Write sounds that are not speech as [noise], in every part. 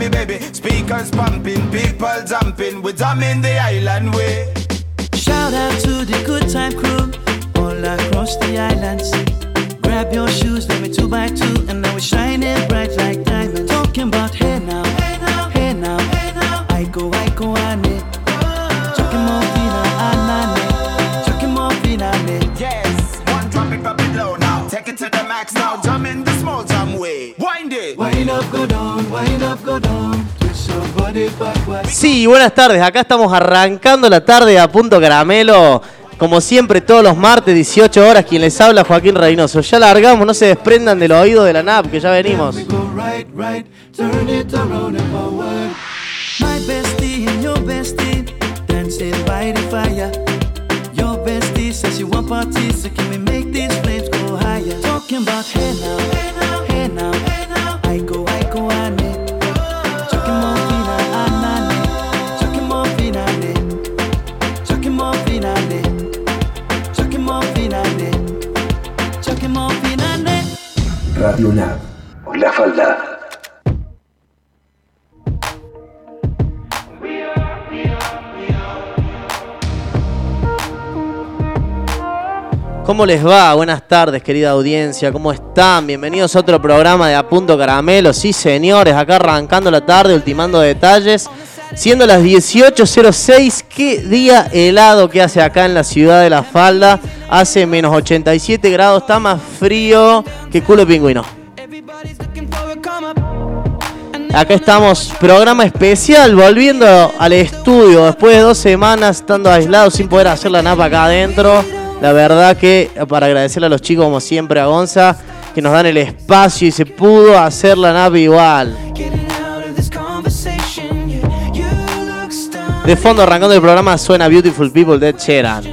me baby. Speakers pumping, people jumping. We're jamming the island way. Shout out to the good time crew all across the island. Grab your shoes, let me two by two, and now we're shining bright like diamonds. Talking about hey now, hey now, hey now, hey now. I go, I go, ane. Talking more fina, anane. Talking more fina, ane. Yes, one drop it, drop it low now. Take it to the max now. Jam Sí, buenas tardes. Acá estamos arrancando la tarde a punto caramelo. Como siempre, todos los martes, 18 horas, quien les habla, Joaquín Reynoso. Ya largamos, no se desprendan del oído de la NAP, que ya venimos. Talking about Radio Lab. La Falda. ¿Cómo les va? Buenas tardes, querida audiencia. ¿Cómo están? Bienvenidos a otro programa de A Punto Caramelo. Sí, señores, acá arrancando la tarde, ultimando detalles. Siendo las 18.06, qué día helado que hace acá en la ciudad de La Falda. Hace menos 87 grados, está más frío que culo de pingüino. Acá estamos, programa especial, volviendo al estudio después de dos semanas estando aislados sin poder hacer la napa acá adentro. La verdad que para agradecerle a los chicos como siempre a Gonza que nos dan el espacio y se pudo hacer la napa igual. De fondo arrancando el programa suena Beautiful People de Cheran.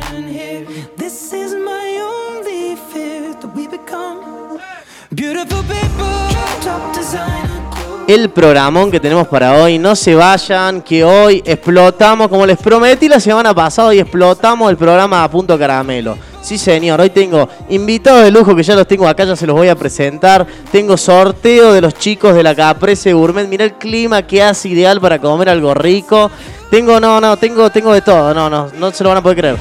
El programón que tenemos para hoy, no se vayan, que hoy explotamos, como les prometí la semana pasada, y explotamos el programa a punto caramelo. Sí, señor, hoy tengo invitados de lujo que ya los tengo acá, ya se los voy a presentar. Tengo sorteo de los chicos de la Caprese Gourmet. Mirá el clima que hace ideal para comer algo rico. Tengo, no, no, tengo, tengo de todo, no, no, no se lo van a poder creer.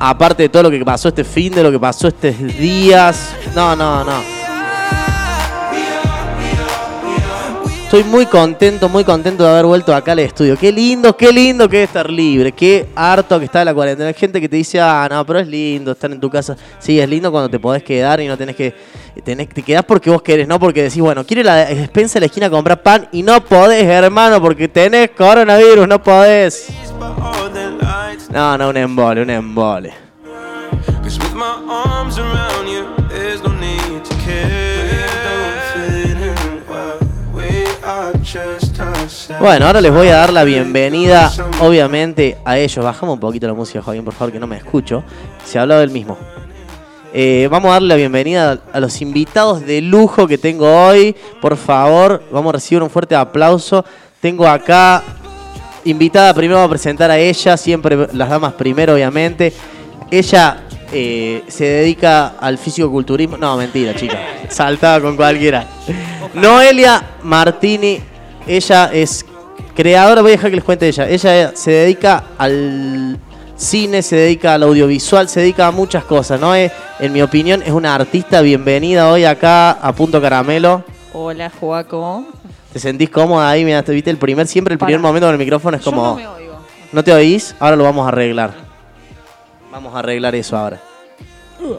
Aparte de todo lo que pasó este fin, de lo que pasó estos días. No, no, no. Estoy muy contento, muy contento de haber vuelto acá al estudio. Qué lindo, qué lindo que es estar libre. Qué harto que está la cuarentena. Hay gente que te dice, ah, no, pero es lindo estar en tu casa. Sí, es lindo cuando te podés quedar y no tenés que. Tenés, te quedás porque vos querés, no porque decís, bueno, quiero la despensa de la esquina a comprar pan y no podés, hermano, porque tenés coronavirus, no podés. No, no, un embole, un embole. Bueno, ahora les voy a dar la bienvenida, obviamente, a ellos. Bajamos un poquito la música, Joaquín, por favor, que no me escucho. Se habló del mismo. Eh, vamos a darle la bienvenida a los invitados de lujo que tengo hoy. Por favor, vamos a recibir un fuerte aplauso. Tengo acá invitada, primero vamos a presentar a ella, siempre las damas primero, obviamente. Ella eh, se dedica al fisicoculturismo. No, mentira, chica. Saltaba con cualquiera. Noelia Martini, ella es creadora, voy a dejar que les cuente ella. Ella se dedica al cine, se dedica al audiovisual, se dedica a muchas cosas, ¿no? Eh, en mi opinión, es una artista bienvenida hoy acá a Punto Caramelo. Hola, Joaco. ¿Te sentís cómoda ahí? Mira, te viste el primer, siempre el primer momento con el micrófono es Yo como. no me oigo. ¿No te oís? Ahora lo vamos a arreglar. Vamos a arreglar eso ahora. We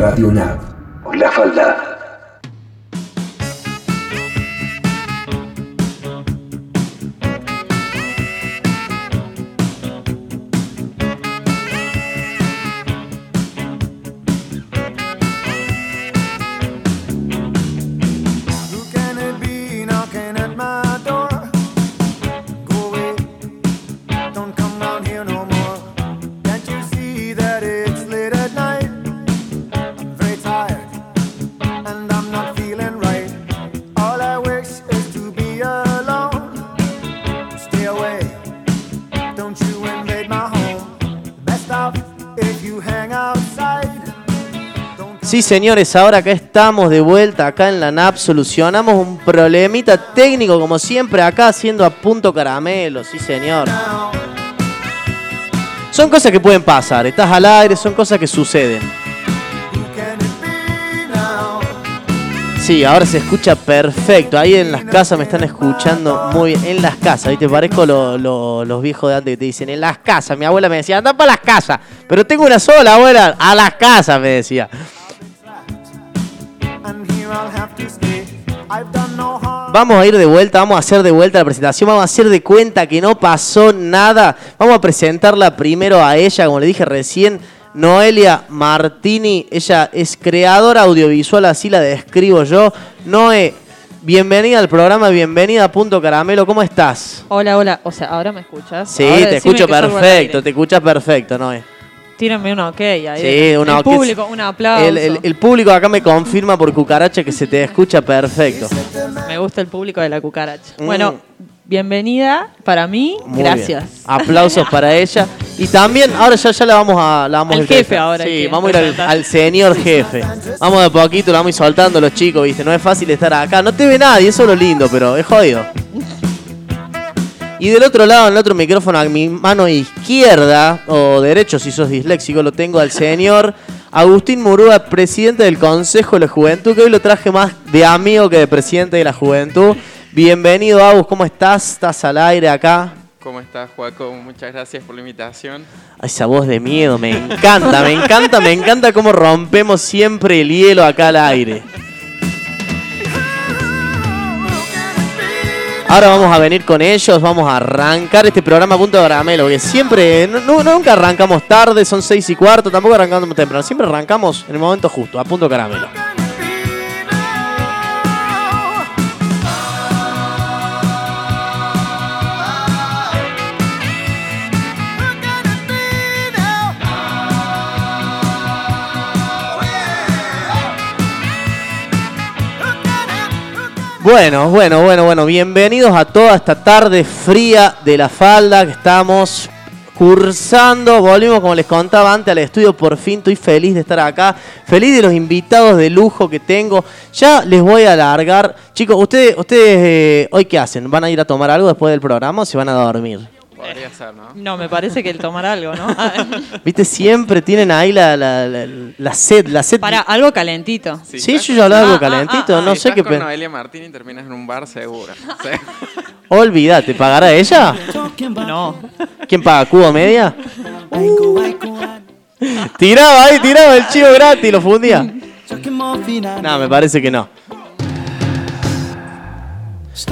Radio Nav. La Falda. Señores, ahora acá estamos de vuelta, acá en la NAP, solucionamos un problemita técnico, como siempre, acá haciendo a punto caramelo, sí, señor. Son cosas que pueden pasar, estás al aire, son cosas que suceden. Sí, ahora se escucha perfecto. Ahí en las casas me están escuchando muy bien. En las casas, ¿viste? Parezco lo- lo- los viejos de antes que te dicen, en las casas. Mi abuela me decía, anda para las casas. Pero tengo una sola, abuela. A las casas, me decía. Vamos a ir de vuelta, vamos a hacer de vuelta la presentación, vamos a hacer de cuenta que no pasó nada. Vamos a presentarla primero a ella, como le dije recién, Noelia Martini. Ella es creadora audiovisual, así la describo yo. Noé, bienvenida al programa, bienvenida a Punto Caramelo, ¿cómo estás? Hola, hola. O sea, ¿ahora me escuchas? Sí, Ahora te escucho perfecto, te escuchas perfecto, Noé. Tírame un ok ahí. Sí, una El ok. público, un aplauso. El, el- el público acá me confirma por cucaracha que se te escucha perfecto. Me gusta el público de la cucaracha. Mm. Bueno, bienvenida para mí. Muy Gracias. bien. Aplausos para ella. Y también, ahora ya, ya la vamos a. La vamos Al jefe ahora Sí, vamos a ir al, señor jefe. Vamos de poquito, lo vamos a ir soltando los chicos, ¿viste? No es fácil estar acá. No te ve nadie, eso es lo lindo, pero es jodido. Y del otro lado, en el otro micrófono, a mi mano izquierda, o derecho si sos disléxico, lo tengo al señor Agustín Murúa, presidente del Consejo de la Juventud, que hoy lo traje más de amigo que de presidente de la Juventud. Bienvenido, Agus, ¿cómo estás? ¿Estás al aire acá? ¿Cómo estás, Juaco? Muchas gracias por la invitación. Esa voz de miedo, me encanta, me encanta, me encanta cómo rompemos siempre el hielo acá al aire. Ahora vamos a venir con ellos, vamos a arrancar este programa a punto de caramelo, porque siempre, no- nunca arrancamos tarde, son seis y cuarto, tampoco arrancamos temprano, siempre arrancamos en el momento justo, a punto caramelo. Bueno, bueno, bueno, bueno, bienvenidos a toda esta tarde fría de la falda que estamos cursando. Volvimos, como les contaba antes, al estudio. Por fin estoy feliz de estar acá. Feliz de los invitados de lujo que tengo. Ya les voy a alargar. Chicos, ustedes, ustedes eh, hoy qué hacen? ¿Van a ir a tomar algo después del programa o se van a dormir? Podría ser, ¿no? No, me parece que el tomar algo, ¿no? Ah, [laughs] Viste, siempre tienen ahí la, la, la, la sed, la sed. Para, algo calentito. Sí, estás yo ya hablaba algo Ah, ah, calentito, ah, no sé qué. con Noelia Martín y terminas en un bar seguro. [laughs] Sí. Olvídate, ¿pagará ella? No. ¿Quién paga? ¿Cubo media? [laughs] Tiraba ahí, tiraba el chivo gratis y lo fundía. No, me parece que no.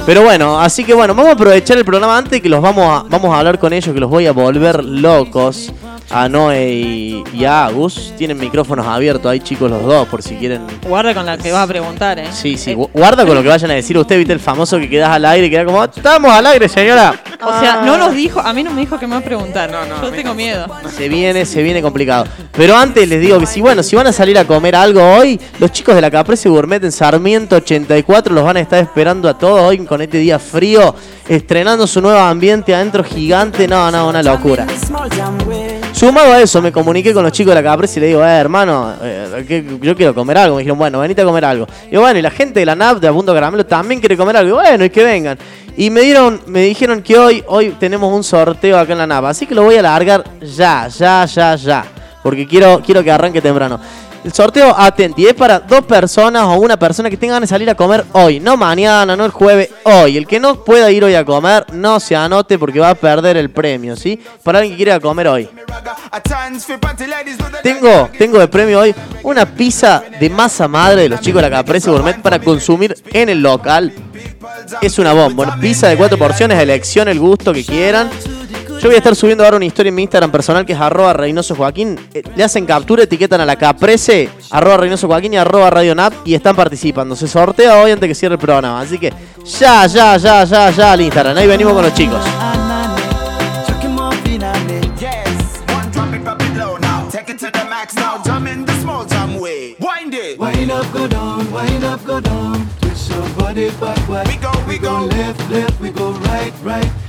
Pero bueno, así que bueno, vamos a aprovechar el programa antes que los vamos a, vamos a hablar con ellos, que los voy a volver locos. A Noé y, y a Agus. Tienen micrófonos abiertos ahí, chicos, los dos, por si quieren. Guarda con la que vas a preguntar, ¿eh? Sí, sí, gu- guarda con lo que vayan a decir usted, viste el famoso que quedas al aire y queda como, estamos al aire, señora. O sea, no nos dijo, a mí no me dijo que me va a preguntar. No, no, Yo tengo miedo. Se viene, se viene complicado. Pero antes les digo que si bueno, si van a salir a comer algo hoy, los chicos de la Caprese Gourmet en Sarmiento 84 los van a estar esperando a todos hoy con este día frío, estrenando su nuevo ambiente adentro gigante. No, no, una locura. Sumado a eso, me comuniqué con los chicos de la Caprese y le digo, eh, hermano, eh, yo quiero comer algo. Me dijeron, bueno, venite a comer algo. Y bueno, y la gente de la NAP de A Punto Caramelo también quiere comer algo. Y bueno, y que vengan. Y me dieron, me dijeron que hoy, hoy tenemos un sorteo acá en la NAP. Así que lo voy a largar ya, ya, ya, ya. Porque quiero, quiero que arranque temprano. El sorteo, atenti, es para dos personas o una persona que tengan de salir a comer hoy. No mañana, no el jueves, hoy. El que no pueda ir hoy a comer, no se anote porque va a perder el premio, ¿sí? Para alguien que quiera comer hoy. Tengo, tengo de premio hoy una pizza de masa madre de los chicos de la Caprese Gourmet para consumir en el local. Es una bomba. Pizza de cuatro porciones, elección, el gusto que quieran. Yo voy a estar subiendo ahora una historia en mi Instagram personal que es arroba Reynoso Joaquín. Eh, Le hacen captura, etiquetan a la Caprese, arroba Reynoso Joaquín y arroba Radio Nap y están participando. Se sortea hoy antes que cierre el programa. Así que ya, ya, ya, ya, ya al Instagram. Ahí venimos con los chicos. We go, we go. left, left, we go right, right.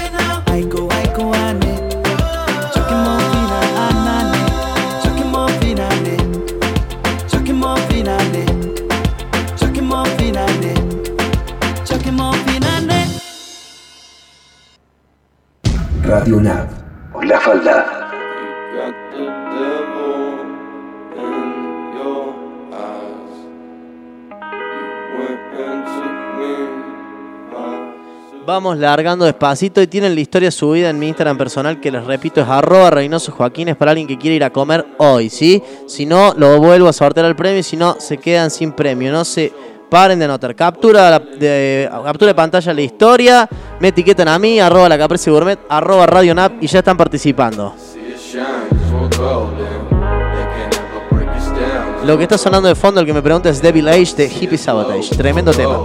Me by Vamos largando despacito y tienen la historia subida en mi Instagram personal que les repito es arroba Reynoso Joaquín es para alguien que quiere ir a comer hoy, ¿sí? Si no, lo vuelvo a sortear el premio y si no, se quedan sin premio. No se paren de anotar. Captura la- de, captura de pantalla la historia, me etiquetan a mí, arroba la Caprese Gourmet, arroba Radio Nap y ya están participando. Lo que está sonando de fondo, el que me pregunta es Devil Age de Hippie Sabotage. Tremendo tema.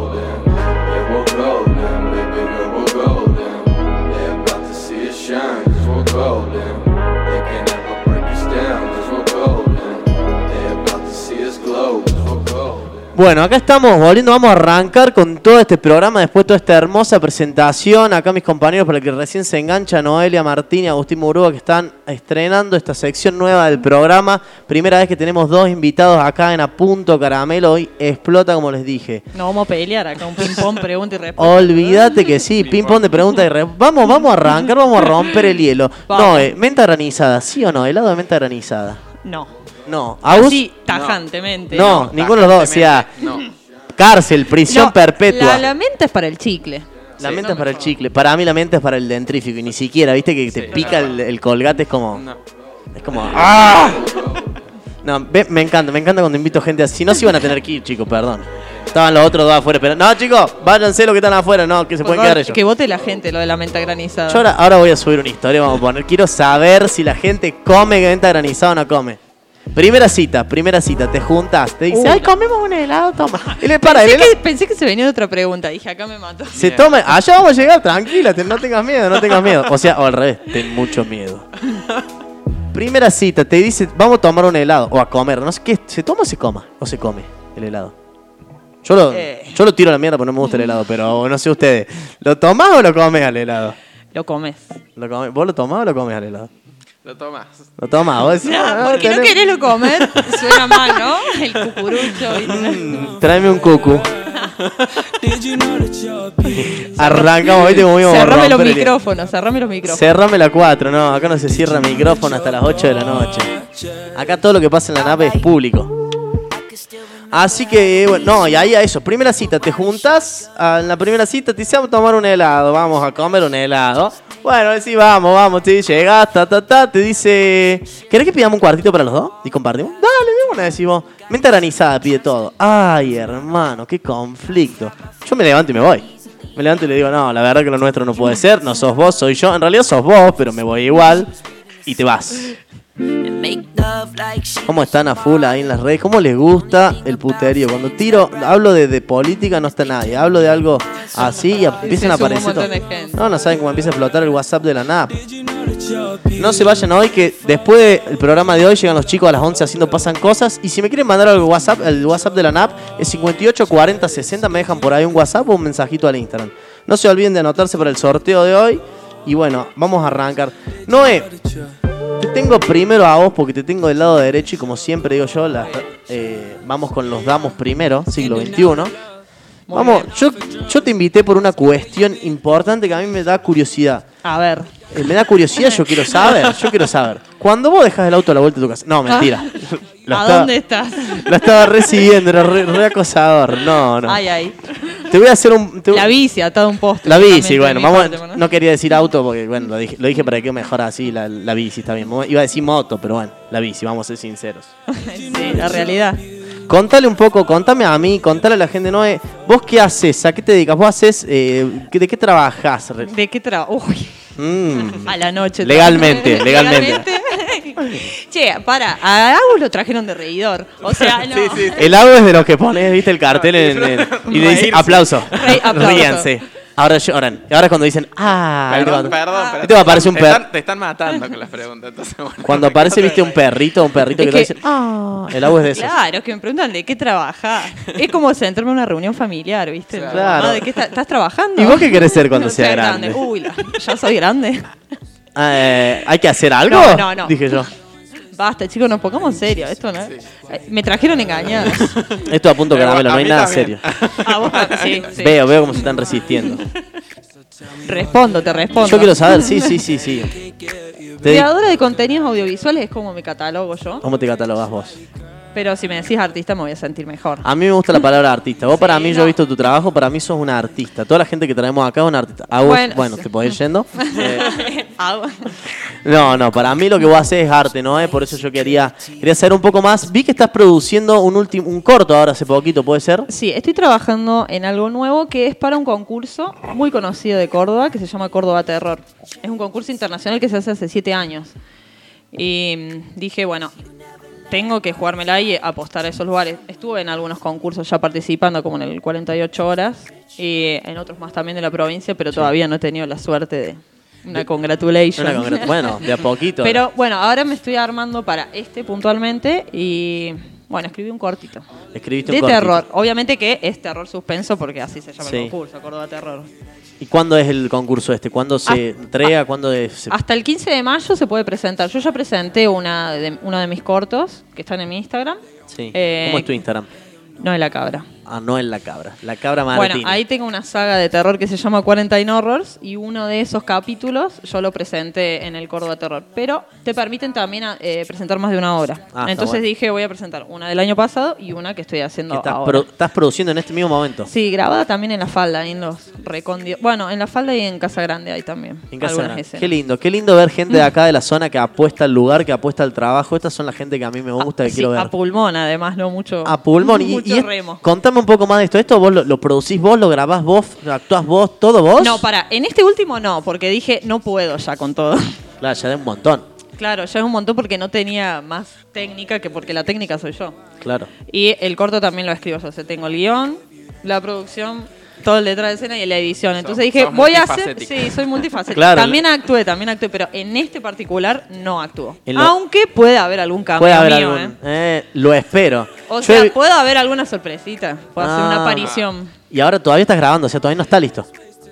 Bueno, acá estamos volviendo, vamos a arrancar con todo este programa, después de toda esta hermosa presentación. Acá mis compañeros, para el que recién se engancha, Noelia Martín y Agustín Murúa, que están estrenando esta sección nueva del programa. Primera vez que tenemos dos invitados acá en A Punto Caramelo, hoy explota como les dije. No vamos a pelear acá, un ping-pong, pregunta y respuesta. Olvídate que sí, ping pong de pregunta y re- Vamos, vamos a arrancar, vamos a romper el hielo. Vamos. No, eh, menta granizada, ¿sí o no? Helado de menta granizada. No. No. Agus, Así, tajantemente. No, ninguno de los dos, o sea, No. cárcel, prisión No, perpetua. La, la menta es para el chicle. La Sí, menta no, es para el chicle. Para mí la menta es para el dentrífico. Y ni siquiera, viste que te Sí, pica el, el colgate. Es como. No. Es como. ¡Ah! No, ve- me encanta, me encanta cuando invito gente así. Si no, se iban a tener que ir, chicos, perdón. Estaban los otros dos afuera esperando. No, chicos, váyanse los que están afuera. No, que se pueden quedar ellos. que vote la gente lo de la menta granizada. Yo ahora, ahora voy a subir una historia. Vamos a poner. Quiero saber si la gente come menta granizada o no come. Primera cita, primera cita. Te juntas, te dice, ay, comemos un helado, toma. [laughs] Y le para, el pensé, helado- que, pensé que se venía de otra pregunta. Dije, acá me mató. Se toma, allá vamos a llegar, tranquila, te- no tengas miedo, no tengas miedo. O sea, o al revés, ten mucho miedo. [laughs] Primera cita, te dice, vamos a tomar un helado o a comer, no sé qué, ¿se toma o se coma? ¿O se come? el helado. Yo lo, Eh. yo lo tiro a la mierda porque no me gusta el helado, pero no sé ustedes. ¿Lo tomás o lo comes al helado? Lo comes. ¿Lo comes- ¿Vos lo tomás o lo comes al helado? Lo tomas. Lo tomás, vos decís, "Ah, Porque no querés lo comer, suena mal, ¿no? El cucurucho. y- [laughs] Tráeme un cucu. [laughs] Arrancamos, viste a Cerrame los micrófonos, cerrame los micrófonos. Cerrame la 4, no, acá no se cierra micrófono hasta las 8 de la noche. Acá todo lo que pasa en la nave es público. Así que, bueno, no, y ahí a eso. Primera cita, te juntas en la primera cita, te dice, vamos a tomar un helado, vamos a comer un helado. Bueno, decís, vamos, vamos, te llegas, ta, ta, ta, te dice, ¿querés que pidamos un cuartito para los dos? Y compartimos. Dale, de una, decís vos. Mente granizada, pide todo. Ay, hermano, qué conflicto. Yo me levanto y me voy. Me levanto y le digo, no, la verdad que lo nuestro no puede ser, no sos vos, soy yo. En realidad sos vos, pero me voy igual. Y te vas. ¿Cómo están a full ahí en las redes? ¿Cómo les gusta el puterío? Cuando tiro, hablo de, de política, no está nadie. Hablo de algo así y empiezan a aparecer. todo. No, no saben cómo empieza a explotar el WhatsApp de la NAP. No se vayan hoy, que después del programa de hoy llegan los chicos a las 11 haciendo pasan cosas. Y si me quieren mandar algo WhatsApp, el WhatsApp de la NAP es 58 40 60. Me dejan por ahí un WhatsApp o un mensajito al Instagram. No se olviden de anotarse para el sorteo de hoy. Y bueno, vamos a arrancar. Noé, tengo primero a vos porque te tengo del lado derecho y como siempre digo yo, la- eh, vamos con los damos primero, siglo XXI. Vamos, yo, yo te invité por una cuestión importante que a mí me da curiosidad. A ver. Eh, me da curiosidad, yo quiero saber, yo quiero saber. Cuando vos dejas el auto a la vuelta de tu casa. No, mentira. [laughs] ¿A estaba- dónde estás? Lo estaba recibiendo, era re, re acosador. No, no. Ay, ay. Te voy a hacer un. te- La bici atado a un poste. la bici, bueno, vamos, parte, bueno. no quería decir auto porque, bueno, lo dije, lo dije para que mejor así, la, la bici está bien. Iba a decir moto, pero bueno, la bici, vamos a ser sinceros. [laughs] Sí, la realidad. Contale un poco, contame a mí, contale a la gente, ¿no? ¿Vos qué haces? ¿A qué te dedicas? ¿Vos haces, eh, ¿de qué trabajás? Re- ¿De qué trabajo? Uy, Mm. [laughs] a la noche. Legalmente, legalmente. [laughs] che, para, a Agus lo trajeron de reidor. O sea, [laughs] no. El agua es de los que pones, viste, el cartel en, en- y le dice aplauso. [laughs] Re- aplauso. Ríanse. Ahora lloran. Y ahora es cuando dicen, ah, ¿viste Perdón, cuando- perdón. pero ¿Viste cuando aparece un te están- Te están matando con las preguntas. Entonces, bueno, Cuando aparece, viste, un perrito, un perrito Es que te que- dice, ah, el agua es de esos. Claro, que me preguntan de qué trabajas. Es como sentarme en una reunión familiar, ¿viste? Claro. Mamá, ¿De qué está- estás trabajando? ¿Y vos qué querés ser cuando No, seas grande? Uy, la- ya soy grande. Ah, eh, ¿Hay que hacer algo? No, no, no. Dije yo. Basta, chicos, nos pongamos serios. Esto no. Eh, Me trajeron engañados. [laughs] Esto a punto caramelo, a no hay nada serio. [laughs] Ah, vos, sí, sí. Veo, veo cómo se están resistiendo. Respondo, te respondo. Yo quiero saber, sí, sí, sí, sí. [laughs] Te Creadora de contenidos audiovisuales es como me catalogo yo. ¿Cómo te catalogas vos? Pero si me decís artista me voy a sentir mejor. A mí me gusta la palabra artista. Vos [laughs] para mí, yo he visto tu trabajo, para mí sos una artista. Toda la gente que traemos acá es una artista. A vos, bueno, Bueno. te podés ir yendo. [laughs] Eh, Hago- no, no, para mí lo que vos haces es arte, ¿no? Eh, Por eso yo quería, quería saber un poco más. Vi que estás produciendo un último, un corto ahora hace poquito, ¿puede ser? Sí, estoy trabajando en algo nuevo que es para un concurso muy conocido de Córdoba que se llama Córdoba Terror. Es un concurso internacional que se hace hace siete años. Y mm, dije, bueno, tengo que jugármela y apostar a esos lugares. Estuve en algunos concursos ya participando, como en el 48 horas, y en otros más también de la provincia, pero todavía no he tenido la suerte de una congratulation. Una congrat- bueno, de a poquito. [laughs] Pero bueno, ahora me estoy armando para este puntualmente y bueno, escribí un cortito. Escribiste De un cortito. terror. Obviamente que es terror suspenso porque así se llama Sí. el concurso, Córdoba Terror. ¿Y cuándo es el concurso este? ¿Cuándo se entrega? ¿Cuándo es- se- Hasta el 15 de mayo se puede presentar. Yo ya presenté una de, uno de mis cortos que están en mi Instagram. Sí. Eh, ¿Cómo es tu Instagram? No de la cabra. Ah, no en la cabra. La cabra Martínez. Bueno, ahí tengo una saga de terror que se llama Quarantine Horrors y uno de esos capítulos yo lo presenté en el Córdoba Terror. Pero te permiten también eh, presentar más de una obra. Ah, Entonces bueno. dije voy a presentar una del año pasado y una que estoy haciendo Que estás, ahora. pro- estás produciendo en este mismo momento. Sí, grabada también en la falda, ahí en los recondios. Bueno, en la falda y en Casa Grande hay también. En Casa Grande. escenas. Qué lindo, qué lindo ver gente de acá de la zona que apuesta al lugar, que apuesta al trabajo. Estas son la gente que a mí me gusta, que Sí, quiero ver. a pulmón, además, no mucho. A pulmón. [laughs] Y, mucho y remo. contame un poco más de esto. ¿Esto vos lo, lo producís vos, lo grabás vos, lo actuás vos, todo vos? No, para, en este último no, porque dije no puedo ya con todo. [laughs] Claro, ya de un montón. claro, ya es un montón porque no tenía más técnica que porque la técnica soy yo. Claro. Y el corto también lo escribo yo. O sea, tengo el guion, la producción. Todo el detrás de escena y la edición. Entonces dije, voy a hacer. Sí, soy multifacética. [laughs] Claro. También actué, también actué, pero en este particular no actúo. Lo- Aunque puede haber algún cambio Puede haber mío, algún. ¿eh? eh, lo espero. O Yo sea, puede haber alguna sorpresita. Puede hacer una Ah. aparición. Y ahora todavía estás grabando, o sea, todavía no está listo.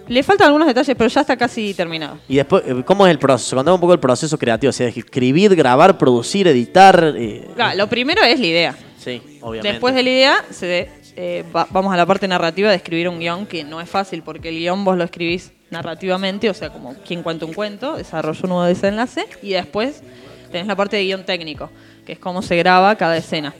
Le faltan algunos detalles, pero ya está casi terminado. Y después, eh, ¿cómo es el proceso? Contame un poco el proceso creativo. O sea, escribir, grabar, producir, editar. eh, Claro, lo primero es la idea. sí, obviamente. Después de la idea, se, eh, va- vamos a la parte narrativa de escribir un guion, que no es fácil, porque el guion vos lo escribís narrativamente, o sea, como quien cuenta un cuento, desarrollo un nuevo desenlace, y después tenés la parte de guion técnico, que es cómo se graba cada escena.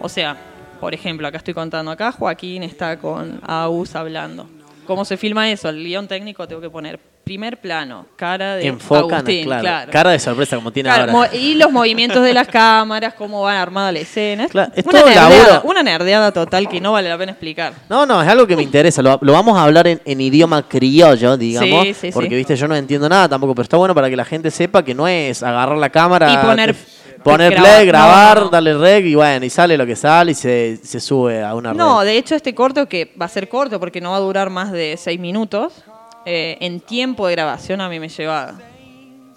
O sea, por ejemplo, acá estoy contando acá, Joaquín está con Agus hablando. ¿Cómo se filma eso? El guion técnico tengo que poner primer plano, cara de Enfocan, Agustín, claro, claro. Cara de sorpresa como tiene Claro, ahora. y los movimientos de las cámaras, cómo van armada la escena. Claro, es una, todo nerdeada, una nerdeada total que no vale la pena explicar. No, no, es algo que me interesa. Lo, lo vamos a hablar en, en idioma criollo, digamos. Sí, sí, porque, sí. viste, yo no entiendo nada tampoco, pero está bueno para que la gente sepa que no es agarrar la cámara, Y poner- poner play, grabar, No, no. darle rec y bueno, y sale lo que sale y se, se sube a una No, red. de hecho este corto, que va a ser corto porque no va a durar más de seis minutos, eh, en tiempo de grabación a mí me lleva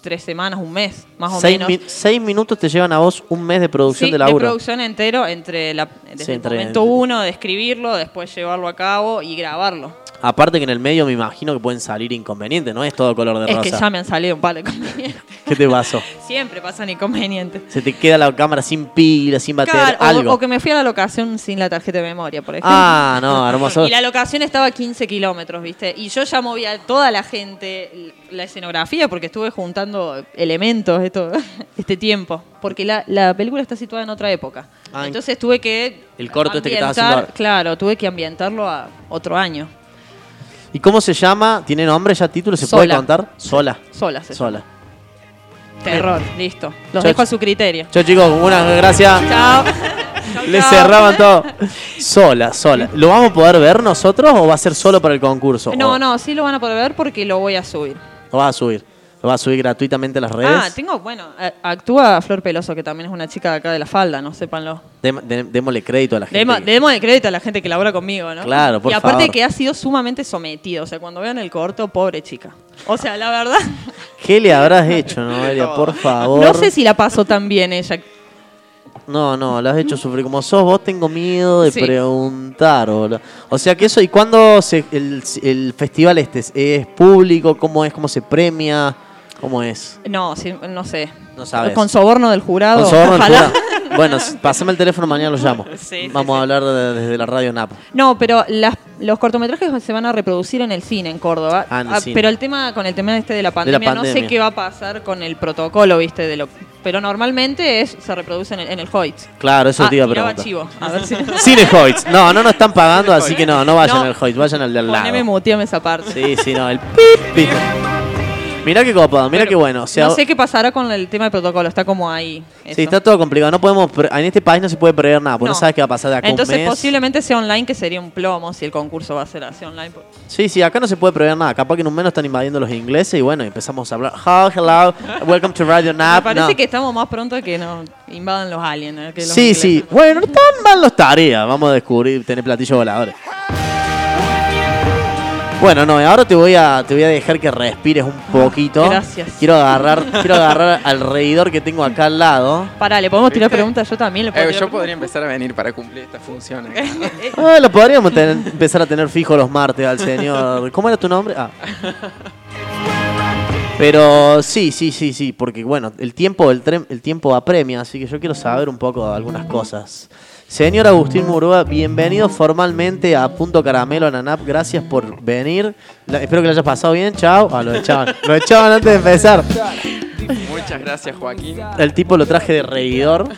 tres semanas, un mes, más o seis, menos. mi- seis minutos te llevan a vos un mes de producción Sí, de laburo. producción entero entre la, desde Sí, el momento uno de escribirlo, después llevarlo a cabo y grabarlo. Aparte que en el medio me imagino que pueden salir inconvenientes, no es todo color de Es rosa. que ya me han salido un par de inconvenientes. [laughs] ¿Qué te pasó? Siempre pasan inconvenientes. Se te queda la cámara sin pila, sin batería, Claro, algo. O, que me fui a la locación sin la tarjeta de memoria, por ejemplo. Ah, no, hermoso. [laughs] Y la locación estaba a 15 kilómetros, ¿viste? Y yo ya movía a toda la gente, la escenografía, porque estuve juntando elementos esto, [laughs] este tiempo. Porque la, la película está situada en otra época. Ah, Entonces tuve que. el corto este que ambientar- haciendo. Claro, tuve que ambientarlo a otro año. ¿Y cómo se llama? ¿Tiene nombre ya título? ¿Se Sola. puede contar? Sola. Sola, se Sola. Terror, listo. Los Chao, dejo a su criterio. Chao chicos, unas gracias. Chao. [laughs] Le cerraban todo. Sola, sola. ¿Lo vamos a poder ver nosotros o va a ser solo para el concurso? No, O- no, sí lo van a poder ver porque lo voy a subir. Lo vas a subir. Lo vas a subir gratuitamente a las redes. Ah, tengo, bueno, a- actúa Flor Peloso, que también es una chica de acá de la falda, no sépanlo. Dem- de- démosle crédito a la gente. Demos, que- demos de crédito a la gente que labora conmigo, ¿no? Claro, por Y aparte favor. que ha sido sumamente sometida, o sea, cuando vean el corto, pobre chica. O sea, la verdad, [laughs] ¿Qué le habrás hecho, Noelia? Por favor. no sé si la pasó tan bien ella. No, no, la has hecho sufrir. Como sos vos, tengo miedo de Sí. preguntar. boludo. O sea que eso, ¿y cuándo se, el, el festival este es, es público? ¿Cómo es? ¿Cómo se premia? ¿Cómo es? No, sí, no sé. No sabes. Con soborno del jurado. Con soborno del jurado. Bueno, pásame el teléfono, mañana lo llamo. [laughs] Sí, sí, Vamos a hablar de- desde la radio NAP. No, pero las- los cortometrajes se van a reproducir en el cine en Córdoba. Ah, en el Ah, cine. Pero el tema con el tema este de la pandemia, no pandemia. sé qué va a pasar con el protocolo, ¿viste? De lo, pero normalmente es, se reproduce en el, en el Hoyts. Claro, eso Ah, te iba a preguntar. chivo. A ver si. [laughs] [laughs] Cine Hoyts. No, no nos están pagando, así que no, no vayan No. al Hoyts, vayan al del lado. Poneme, muteame esa parte. Sí, sí, no, el pip, pip. Mirá qué copado, mirá Pero qué bueno. O sea, no sé qué pasará con el tema del protocolo, está como ahí. Sí, eso. está todo complicado. No podemos, pre- en este país no se puede prever nada, porque no, No. sabes qué va a pasar de acá a un Entonces mes. posiblemente sea online, que sería un plomo si el concurso va a ser así online. Sí, sí, acá no se puede prever nada. Capaz que en un mes nos están invadiendo los ingleses y bueno, empezamos a hablar. Oh, hello, welcome to Radio [laughs] Me Nap. parece No. que estamos más pronto que nos invadan los aliens. eh, que los Sí, sí. Bueno, no tan mal no estaría. Vamos a descubrir, tener platillos voladores. Bueno, no, ahora te voy a te voy a dejar que respires un poquito. Ah, Gracias. Quiero agarrar, quiero agarrar [laughs] al reidor que tengo acá al lado. Pará, ¿le podemos tirar preguntas? Yo también le puedo Eh, tirar yo podría empezar a venir para cumplir esta función. acá. [laughs] [laughs] Ah, lo podríamos tener- empezar a tener fijo los martes al señor. ¿Cómo era tu nombre? Ah. Pero sí, sí, sí, sí, porque bueno, el tiempo, el, tren- el tiempo apremia, así que yo quiero saber un poco de algunas cosas. Señor Agustín Murúa, bienvenido formalmente a Punto Caramelo Nanap, gracias por venir. La- espero que lo hayas pasado bien, chao. Ah, lo echaban, lo echaban antes de empezar. Muchas gracias, Joaquín. El tipo lo traje de reidor.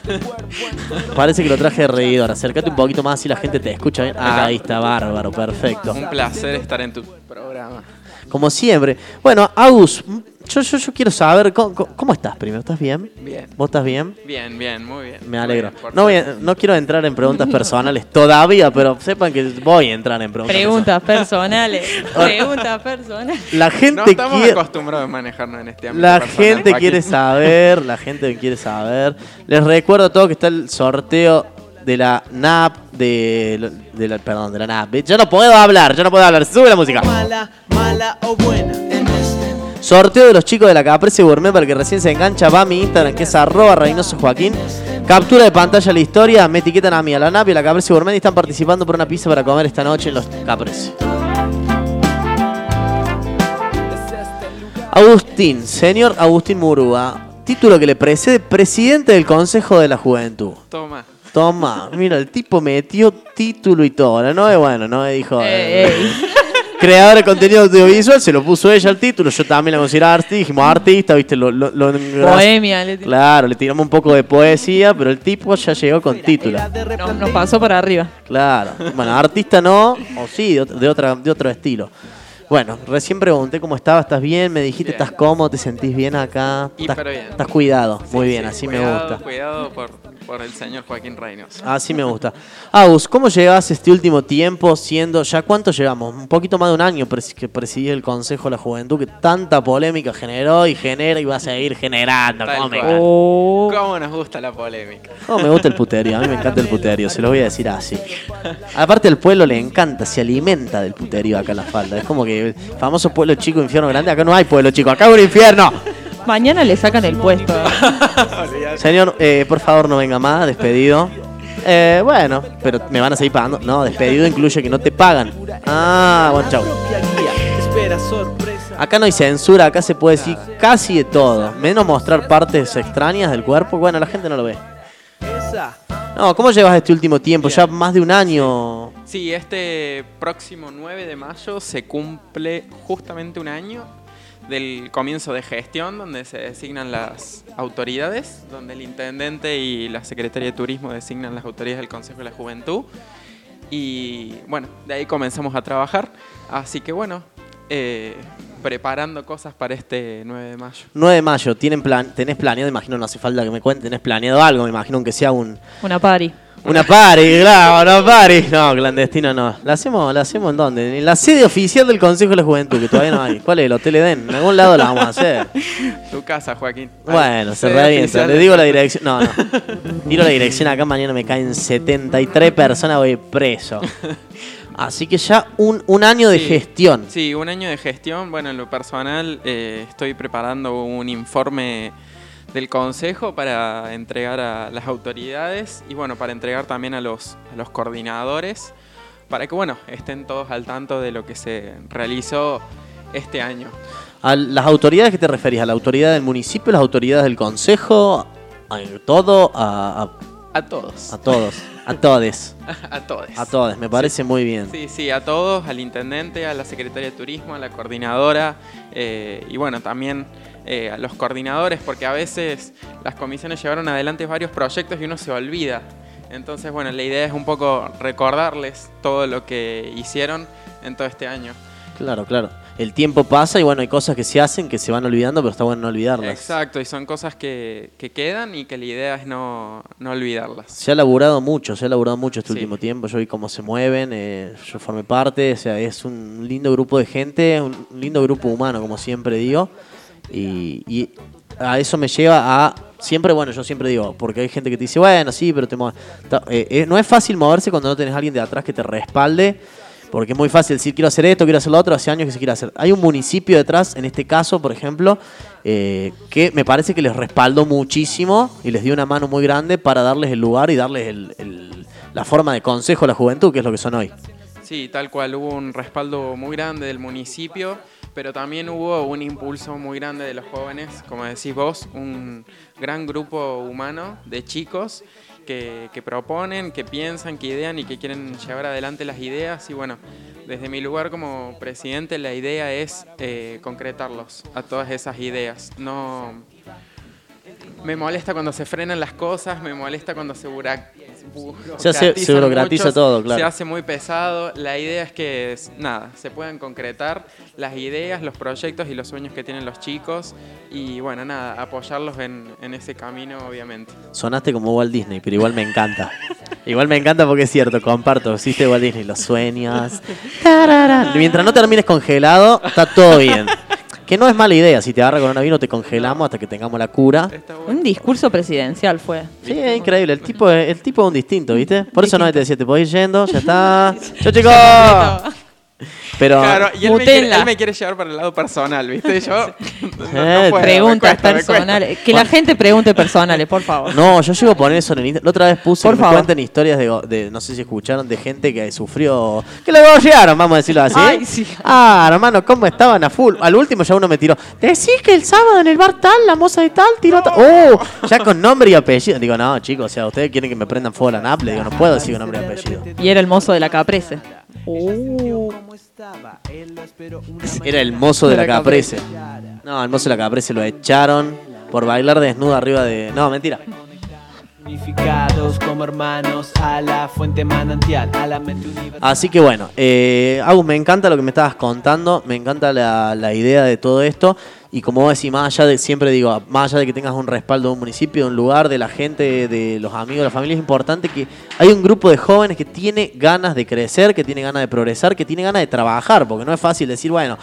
Parece que lo traje de reidor. Acércate un poquito más si la gente te escucha bien. Ah, ahí está, bárbaro, perfecto. Un placer estar en tu programa. Como siempre. Bueno, Agus, yo, yo, yo quiero saber, ¿cómo, estás primero? ¿Estás bien? Bien. ¿Vos estás bien? Bien, bien, muy bien. Me alegro. Bien, No, voy a- suerte. no quiero entrar en preguntas personales todavía, pero sepan que voy a entrar en preguntas Preguntas personales. [laughs] Preguntas personales. La No gente estamos quiere... acostumbrados a manejarnos en este ámbito. La personal, gente Joaquín. quiere saber, la gente quiere saber. Les recuerdo a todos que está el sorteo de la NAP de, de la, perdón, de la nave. Yo no puedo hablar, yo no puedo hablar. Sube la música. Mala, mala o buena. Sorteo de los chicos de la Caprese Gourmet para el que recién se engancha. Va a mi Instagram que es arroba Reynoso Joaquín. Captura de pantalla la historia. Me etiquetan a mí, a la NAP y a la Caprese Gourmet y están participando por una pizza para comer esta noche en los Caprese. Agustín, señor Agustín Murúa. Título que le precede presidente del Consejo de la Juventud. Toma. Toma, mira, el tipo metió título y todo. No es bueno, no dijo. Ey, ey. Creador de contenido audiovisual, se lo puso ella el título. Yo también la considero artista, dijimos artista, viste, lo, lo, Bohemia. le- Claro, le tiramos un poco de poesía, pero el tipo ya llegó con título. No, nos pasó para arriba. Claro. Bueno, artista no, o sí, de otra, de otro estilo. Bueno, recién pregunté cómo estabas, ¿estás bien? Me dijiste. ¿estás cómodo? ¿Te sentís bien acá? ¿Estás, bien. estás cuidado? Muy bien, sí, así me gusta. Cuidado por, por el señor Joaquín Reynoso. Así me gusta. Agus, ¿cómo llevas este último tiempo siendo, ya cuánto llevamos? Un poquito más de un año que presidí el Consejo de la Juventud que tanta polémica generó y genera y va a seguir generando. ¿Cómo me. Oh. ¿Cómo nos gusta la polémica? cómo me gusta el puterío? A mí me encanta el puterío, se lo voy a decir así. [laughs] Aparte el pueblo le encanta, se alimenta del puterío acá en la falda. Es como que famoso pueblo chico, infierno grande, acá no hay pueblo chico, acá hay un infierno. Mañana le sacan el puesto. [laughs] Señor, eh, por favor no venga más, despedido. Eh, bueno, pero me van a seguir pagando. No, despedido incluye que no te pagan. Ah, bueno, chau. Acá no hay censura, acá se puede decir casi de todo. Menos mostrar partes extrañas del cuerpo. Bueno, la gente no lo ve. No, ¿cómo llevas este último tiempo? Ya más de un año. Sí, este próximo 9 de mayo se cumple justamente un año del comienzo de gestión, donde se designan las autoridades, donde el intendente y la secretaria de turismo designan las autoridades del Consejo de la Juventud. Y bueno, de ahí comenzamos a trabajar. Así que bueno, eh, preparando cosas para este 9 de mayo. 9 de mayo, ¿tienen plan, ¿tenés planeado? Imagino, no hace falta que me cuenten, ¿tenés planeado algo? Me imagino que sea un, Una pari. Una party, claro, una party. No, clandestina no. ¿La hacemos, ¿La hacemos en dónde? En la sede oficial del Consejo de la Juventud, que todavía no hay. ¿Cuál es? ¿El Hotel Edén? En algún lado la vamos a hacer. [laughs] Tu casa, Joaquín. Bueno, se revienta. Le digo la dirección. No, no. Tiro la dirección acá, mañana me caen 73 personas, voy preso. [laughs] Así que ya un, un año de gestión. Sí, un año de gestión. Bueno, en lo personal eh, estoy preparando un informe del Consejo para entregar a las autoridades y bueno, para entregar también a los, a los coordinadores, para que bueno, estén todos al tanto de lo que se realizó este año. ¿A las autoridades que te referís? ¿A la autoridad del municipio, las autoridades del Consejo? ¿A todo? ¿A, A todos. a todos? [laughs] [laughs] A todes. A todos. A todos, me parece muy bien. Sí, sí, a todos, al intendente, a la secretaria de turismo, a la coordinadora eh, y bueno, también eh, a los coordinadores, porque a veces las comisiones llevaron adelante varios proyectos y uno se olvida. Entonces, bueno, la idea es un poco recordarles todo lo que hicieron en todo este año. Claro, claro. El tiempo pasa y bueno, hay cosas que se hacen que se van olvidando, pero está bueno no olvidarlas. Exacto, y son cosas que, que quedan y que la idea es no, no olvidarlas. Se ha laburado mucho, se ha laburado mucho este Sí. último tiempo. Yo vi cómo se mueven, eh, yo formé parte, o sea, es un lindo grupo de gente, un lindo grupo humano, como siempre digo. Y, y a eso me lleva a. Siempre, bueno, yo siempre digo, porque hay gente que te dice, bueno, sí, pero te eh, eh, no es fácil moverse cuando no tenés a alguien de atrás que te respalde. Porque es muy fácil decir, quiero hacer esto, quiero hacer lo otro, hace años que se quiere hacer. Hay un municipio detrás, en este caso, por ejemplo, eh, que me parece que les respaldó muchísimo y les dio una mano muy grande para darles el lugar y darles el- la forma de consejo a la juventud, que es lo que son hoy. Sí, tal cual, hubo un respaldo muy grande del municipio, pero también hubo un impulso muy grande de los jóvenes, como decís vos, un gran grupo humano de chicos que, proponen, que piensan, que idean y que quieren llevar adelante las ideas. Y bueno, desde mi lugar como presidente la idea es eh, concretarlos a todas esas ideas. No, me molesta cuando se frenan las cosas, me molesta cuando se Se hace- se burocratiza mucho, todo, claro. Se hace muy pesado. La idea es que, es- nada, se puedan concretar las ideas, los proyectos y los sueños que tienen los chicos. Y bueno, nada, apoyarlos en, en ese camino, obviamente. Sonaste como Walt Disney, pero igual me encanta. [laughs] igual me encanta porque es cierto, comparto, existe Walt Disney, los. Tarara. Mientras no termines congelado, está todo bien. Que no es mala idea, si te agarra coronavirus te congelamos hasta que tengamos la cura. Un discurso presidencial fue. Sí, es increíble, el tipo, es- el tipo es un distinto, ¿viste? Por eso no te decía, te podés ir yendo, ya está. [laughs] ¡Chao chicos! Pero Claro, y él me, quiere, Mutenla. él me quiere llevar para el lado personal, ¿viste? Yo. [laughs] no- no Eh, puedo, Preguntas cuesta, personales. Que la gente pregunte personales, por favor. No, yo llego a poner eso en el Insta- La otra vez puse Por favor. cuenten historias de, de- no sé si escucharon, de gente que sufrió. Que le llegaron, vamos a decirlo así. Ay, sí. Ah, hermano, ¿cómo estaban a full? Al último ya uno me tiró. Decís que el sábado en el bar tal, la moza de tal, tiró tal. Oh, ya con nombre y apellido. Digo, no, chicos, o sea, ustedes quieren que me prendan fuego la NAP. Le digo, no puedo decir con nombre y apellido. Y era el mozo de la caprese. Era el mozo de la Caprese. No, el mozo de la Caprese lo echaron por bailar desnudo arriba de. No, mentira. Unificados como hermanos a la fuente manantial, a la mente universal. Así que bueno, eh, Agus, me encanta lo que me estabas contando, me encanta la, la idea de todo esto. Y como vos decís, más allá de, siempre digo, más allá de que tengas un respaldo de un municipio, de un lugar, de la gente, de los amigos, de la familia, es importante que hay un grupo de jóvenes que tiene ganas de crecer, que tiene ganas de progresar, que tiene ganas de trabajar, porque no es fácil decir, bueno,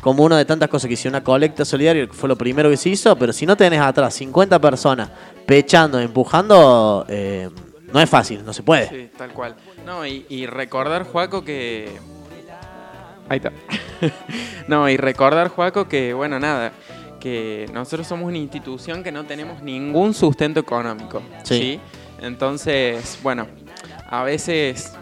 como una de tantas cosas que hizo una colecta solidaria, que fue lo primero que se hizo, pero si no tenés atrás 50 personas pechando, empujando, eh, no es fácil, no se puede. Sí, tal cual. No, y, y recordar, Juaco, que. Ahí está. [laughs] no, y recordar, Juaco, que, bueno, nada, que nosotros somos una institución que no tenemos ningún sustento económico. Sí. Sí. Entonces, bueno, a veces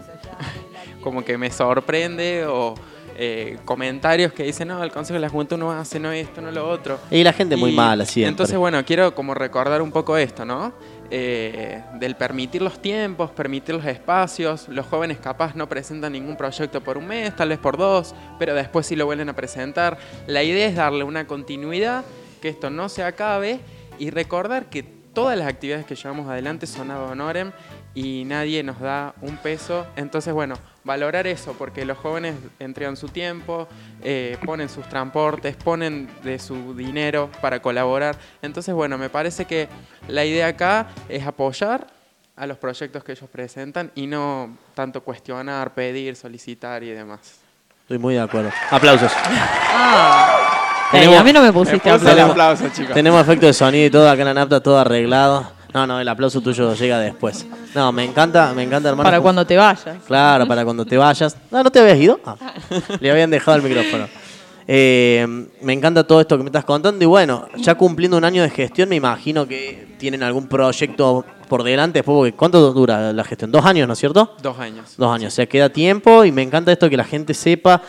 [laughs] como que me sorprende o eh, comentarios que dicen, no, el Consejo de la Juventud no hace, no esto, no lo otro. Y la gente muy mala siempre. Entonces, bueno, quiero como recordar un poco esto, ¿no? Eh, del permitir los tiempos, permitir los espacios. Los jóvenes capaz no presentan ningún proyecto por un mes, tal vez por dos, pero después sí lo vuelven a presentar. La idea es darle una continuidad, que esto no se acabe y recordar que todas las actividades que llevamos adelante son ad honorem y nadie nos da un peso. Entonces, bueno, valorar eso, porque los jóvenes entregan su tiempo, eh, ponen sus transportes, ponen de su dinero para colaborar. Entonces, bueno, me parece que la idea acá es apoyar a los proyectos que ellos presentan y no tanto cuestionar, pedir, solicitar y demás. Estoy muy de acuerdo. Aplausos. Ey, Tenemos- a mí no me pusiste Me aplausos. aplauso, chicos. Tenemos efecto de sonido y todo acá en la napta, todo arreglado. No, no, el aplauso tuyo llega después. No, me encanta, me encanta, hermano. Para cuando te vayas. Claro, para cuando te vayas. No, ¿no te habías ido? Ah, le habían dejado el micrófono. Eh, me encanta todo esto que me estás contando y bueno, ya cumpliendo un año de gestión, me imagino que tienen algún proyecto por delante después, porque ¿cuánto dura la gestión? ¿Dos años, no es cierto? Dos años. Dos años, o sea, queda tiempo y me encanta esto que la gente sepa.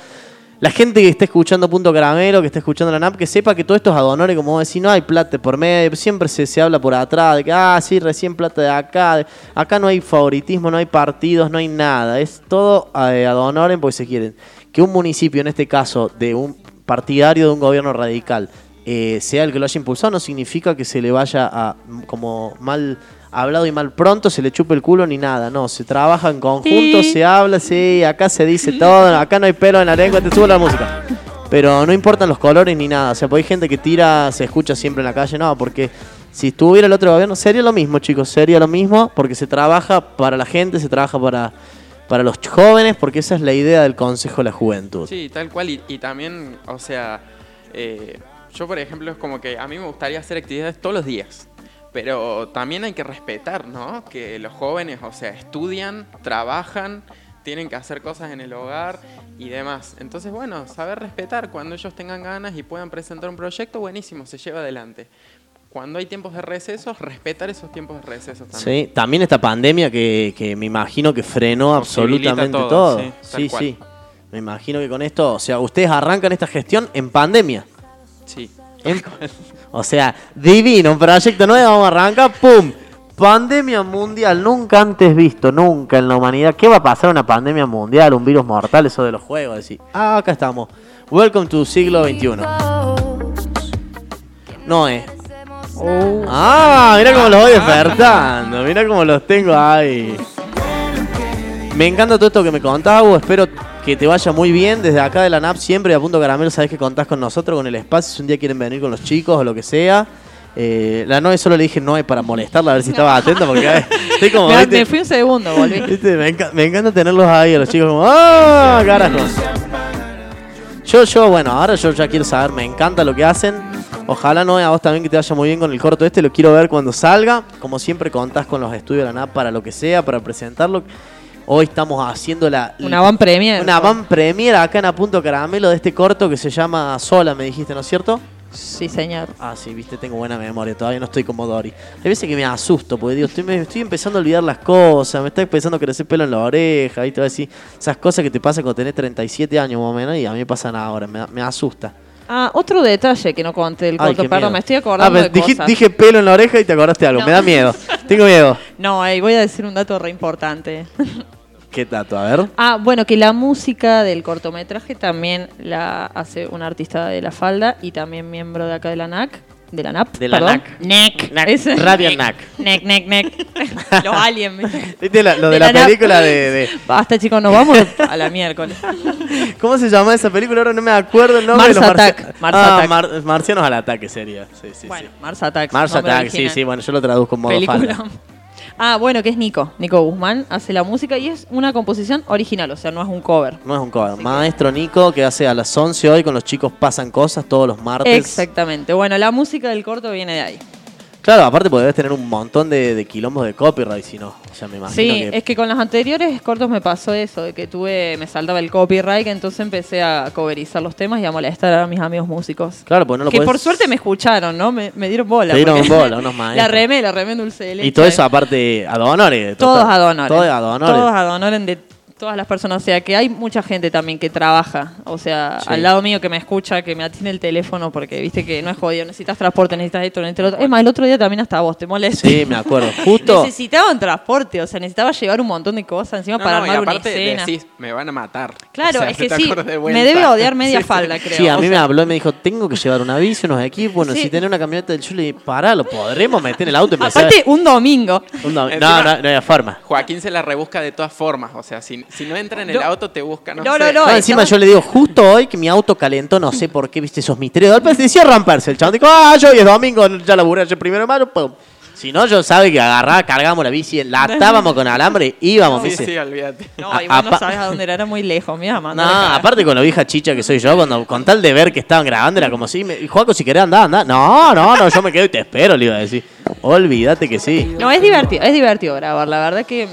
La gente que esté escuchando Punto Caramelo, que esté escuchando la NAP, que sepa que todo esto es ad honorem, como decís, no hay plata por medio, siempre se, se habla por atrás, de que, ah, sí, recién plata de acá, acá no hay favoritismo, no hay partidos, no hay nada, es todo eh, ad honorem porque se quieren. Que un municipio, en este caso, de un partidario de un gobierno radical, eh, sea el que lo haya impulsado, no significa que se le vaya a, como mal hablado y mal pronto, se le chupe el culo ni nada, no, se trabaja en conjunto, Sí. se habla, sí, acá se dice todo, acá no hay pelo en la lengua, te subo la música. Pero no importan los colores ni nada, o sea, porque hay gente que tira, se escucha siempre en la calle, no, porque si estuviera el otro gobierno sería lo mismo, chicos, sería lo mismo, porque se trabaja para la gente, se trabaja para, para los jóvenes, porque esa es la idea del Consejo de la Juventud. Sí, tal cual. Y, y también, o sea, eh, yo por ejemplo es como que a mí me gustaría hacer actividades todos los días. Pero también hay que respetar, ¿no? Que los jóvenes, o sea, estudian, trabajan, tienen que hacer cosas en el hogar y demás. Entonces, bueno, saber respetar cuando ellos tengan ganas y puedan presentar un proyecto, buenísimo, se lleva adelante. Cuando hay tiempos de recesos, respetar esos tiempos de recesos también. Sí, también esta pandemia que, que me imagino que frenó absolutamente todo, todo. sí, sí. Me imagino que con esto, o sea, ustedes arrancan esta gestión en pandemia. Sí. En- o sea, divino, un proyecto nuevo, vamos a arrancar, ¡pum! Pandemia mundial, nunca antes visto, nunca en la humanidad. ¿Qué va a pasar una pandemia mundial, un virus mortal, eso de los juegos? Decir, ah, acá estamos. Welcome to siglo XXI. No es. Ah, mira cómo los voy despertando, mira cómo los tengo ahí. Me encanta todo esto que me Hugo. Espero que te vaya muy bien. Desde acá de la NAP siempre a punto caramelo sabes que contás con nosotros, con el espacio. Si un día quieren venir con los chicos o lo que sea. Eh, la Noe solo le dije Noe para molestarla, a ver si estaba atenta, porque [laughs] estoy como. Me, ¿viste? me fui un segundo, volví. ¿Viste? Me, enca- me encanta tenerlos ahí, a los chicos como. ¡Ah, carajo! Yo, yo, bueno, ahora yo ya quiero saber, me encanta lo que hacen. Ojalá no a vos también que te vaya muy bien con el corto este, lo quiero ver cuando salga. Como siempre contás con los estudios de la NAP para lo que sea, para presentarlo. Hoy estamos haciendo la... Una van premier. Una van premier acá en A Punto Caramelo de este corto que se llama Sola, me dijiste, ¿no es cierto? Sí, señor. Ah, sí, viste, tengo buena memoria, todavía no estoy como Dory. Hay veces que me asusto, porque digo, estoy, me estoy empezando a olvidar las cosas, me está empezando a crecer pelo en la oreja, y todo así. Esas cosas que te pasan cuando tenés 37 años más o menos, y a mí me pasan ahora, me, me asusta. Ah, otro detalle que no conté del Ay, corto, perdón, miedo. me estoy acordando Ah, de dije, cosas. dije pelo en la oreja y te acordaste de algo, No. me da miedo. Tengo miedo. [laughs] No, ey, voy a decir un dato re importante. [laughs] ¿Qué tato? A ver. Ah, bueno, que la música del cortometraje también la hace un artista de la falda y también miembro de acá de la NAC. De la NAP. De la perdón. NAC. Ese- Radio NAC. NEC, NEC, NEC. Los aliens. ¿viste? ¿Viste la- lo de, De la, película de, de- Basta, chicos, nos vamos a la miércoles. ¿Cómo se llama esa película? Ahora no me acuerdo el nombre. Mars los Attack, Mars ah, Attack. Mar- Marcianos al ataque sería. Sí, sí, Bueno, sí. Mars Attacks. Mars Attack, sí, sí, bueno, yo lo traduzco en modo Película. falda. Ah, bueno, que es Nico. Nico Guzmán hace la música y es una composición original, o sea, no es un cover. No es un cover. Maestro Nico, que hace a las 11 hoy con los chicos pasan cosas todos los martes. Exactamente. Bueno, la música del corto viene de ahí. Claro, aparte debes tener un montón de, de quilombos de copyright, si no. O sea, me imagino Sí, que... es que con los anteriores cortos me pasó eso, de que tuve, me saltaba el copyright, entonces empecé a coverizar los temas y a molestar a mis amigos músicos. Claro, pues no lo que podés- por suerte me escucharon, ¿no? Me, me dieron bola. Te dieron bola, [laughs] unos maestros. La remé, la remé en dulce de leche. Y todo eso aparte ad honores. Todos total. ad honorem. Todos ad honorem. Todos ad honorem de todas las personas. O sea, que hay mucha gente también que trabaja. O sea, Sí. al lado mío que me escucha, que me atiende el teléfono porque viste que no es jodido. Necesitas transporte, necesitas esto, necesitas lo otro. Es más, el otro día también hasta vos te molesta. Sí, me acuerdo. Justo... Necesitaba un transporte, o sea, necesitaba llevar un montón de cosas encima No, para no, y armar una aparte escena. decís, me van a matar. Claro, O sea, es [laughs] que sí, de me debe odiar media [laughs] Sí, falda, creo. Sí, a O mí me habló y me dijo, tengo que llevar una bici, unos equipos, bueno, Sí. si tenés una camioneta del dije, pará, lo podremos meter en el auto y Aparte, un domingo. Un dom- Encima- No, no, no hay forma. Joaquín se la rebusca de todas formas. O sea, si, si no entra en el No. auto, te busca. No, No, sé. no, no. No, encima yo le digo, justo hoy que mi auto calentó, no sé por qué, viste esos misterios. De golpe decía romperse. El chabón dijo, ah, yo hoy es domingo, ya laburé ayer primero de mayo, pum. Si no, yo sabe que agarraba, cargábamos la bici, la atábamos con alambre, íbamos, Sí, sí, olvídate. No, A- y vos no sabes a dónde era, era muy lejos, mira, No, mandale cagar. aparte con la vieja chicha que soy yo, cuando con tal de ver que estaban grabando, era como si, me, y Juaco, si querés andar, andá. No, no, no, yo me quedo y te espero, le iba a decir. Olvídate que sí. No, es divertido, es divertido grabar. La verdad que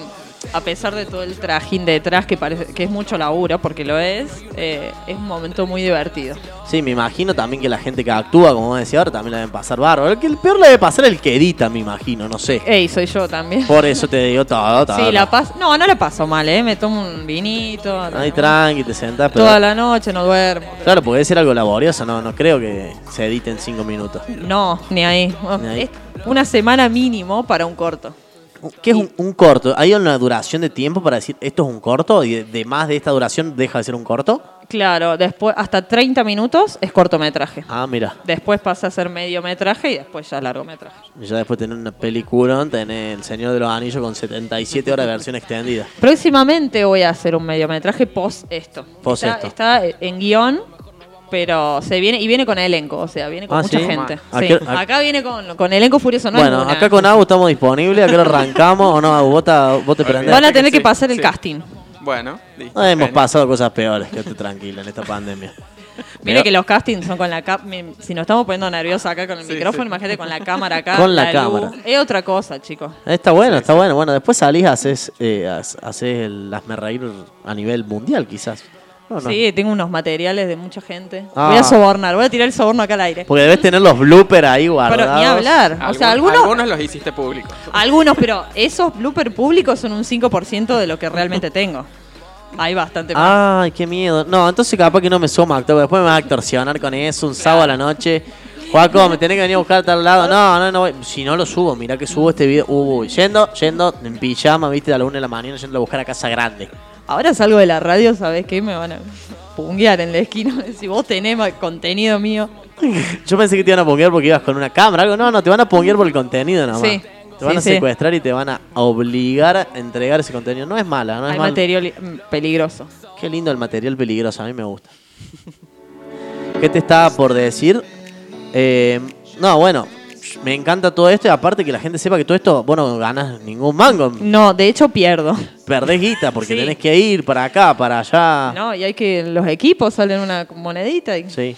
a pesar de todo el trajín detrás, que parece que es mucho laburo, porque lo es, eh, es un momento muy divertido. Sí, me imagino también que la gente que actúa, como vos decías ahora, también la deben pasar bárbaro. El, que el peor le debe pasar el que edita, me imagino, no sé. Ey, soy yo también. Por eso te digo todo, [laughs] todo. Sí, la paso. No, no la paso mal, ¿eh? Me tomo un vinito. Ahí tranqui, te sentás, pero... Toda la noche, no duermo. Claro, puede ser algo laborioso, no, no creo que se edite en cinco minutos. No, ni ahí. Ni ahí. Es una semana mínimo para un corto. ¿Qué es un, un corto? ¿Hay una duración de tiempo para decir esto es un corto y de, de más de esta duración deja de ser un corto? Claro, después hasta 30 minutos es cortometraje. Ah, mira. Después pasa a ser mediometraje y después ya largometraje. Y Ya después tener una película, tener El Señor de los Anillos con 77 horas de versión extendida. Próximamente voy a hacer un mediometraje post esto. Post está, esto. está en guion, pero se viene y viene con elenco, o sea, viene con Ah, mucha ¿sí? gente. ¿A Sí. qué- a- Acá viene con, con elenco furioso, no bueno, acá con Abu estamos disponibles, acá lo [laughs] arrancamos o no, Abu, vos, te- vos te prendés. Van a que tener que sí, pasar el sí. casting. Bueno, listo. No, hemos Genial. pasado cosas peores, quédate tranquila en esta pandemia. [laughs] Mire Pero- que los castings son con la cámara. Si nos estamos poniendo nerviosos acá con el Sí, micrófono, sí. imagínate con la cámara acá. Con la cámara. Es otra cosa, chicos. Está bueno, está bueno. Bueno, después salís, haces, eh, haces haces el hazme reír a nivel mundial, quizás. No, no. Sí, tengo unos materiales de mucha gente. Ah. Voy a sobornar, voy a tirar el soborno acá al aire. Porque debes tener los bloopers ahí guardados. Pero ni hablar. O sea, algunos, algunos los hiciste públicos. algunos, pero esos bloopers públicos son un 5% de lo que realmente [laughs] tengo. Hay bastante más. Ay, qué miedo. No, entonces capaz que no me sumo actor, porque después me vas a extorsionar con eso un sábado a la noche. Juaco, me tenés que venir a buscar a tal lado. No, no, no. voy. Si no lo subo, mirá que subo este video. Uy, yendo, yendo en pijama, viste, a la una de la mañana, yendo a buscar a Casa Grande. Ahora salgo de la radio, ¿sabes qué? Me van a punguear en la esquina. [laughs] Si vos tenés contenido mío. [laughs] Yo pensé que te iban a ponguear porque ibas con una cámara. Algo. No, no, te van a ponguear por el contenido nomás. Sí, Te van sí, a sí. secuestrar y te van a obligar a entregar ese contenido. No es mala, no es Hay mala. material mm, peligroso. Qué lindo el material peligroso, a mí me gusta. [laughs] ¿Qué te estaba por decir? Eh, no, bueno, me encanta todo esto y aparte que la gente sepa que todo esto, vos no ganas ningún mango. No, de hecho pierdo. Perdés guita porque Sí. tenés que ir para acá, para allá. No, y hay que. Los equipos salen una monedita y. Sí.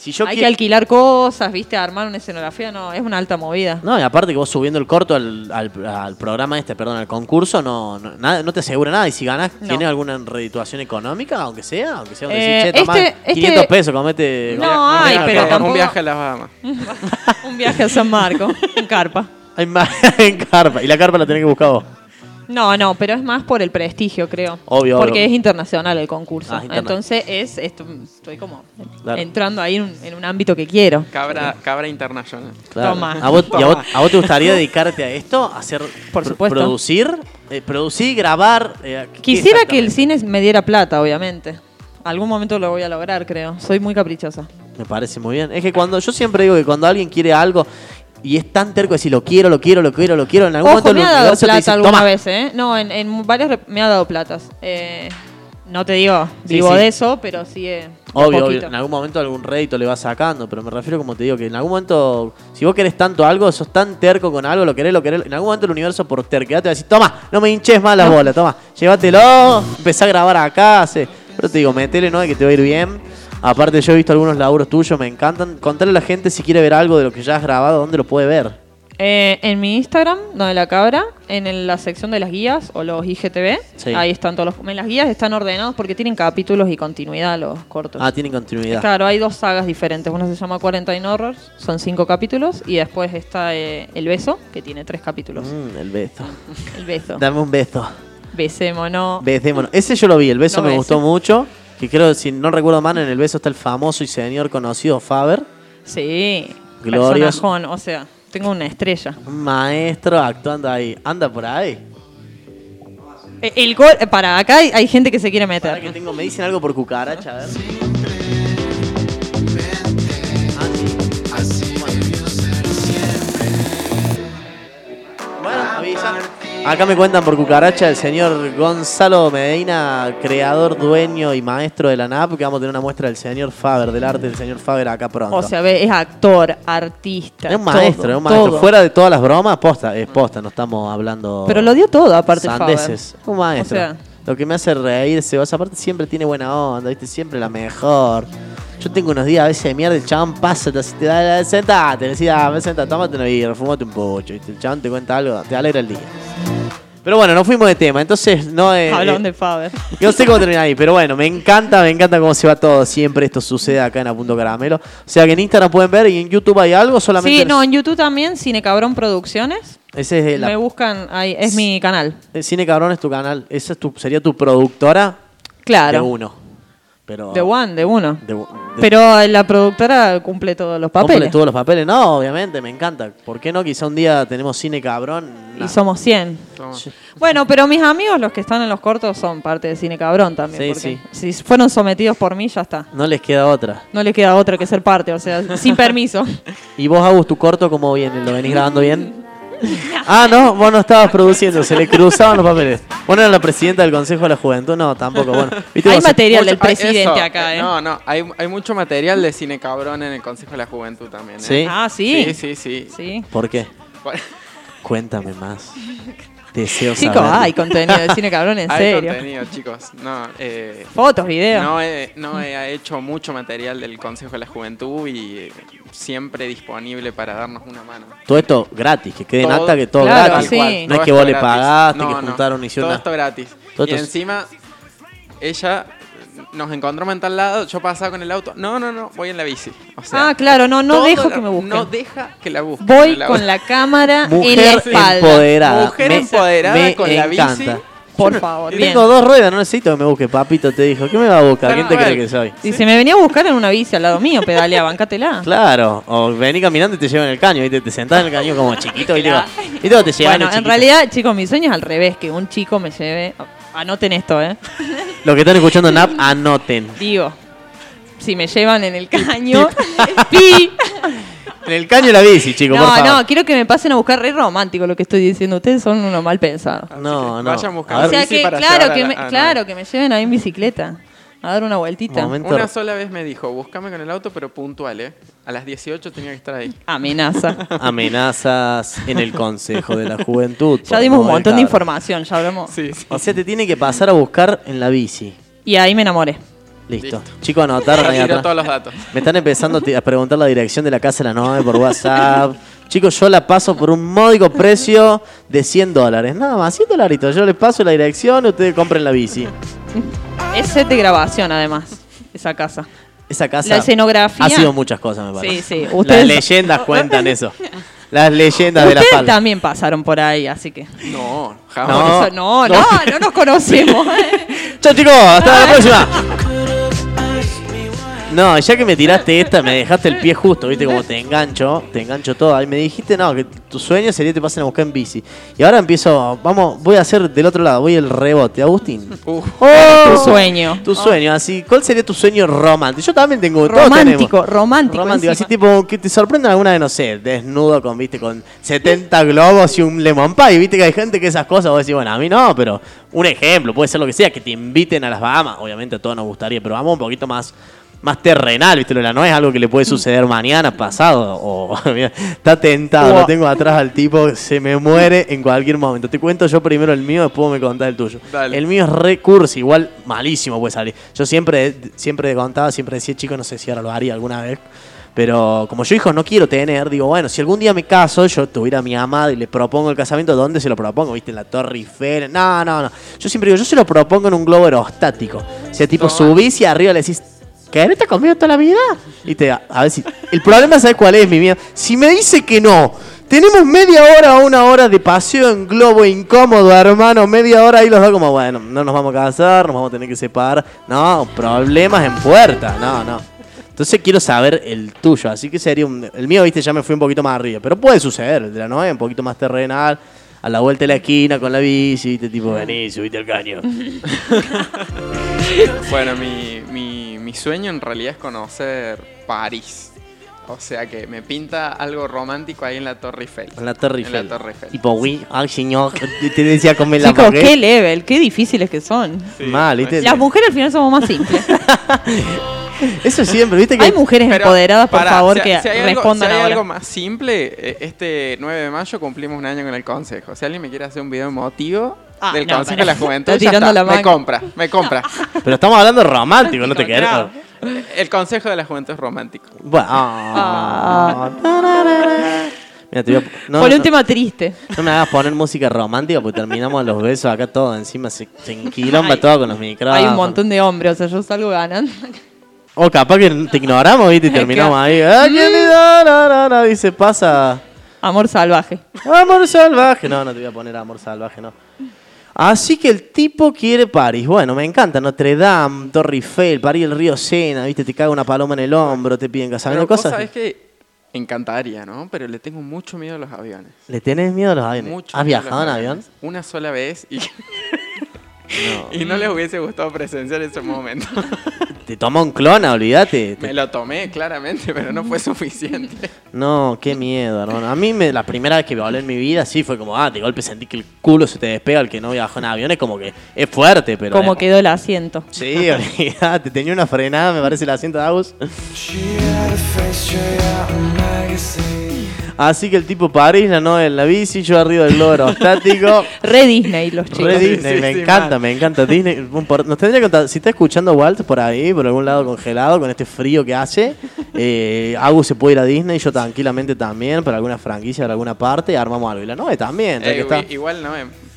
Si yo hay que alquilar cosas, viste, armar una escenografía, no, es una alta movida. No, y aparte que vos subiendo el corto al, al- al programa este, perdón, al concurso, no, no, nada, no te asegura nada. Y si ganás, No. ¿tiene alguna redituación económica? Aunque sea, aunque sea donde Eh, decís, che, este- este- 500 pesos, comete. No, comete ay, acá". pero un viaje a las Bahamas. [laughs] Un viaje a San Marco, en carpa. Hay más [laughs] en carpa. Y la carpa la tenés que buscar vos. No, no, pero es más por el prestigio, creo. Obvio, Porque obvio. es internacional el concurso. Ah, Entonces es, esto- estoy como Claro. entrando ahí en un, en un ámbito que quiero. Cabra, cabra internacional. Claro. Toma. ¿A vos, y a, vos, a vos te gustaría [laughs] dedicarte a esto? ¿A hacer, Por pr- supuesto. producir? Eh, producir, grabar. eh, ¿qué Quisiera que el cine me diera plata, obviamente. Algún momento lo voy a lograr, creo. Soy muy caprichosa. Me parece muy bien. Es que cuando yo siempre digo que cuando alguien quiere algo y es tan terco de decir lo quiero, lo quiero, lo quiero, lo quiero, en algún Ojo, momento me ha dado plata alguna vez, ¿eh? No, en, en varias rep- me ha dado platas. Eh, no te digo, Sí, vivo sí. de eso, pero sí. eh, Obvio, obvio, en algún momento algún rédito le vas sacando, pero me refiero como te digo que en algún momento, si vos querés tanto algo, sos tan terco con algo, lo querés, lo querés, en algún momento el universo por terquedad te va a decir, toma, no me hinches más las bolas, toma, llévatelo, empezá a grabar acá, hace. Pero te digo, metele, ¿no? Que te va a ir bien. Aparte yo he visto algunos laburos tuyos, me encantan. Contale a la gente si quiere ver algo de lo que ya has grabado, ¿dónde lo puede ver? Eh, en mi Instagram, donde la cabra, en el- la sección de las guías o los IGTV, Sí. ahí están todos los. En las guías están ordenados porque tienen capítulos y continuidad los cortos. Ah, tienen continuidad. Claro, hay dos sagas diferentes. Una se llama 49 Horrors, son cinco capítulos. Y después está eh, El Beso, que tiene tres capítulos. Mm, el beso. [laughs] El Beso. Dame un beso. Besémonos. Besémonos. Ese yo lo vi, el beso No me gustó mucho. Que creo, si no recuerdo mal, en el beso está el famoso y señor conocido Faber. Sí. Glorioso. O sea, tengo una estrella. Un maestro actuando ahí. Anda por ahí. Eh, El gol, eh, para acá hay, hay gente que se quiere meter. que tengo, me dicen algo por cucaracha, a ver. Bueno, avisan. Acá me cuentan por cucaracha el señor Gonzalo Medina, creador, dueño y maestro de la NAP, que vamos a tener una muestra del señor Faber, del arte del señor Faber acá pronto. O sea, ve, es actor, artista. es un maestro, es un maestro. todo. Fuera de todas las bromas, posta, es posta, no estamos hablando. Pero lo dio todo, aparte Faber. sandeces. Un maestro. O sea- lo que me hace reírse, o sea, aparte siempre tiene buena onda, ¿viste? Siempre la mejor. Yo tengo unos días a veces de mierda, el chabón pasa, te, te da, sentate, le decía, ah, sentate, tómate una birra, fumate un pocho, ¿viste? El chabón te cuenta algo, te alegra el día. Pero bueno, nos fuimos de tema, entonces no eh, Hablón eh, de Faber. no sé cómo terminar ahí, pero bueno, me encanta, me encanta cómo se va todo. Siempre esto sucede acá en A Punto Caramelo. O sea que en Instagram pueden ver y en YouTube hay algo solamente. Sí, no, en YouTube también, Cine Cabrón Producciones. Ese es la- Me buscan ahí, es mi canal. el Cine Cabrón es tu canal. Esa es tu, sería tu productora Claro. de uno. Pero, De One, de uno. de- de- Pero la productora cumple todos los cumple papeles. todos los papeles. No, obviamente, me encanta. ¿Por qué no? Quizá un día tenemos Cine Cabrón. Y somos 100. Toma. Bueno, pero mis amigos, los que están en los cortos, son parte de Cine Cabrón también. Sí, porque sí. Si fueron sometidos por mí, ya está. No les queda otra. No le queda otra que ser parte, o sea, sin [laughs] permiso. ¿Y vos, Agus, tu corto cómo viene? ¿Lo venís grabando bien? Ah, no, vos no estabas produciendo, se le cruzaban los papeles. Vos no eras la presidenta del Consejo de la Juventud, no, tampoco. Bueno, ¿viste Hay material Mucho- del presidente eso, acá, ¿eh? No, no, hay, hay mucho material de cine cabrón en el Consejo de la Juventud también. ¿eh? ¿Sí? Ah, sí. Sí, sí, sí. Sí. ¿Por qué? Por- Cuéntame más. [laughs] Deseo Chicos, saberlo. hay contenido de Cine Cabrón, en [laughs] hay serio. contenido, chicos. No, eh, Fotos, videos. no, he, no he hecho mucho material del Consejo de la Juventud y siempre disponible para darnos una mano. Todo esto gratis, que quede en acta que todo Claro, gratis. sí. No Todo es que vos le pagaste, No, que juntaron, hicieron Todo esto gratis. Todo y esto- encima, ella nos encontró en tal lado, yo pasaba con el auto. No, no, no, voy en la bici. O sea, ah, claro, no, no dejo la- que me busquen. No deja que la busquen. Voy con la cámara en la Mujer espalda. empoderada. Mujer me, empoderada me con la bici. encanta. Por no- favor, Tengo bien. dos ruedas, no necesito que me busque. Papito te dijo, ¿qué me va a buscar? ¿Quién te Claro, cree que soy? Y se me venía a buscar en una bici al lado mío, pedalea, bancátela. [laughs] Claro, o vení caminando y te llevan el caño, ¿viste? Te sentás en el caño como chiquito y digo, y luego te llevan Bueno, en realidad, chicos, mi sueño es al revés, que un chico me lleve... Anoten esto, ¿eh? [laughs] Los que están escuchando en app, [laughs] anoten. Digo, si me llevan en el caño... ¡Pi! [laughs] En el caño de la bici, chicos, por No, favor. no, quiero que me pasen a buscar re romántico lo que estoy diciendo. Ustedes son unos mal pensados. No, no. Vayan A buscando O sea bici que, para claro que, no. claro, que me lleven ahí en bicicleta. A dar una vueltita. Momento- Una sola vez me dijo, búscame con el auto, pero puntual, ¿eh? A las 18 tenía que estar ahí. Amenaza. [laughs] Amenazas en el Consejo de la Juventud. ya dimos un montón de información, ya hablamos. Sí, sí. O sea, te tiene que pasar a buscar en la bici. Y ahí me enamoré. Listo. Listo. Chicos, anotaron ahí Tiró atrás. todos los datos. Me están empezando a preguntar la dirección de la casa de la novia por WhatsApp. Chicos, yo la paso por un módico precio de 100 dólares. Nada más, 100 dolaritos. Yo les paso la dirección y ustedes compren la bici. [laughs] Es set de grabación, además, esa casa. Esa casa La escenografía. ha sido muchas cosas, me parece. Sí, sí. Las leyendas [laughs] cuentan eso. [laughs] Las leyendas de la ustedes falda. también pasaron por ahí, así que. No, No. jamás. Por eso- no, no, no, nos conocemos. Chao chicos, hasta la próxima. No, ya que me tiraste esta, me dejaste el pie justo, viste, como te engancho, te engancho todo. Y me dijiste, no, que tu sueño sería que te pasen a buscar en bici. Y ahora empiezo, vamos, voy a hacer del otro lado, voy el rebote. Agustín. [laughs] ¡Oh! tu sueño. Tu sueño, así. ¿Cuál sería tu sueño romántico? Yo también tengo. todos Romántico, tenemos. romántico. Romántico, así tipo que te sorprendan alguna vez, no sé, desnudo con, viste, con 70 globos y un lemon pie. Viste que hay gente que esas cosas, vos decís, bueno, a mí no, pero un ejemplo, puede ser lo que sea, que te inviten a las Bahamas. Obviamente a todos nos gustaría, pero vamos un poquito más, más terrenal, viste, lo de la no es algo que le puede suceder mañana, pasado, o [laughs] mira, está tentado, lo tengo atrás al tipo, se me muere en cualquier momento. Te cuento yo primero el mío, después me contás el tuyo. Dale. El mío es recurso, igual malísimo puede salir. Yo siempre, siempre contaba, siempre decía, chico, no sé si ahora lo haría alguna vez. Pero como yo hijos no quiero tener, digo, bueno, si algún día me caso, yo tuviera a mi amada y le propongo el casamiento, ¿dónde se lo propongo? ¿Viste? En la Torre Eiffel. No, no, no. Yo siempre digo, yo se lo propongo en un globo aerostático. O sea, tipo, Toma. subís y arriba le decís, ¿querés estar conmigo toda la vida? Y te a ver si. El problema, ¿sabes cuál es, mi vida? Si me dice que no. Tenemos media hora o una hora de paseo en globo incómodo, hermano. Media hora ahí los dos como, bueno, no nos vamos a casar, nos vamos a tener que separar. No, problemas en puerta. No, no. Entonces quiero saber el tuyo. Así que sería un... El mío, viste, ya me fui un poquito más arriba. Pero puede suceder. El de la novia un poquito más terrenal. A la vuelta de la esquina con la bici. Viste, tipo, vení, subite al caño. [laughs] Bueno, mi, mi, mi sueño en realidad es conocer París. O sea que me pinta algo romántico ahí en la Torre Eiffel. En la Torre En Eiffel. la Torre Eiffel. Tipo, oui, ay, señor. Te decía comer la Chicos, qué level, qué difíciles que son. Mal, ¿viste? Las mujeres al final somos más simples. [laughs] Eso siempre, ¿viste? Que Hay mujeres Pero, empoderadas, por pará, favor, si- que si hay algo- respondan si hay ahora. algo más simple, eh, este 9 de mayo cumplimos un año con el consejo. Si alguien me quiere hacer un video emotivo Ah, del no, consejo de la juventud, Está ya tirando está, la me manga. compra, me compra. [laughs] Pero estamos hablando romántico, ¿no te querés? Claro. el consejo de la juventud es romántico. Bueno. ah. Mira, te voy a... No, Por no- un tema triste. no me hagas poner música romántica porque terminamos los besos acá todo encima se, se enquilomba Ay, todo con los micrófonos. Hay un montón de hombres, o sea, yo salgo ganando. O capaz que te ignoramos, ¿viste? Y [laughs] terminamos ahí. ¡Ah, qué lindo! No, no, no. Dice, pasa. Amor salvaje. Amor salvaje. No, no te voy a poner amor salvaje, no. Así que el tipo quiere París. Bueno, me encanta. Notre Dame, Torre Eiffel, París, el río Sena, ¿viste? Te caga una paloma en el hombro, te piden casamiento, cosas. sabés que encantaría, ¿no? Pero le tengo mucho miedo a los aviones. ¿Le tenés miedo a los aviones? Mucho ¿Has miedo a los viajado en avión? aviones. Una sola vez y, [laughs] [laughs] y no les hubiese gustado presenciar ese momento. [laughs] Te toma un clona, olvídate. Te- Me lo tomé claramente, pero no fue suficiente. No, qué miedo, hermano. A mí me, la primera vez que volé en mi vida sí fue como, ah, de golpe sentí que el culo se te despega el que no viajó en avión. Es como que es fuerte, pero... Como eh, quedó el asiento. Sí, [laughs] olvídate. Tenía una frenada, me parece, el asiento de Agus. Así que el tipo París, la novia en la bici, yo arriba del globo aerostático. [laughs] Re Disney los chicos. Re Disney, sí, me sí, encanta, me encanta Disney. Nos tendría que contar, si está escuchando Walt por ahí, por algún lado congelado, con este frío que hace, eh, Agus se puede ir a Disney, yo tranquilamente también, para alguna franquicia, para alguna parte, armamos algo. Y la novia también, Eh, que está. Igual no,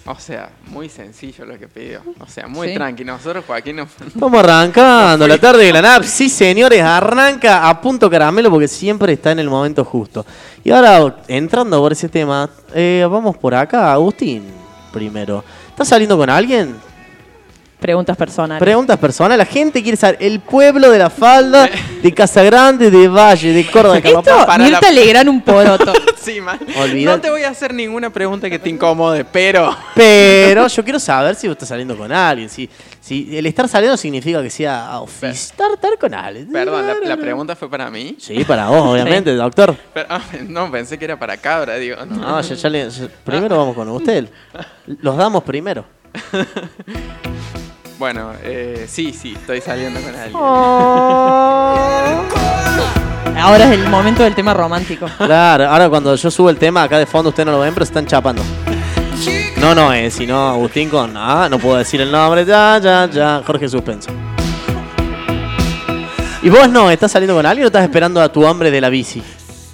o sea, muy sencillo lo que pidió. O sea, muy Sí. tranqui. Nosotros, Joaquín, no, [laughs] Vamos arrancando la tarde de la NAP. Sí, señores, arranca a punto caramelo porque siempre está en el momento justo. Y ahora, entrando por ese tema, eh, vamos por acá, Agustín, primero. ¿Estás saliendo con alguien? Preguntas personales. Preguntas personales. La gente quiere saber el pueblo de la falda, de Casagrande, de Valle, de Córdoba, de Esto, para Mirta la- un poroto. [laughs] sí, man. No te voy a hacer ninguna pregunta que te incomode, pero. [laughs] Pero yo quiero saber si vos estás saliendo con alguien. Si, si el estar saliendo significa que sea ofi- estar, estar con alguien. Perdón, la, la pregunta fue para mí. Sí, para vos, obviamente, doctor. Pero- ah, no, pensé que era para cabra, digo. No. No, ya, ya le- ya- primero vamos con usted. [laughs] Los damos primero. Bueno, eh, sí, sí, estoy saliendo con alguien. Ahora es el momento del tema romántico. Claro, ahora cuando yo subo el tema, acá de fondo ustedes no lo ven, pero se están chapando. No, no es, sino Agustín con. Ah, no puedo decir el nombre. Ya, ya, ya. Jorge Suspenso. ¿Y vos no? ¿Estás saliendo con alguien o estás esperando a tu hombre de la bici?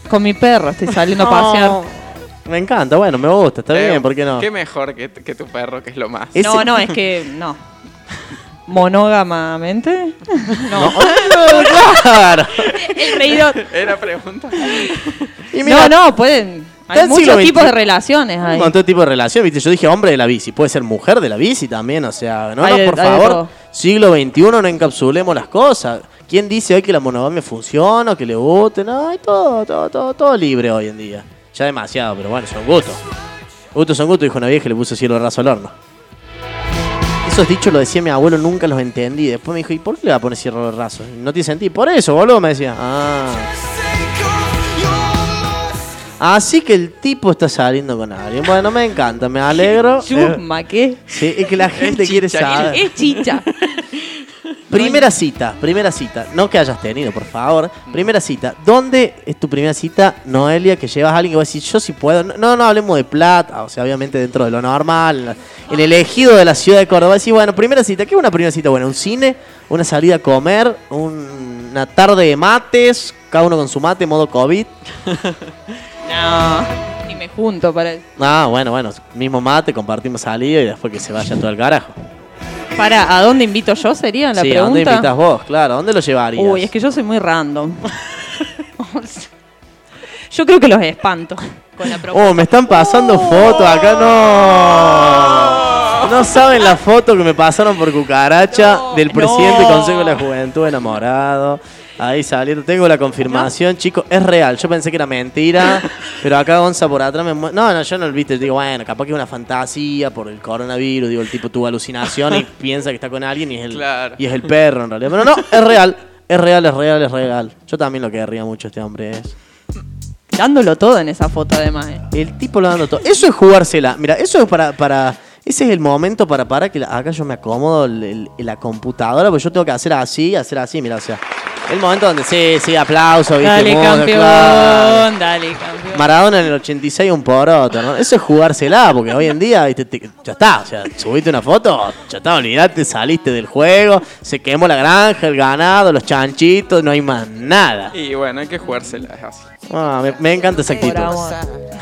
Con mi perro estoy saliendo a pasear. Me encanta, bueno, me gusta, está Eh, bien, ¿por qué no? Qué mejor que, que tu perro, que es lo más. No, no, es que no. ¿Monógamamente? No. claro. El reído. Era pregunta. Y mira, No, no, pueden. Hay siglo muchos tipos de relaciones ahí. montón de tipos de relación, ¿viste? Yo dije hombre de la bici, puede ser mujer de la bici también, o sea, no, no, de- por de favor, todo. siglo XXI no encapsulemos las cosas. ¿Quién dice hoy que la monogamia funciona o que le guste? No, hay todo, todo, todo, todo libre hoy en día. Ya demasiado, pero bueno, son gustos. Gustos son gustos, dijo una vieja y le puso cielo raso al horno. Esos dichos lo decía mi abuelo, nunca los entendí. Después me dijo, ¿y por qué le va a poner cielo raso? No tiene sentido. Por eso, boludo, me decía. Ah. Así que el tipo está saliendo con alguien. Bueno, me encanta, me alegro. [laughs] Eh, Chusma, ¿qué? sí, es que la [laughs] gente quiere chicha, saber. Es chicha. [laughs] Primera cita, primera cita. No que hayas tenido, por favor. Primera cita. ¿Dónde es tu primera cita, Noelia, que llevas a alguien que va a decir, yo sí puedo? No, no hablemos de plata, o sea, obviamente dentro de lo normal. El elegido de la ciudad de Córdoba. Decir, bueno, primera cita. ¿Qué es una primera cita? Bueno, un cine, una salida a comer, un- una tarde de mates, cada uno con su mate, modo COVID. [laughs] No. Ni me junto para. Ah, bueno, bueno, mismo mate, compartimos salida y después que se vaya todo el carajo. Para, ¿a dónde invito yo? Sería la sí, ¿a pregunta. dónde invitas vos? Claro, ¿a dónde lo llevarías? Uy, es que yo soy muy random. [laughs] yo creo que los espanto con la propuesta. Oh, me están pasando fotos acá, no. No saben la foto que me pasaron por cucaracha No, del presidente no. del Consejo de la Juventud enamorado. Ahí saliendo, tengo la confirmación, chicos, es real. Yo pensé que era mentira, [laughs] pero acá Gonza por atrás me No, no, yo no lo viste. Digo, bueno, capaz que es una fantasía por el coronavirus. Digo, el tipo tuvo alucinación y [laughs] piensa que está con alguien y es el, Claro. y es el perro en realidad. Pero no, es real, es real, es real, es real. Yo también lo querría mucho este hombre. Es. Dándolo todo en esa foto, además. eh. El tipo lo dando todo. Eso es jugársela. Mira, eso es para, para. Ese es el momento para parar que la- acá yo me acomodo el- el- la computadora, porque yo tengo que hacer así, hacer así, mira, o sea. El momento donde sí, sí, aplauso, viste, Dale, campeón. claro. Dale, campeón. Maradona en el 86 un poroto, ¿no? Eso es jugársela, porque hoy en día, viste, te- ya está, o sea, subiste una foto, ya está, olvidate, saliste del juego, se quemó la granja, el ganado, los chanchitos, no hay más nada. Y bueno, hay que jugársela, es así. Ah, me, me encanta esa actitud.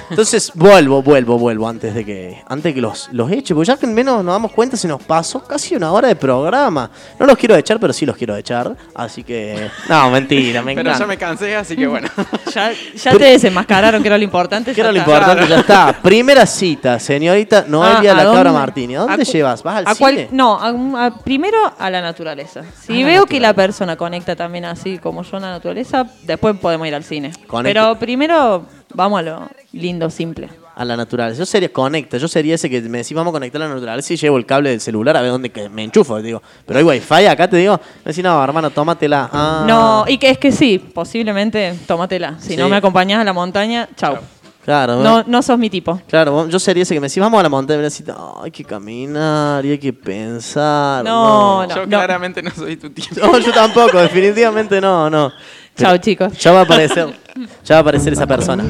Entonces, vuelvo, vuelvo, vuelvo antes de que antes que los, los eche, porque ya que al menos nos damos cuenta se nos pasó casi una hora de programa. No los quiero echar, pero sí los quiero echar. Así que. [laughs] No, mentira, me Pero encanta. ya me cansé, así que bueno. [laughs] Ya, ya te desenmascararon, que era lo importante. ¿Qué ya era lo está. importante? Ya está. Primera cita, señorita Noelia Ah, ¿a La Cabra? Martínez. ¿A dónde ¿A cu- llevas? ¿Vas al a cine? cual- no, a primero a la naturaleza. Si A la veo que la persona conecta también así como yo a la naturaleza, después podemos ir al cine. Conecta. Pero primero vamos a lo lindo, simple. A la naturaleza. Yo sería conecta. Yo sería ese que me decís, vamos a conectar a la naturaleza y llevo el cable del celular a ver dónde que me enchufo. Digo, pero hay wifi acá, te digo. Me decís, no, hermano, tómatela. Ah. No, y que es que sí, posiblemente tómatela. Si Sí. no me acompañás a la montaña, chau. Claro, No, no sos mi tipo. Claro, yo sería ese que me decís, vamos a la montaña y me decís, "No, hay que caminar y hay que pensar. No, no. Yo claramente no soy tu tipo. No, yo tampoco, definitivamente no, no. Chao, chicos. Ya va a aparecer, [laughs] ya va a aparecer esa persona.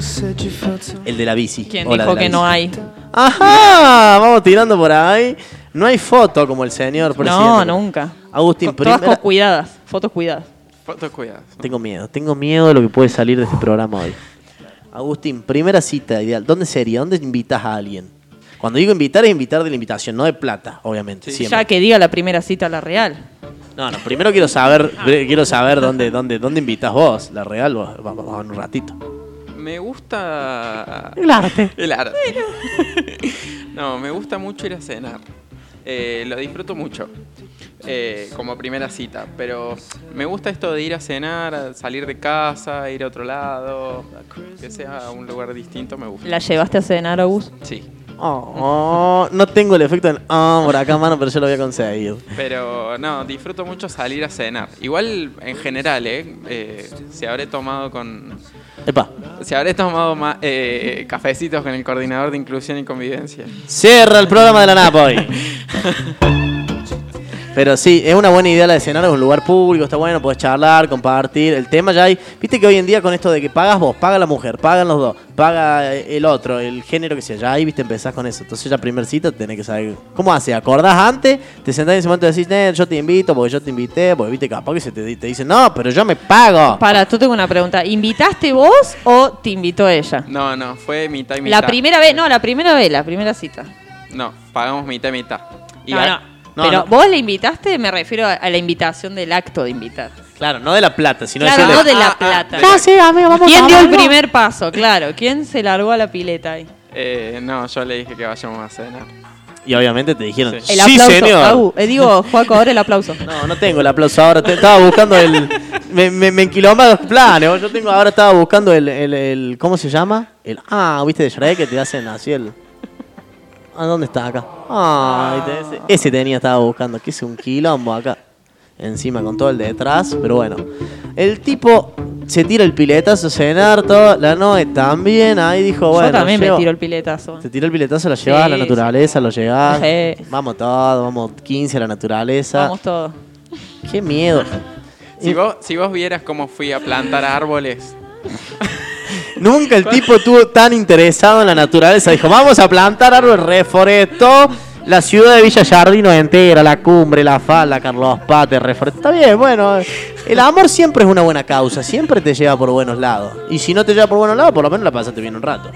El de la bici. ¿Quién dijo que no hay? Ajá, vamos tirando por ahí. No hay foto como el señor presidente. No, nunca. Agustín, Co- Todas primera- cuidadas, fotos cuidadas. Fotos cuidadas. Tengo miedo, tengo miedo de lo que puede salir de este programa hoy. Agustín, primera cita ideal. ¿Dónde sería? ¿Dónde invitas a alguien? Cuando digo invitar es invitar de la invitación, no de plata, obviamente. Ya que diga la primera cita a la real. No, no, primero quiero saber, quiero saber dónde, dónde, dónde invitas vos, la real, vos, vamos, vamos en un ratito. Me gusta. El arte. El arte. no, me gusta mucho ir a cenar. Eh, lo disfruto mucho. eh, como primera cita. Pero me gusta esto de ir a cenar, salir de casa, ir a otro lado. Que sea un lugar distinto, me gusta. ¿La llevaste a cenar, Agus? Sí. Oh, no tengo el efecto en ah por acá, mano, pero yo lo voy a conseguir. Pero no, disfruto mucho salir a cenar. Igual en general, ¿eh? eh si habré tomado con. Epa. Si habré tomado ma- eh, cafecitos con el coordinador de inclusión y convivencia. Cierra el programa de la Napo hoy. [laughs] Pero sí, es una buena idea la de cenar en un lugar público, está bueno, puedes charlar, compartir. El tema ya hay. Viste que hoy en día con esto de que pagas vos, paga la mujer, pagan los dos, paga el otro, el género que sea, ya ahí, viste, empezás con eso. Entonces ya primer cita tenés que saber. ¿Cómo hace? ¿Acordás antes? Te sentás en ese momento y decís, "Eh, yo te invito porque yo te invité, porque viste, capaz que se te, te dicen, no, pero yo me pago. Para, tú tengo una pregunta. ¿Invitaste vos o te invitó ella? No, no, fue mitad y mitad. La primera vez, no, la primera vez, la primera cita. No, pagamos mitad y mitad. Y no. No, Pero no. vos le invitaste, me refiero a, a la invitación del acto de invitar. Claro, no de la plata, sino Claro, decirle, no de la Ah, ah, plata. de la- sí, amigo, vamos ¿Quién a dio el algo". primer paso? Claro, ¿quién se largó a la pileta ahí? eh, no, yo le dije que vayamos a cenar. Y obviamente te dijeron, Sí. El sí, aplauso. señor. Eh, digo, Juaco, ahora el aplauso. No, no tengo el aplauso ahora. te- estaba buscando el. Me, me, me enquilomba los planes. Yo tengo ahora estaba buscando el, el, el- ¿Cómo se llama? El. Ah, viste de Shrek que te hacen así el. Ah, ¿dónde está acá? Ah, ese, ese tenía, estaba buscando. Que es un quilombo acá. Encima con todo el detrás. Pero bueno. El tipo se tira el piletazo a cenar. Todo, la Noe también. Ahí dijo, bueno. Yo también llevo- me tiro el piletazo. te tiró el piletazo, lo llevas a la Sí, naturaleza, lo llevas. [laughs] Sí. Vamos todo, vamos 15 a la naturaleza. Vamos todos. Qué miedo. Si vos, si vos vieras cómo fui a plantar árboles, [laughs] Nunca el tipo estuvo tan interesado en la naturaleza. Dijo, vamos a plantar árboles, reforestó la ciudad de Villa Jardino entera, la cumbre, la falda, Carlos Pate, reforestó. Está bien, bueno. El amor siempre es una buena causa, siempre te lleva por buenos lados. Y si no te lleva por buenos lados, por lo menos la pasaste bien un rato.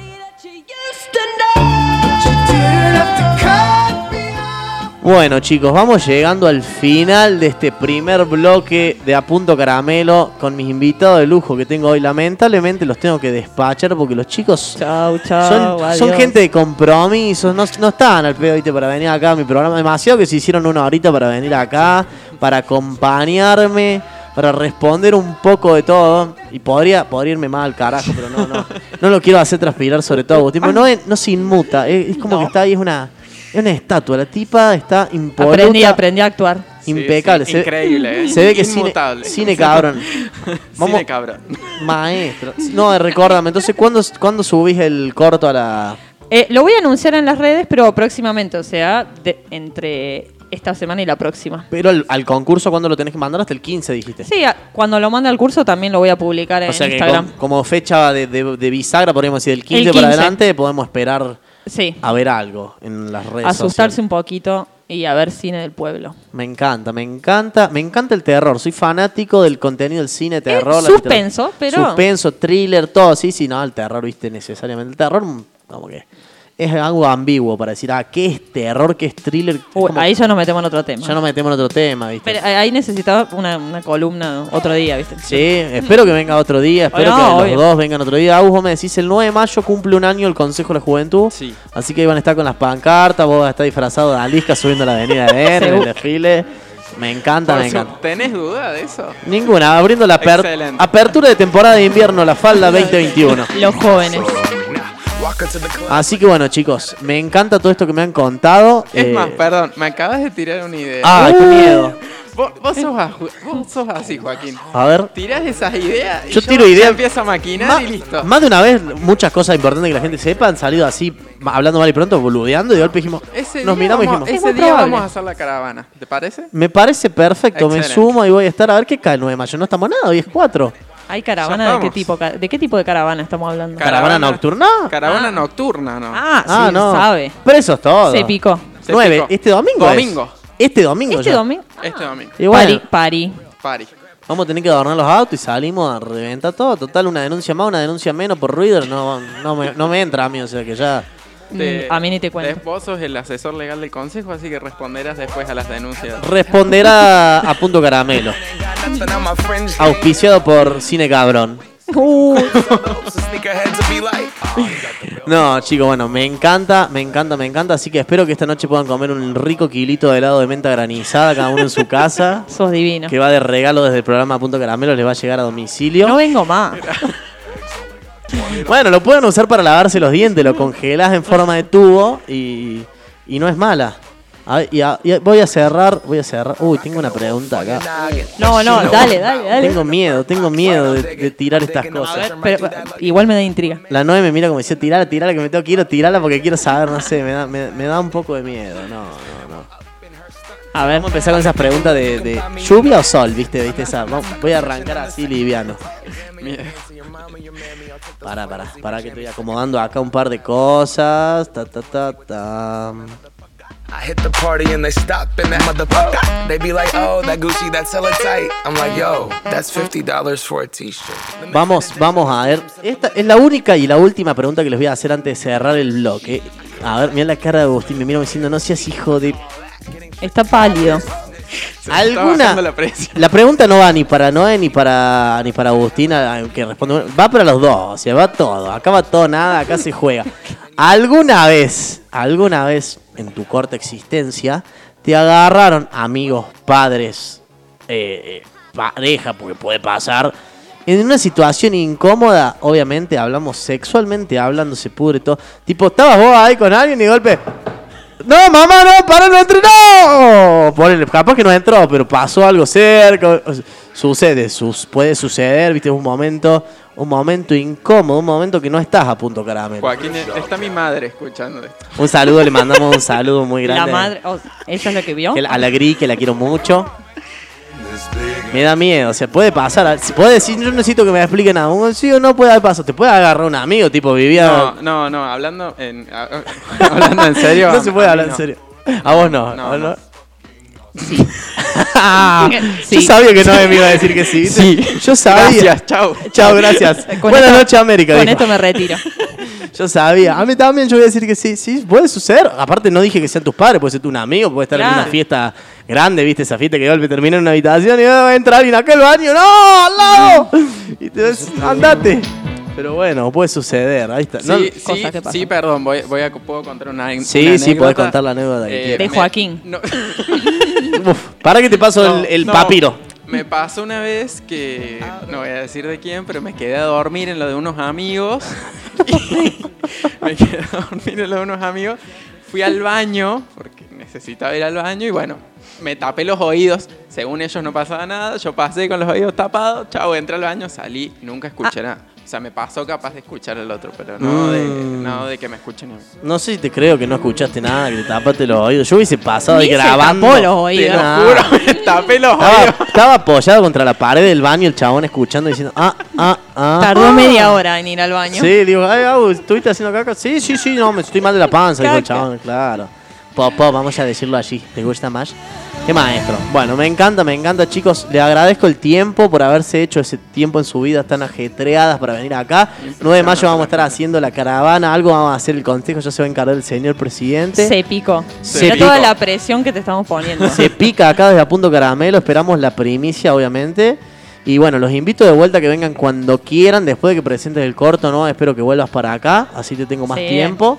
Bueno chicos, vamos llegando al final de este primer bloque de A Punto Caramelo con mis invitados de lujo que tengo hoy. Lamentablemente los tengo que despachar porque los chicos Chau, chau. son, gente de compromiso, no, no estaban al pedo ¿viste? para venir acá a mi programa. Demasiado que se hicieron una horita para venir acá, para acompañarme, para responder un poco de todo. Y podría, podría irme mal, carajo, pero no, no. [laughs] No lo quiero hacer transpirar sobre todo. Agustín, porque no, es- no se inmuta, es, es como que está ahí, es una, es una estatua. La tipa está impoluta. Aprendí, aprendí a actuar. Sí, Impecable. sí, se, increíble, ¿eh? Se ve que cine, cine cabrón. [laughs] Vamos- Cine cabrón. Maestro. No, recuérdame. Entonces, ¿cuándo, ¿cuándo subís el corto a la...? Eh, lo voy a anunciar en las redes, pero próximamente, o sea, de- entre esta semana y la próxima. Pero al, al concurso, ¿cuándo lo tenés que mandar? Hasta el 15, dijiste. Sí, a- cuando lo mande al curso también lo voy a publicar en o sea que Instagram. com- como fecha de, de- de bisagra, podríamos decir, del 15, El para 15. adelante, podemos esperar Sí, a ver algo en las redes asustarse sociales. un poquito y a ver cine del pueblo. Me encanta, me encanta, me encanta el terror. Soy fanático del contenido del cine, terror. la suspenso, pero- Suspenso, thriller, todo. Sí, sí, no, el terror, viste, necesariamente. El terror, mm, como que es algo ambiguo para decir, ah, ¿qué es terror? ¿Qué es thriller? Es Uy, como- ahí ya nos metemos en otro tema. Ya nos metemos en otro tema, viste. Pero ahí necesitaba una, una columna otro día, ¿viste? Sí, espero que venga otro día, espero No, que los dos vengan otro día. Agus, vos me decís, el 9 de mayo cumple un año el Consejo de la Juventud. Sí. Así que ahí van a estar con las pancartas, vos vas a estar disfrazado de Alisca subiendo la avenida de en [laughs] el desfile. Me encanta, Por me encanta. ¿Tenés duda de eso? Ninguna, abriendo la aper- apertura de temporada de invierno, la falda [laughs] 2021. Los jóvenes. Así que bueno, chicos, me encanta todo esto que me han contado. Es Eh, más, perdón, me acabas de tirar una idea. Ay, qué miedo. Vos, vos sos, a- vos sos así, Joaquín. A ver. Tirás esas ideas y Yo yo, tiro ideas. empiezo a maquinar Ma- y listo. Más de una vez, muchas cosas importantes que la gente sepa han salido así, hablando mal y pronto, boludeando, y de golpe dijimos, Ese nos miramos y dijimos, ese día vamos a hacer la caravana. ¿Te parece? me parece perfecto, me sumo y voy a estar a ver qué cae el 9 de mayo. No estamos nada, hoy es 4. ¿Hay caravana de qué tipo? ¿De qué tipo de caravana estamos hablando? Cara- ¿Caravana nocturna? Caravana Ah. nocturna, ¿no? Ah, Ah, sí, no. sabe. Pero eso es todo. Se picó. Se 9, picó. este domingo. es. Domingo. Este domingo. Este ya. domingo. Este domingo. Y bueno, Pari, pari. Vamos a tener que adornar los autos y salimos a reventar todo. Total, una denuncia más, una denuncia menos por ruido. No, no, me, no me entra a mí, o sea que ya. Te- Mm, a mí ni te cuento. Vos sos el asesor legal del consejo, así que responderás después a las denuncias. Responderá a punto caramelo. Auspiciado por Cine Cabrón. Uh, No, chicos, bueno, me encanta, me encanta, me encanta. Así que espero que esta noche puedan comer un rico kilito de helado de menta granizada, cada uno en su casa. [laughs] sos divino. Que va de regalo desde el programa Punto Caramelo, les va a llegar a domicilio. No vengo más. [laughs] Bueno, lo pueden usar para lavarse los dientes, lo congelás en forma de tubo y, y no es mala. A ver, y a- y a- voy a cerrar, voy a cerrar. Uy, tengo una pregunta acá. No, no, dale, dale, dale. Tengo miedo, tengo miedo de, de tirar estas cosas. ver, pero igual me da intriga. La 9 me mira como decía, tirala, tirala, que me tengo que ir a tirarla porque quiero saber, no sé, me da, me, me da un poco de miedo. No, no, no. A ver. Vamos a empezar con esas preguntas de, de lluvia o sol, ¿viste? ¿Viste esa? Vamos- voy a arrancar así liviano. Para, para, para que estoy acomodando acá un par de cosas. Ta, ta, ta, ta. I hit the party and they stop in that motherfucker. They be like, oh, that Gucci, that's hella tight. I'm like, yo, that's $50 for a t-shirt. Vamos, vamos a ver. Esta es la única y la última pregunta que les voy a hacer antes de cerrar el bloque. A ver, mira la cara de Agustín, me mira diciendo, no seas hijo de... Está pálido. se ¿Alguna? la. La pregunta no va ni para Noé ni para ni para Agustina, que responde. Va para los dos, o sea, va todo. Acá va todo, nada, acá se juega. ¿Alguna vez, alguna vez en tu corta existencia, te agarraron amigos, padres, eh, eh, pareja, porque puede pasar, en una situación incómoda? Obviamente, hablamos sexualmente, hablando, se pudre todo. Tipo, estabas vos ahí con alguien y golpe. No, mamá, no, para, no entré, no. Ponele, capaz que no entró, pero pasó algo cerca. Sucede, sus, puede suceder, viste, un momento, un momento incómodo, un momento que no estás a punto caramelo. Joaquín, está mi madre escuchando esto. Un saludo, le mandamos un saludo muy grande. La madre. oh, ¿Ella es la que vio? A la Gris, que la quiero mucho. Me da miedo, o sea, puede pasar. si Puede decir, yo no necesito que me expliquen nada. Un sí o no puede haber pasado. Te puede agarrar un amigo, tipo, vivía. No, no, no, hablando en, a- [laughs] hablando en serio. [laughs] No se puede a hablar mí en no. serio. A vos no. No, ¿a vos no. Ah, [laughs] Sí. Yo sabía que no me iba a decir que sí. [laughs] Sí. Yo sabía. Gracias, chao. Chao, gracias. [laughs] Con Buenas noches, América. Con dijo. esto me retiro. Yo sabía. A mí también yo voy a decir que sí. Sí, puede suceder. Aparte, no dije que sean tus padres, puede ser tu un amigo, puede estar en una fiesta grande, ¿viste? Esa fiesta que golpe termina en una habitación y va a entrar alguien acá al baño. ¡No! ¡Al lado! Y te ves, andate. Pero bueno, puede suceder. Ahí está. No- Sí, sí, que sí, perdón, voy, voy a, puedo contar una, una Sí, sí, podés anécdota. contar la anécdota Eh. De me- Joaquín. no- [laughs] Uf, para que te paso No, el, el no, papiro. Me pasó una vez que, no voy a decir de quién, pero me quedé a dormir en lo de unos amigos. [laughs] Y me quedé a dormir en lo de unos amigos. Fui al baño, porque necesitaba ir al baño, y bueno, me tapé los oídos. Según ellos no pasaba nada, yo pasé con los oídos tapados, chao, entré al baño, salí, nunca escuché nada. O sea, me pasó capaz de escuchar al otro, pero no, de, Mm. no de que me escuchen a mí. No sé si te creo que no escuchaste nada, que te tapaste los oídos. Yo hubiese pasado Ni se grabando. tapó los Te oídos. lo Ah. juro, me tapé los Estaba, oídos. estaba apoyado contra la pared del baño el chabón escuchando diciendo, ah, ah, ah. Tardó ah. media hora en ir al baño. Sí, digo, ay, Agus, ¿estuviste haciendo caca? Sí, sí, sí, no, me estoy mal de la panza, dijo el chabón, claro. Popó, vamos a decirlo así. ¿Te gusta más? Qué maestro. Bueno, me encanta, me encanta, chicos. Le agradezco el tiempo por haberse hecho ese tiempo en su vida tan ajetreadas para venir acá. 9 de mayo vamos a estar haciendo la caravana, algo vamos a hacer el consejo, ya se va a encargar el señor presidente. Se picó. Se Mira toda picó. la presión que te estamos poniendo. Se pica acá desde a punto caramelo, esperamos la primicia, obviamente. Y bueno, los invito de vuelta a que vengan cuando quieran, después de que presentes el corto, ¿no? Espero que vuelvas para acá, así te tengo más Sí. tiempo.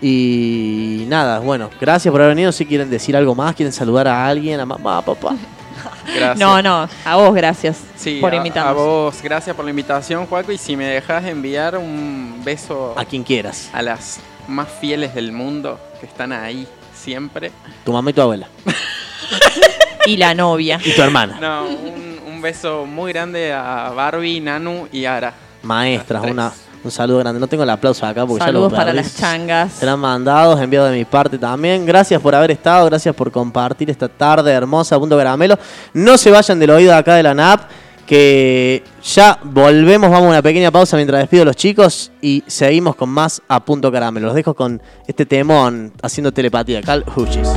Y nada, bueno, gracias por haber venido. Si quieren decir algo más, quieren saludar a alguien, a mamá, a papá. [laughs] Gracias. No, no, a vos gracias Sí, por invitarnos. A vos, gracias por la invitación, Juaco. Y si me dejas enviar un beso A quien quieras. a las más fieles del mundo que están ahí siempre. Tu mamá y tu abuela. [laughs] Y la novia. Y tu hermana. No, un, un beso muy grande a Barbie, Nanu y Ara. Maestras, una, un saludo grande. No tengo el aplauso acá porque Saludos ya lo para las changas. Serán mandados, enviados de mi parte también. Gracias por haber estado, gracias por compartir esta tarde hermosa a Punto Caramelo. No se vayan del oído acá de la NAP, que ya volvemos, vamos a una pequeña pausa mientras despido a los chicos y seguimos con más a Punto Caramelo. Los dejo con este temón haciendo telepatía, Cal Hutchis.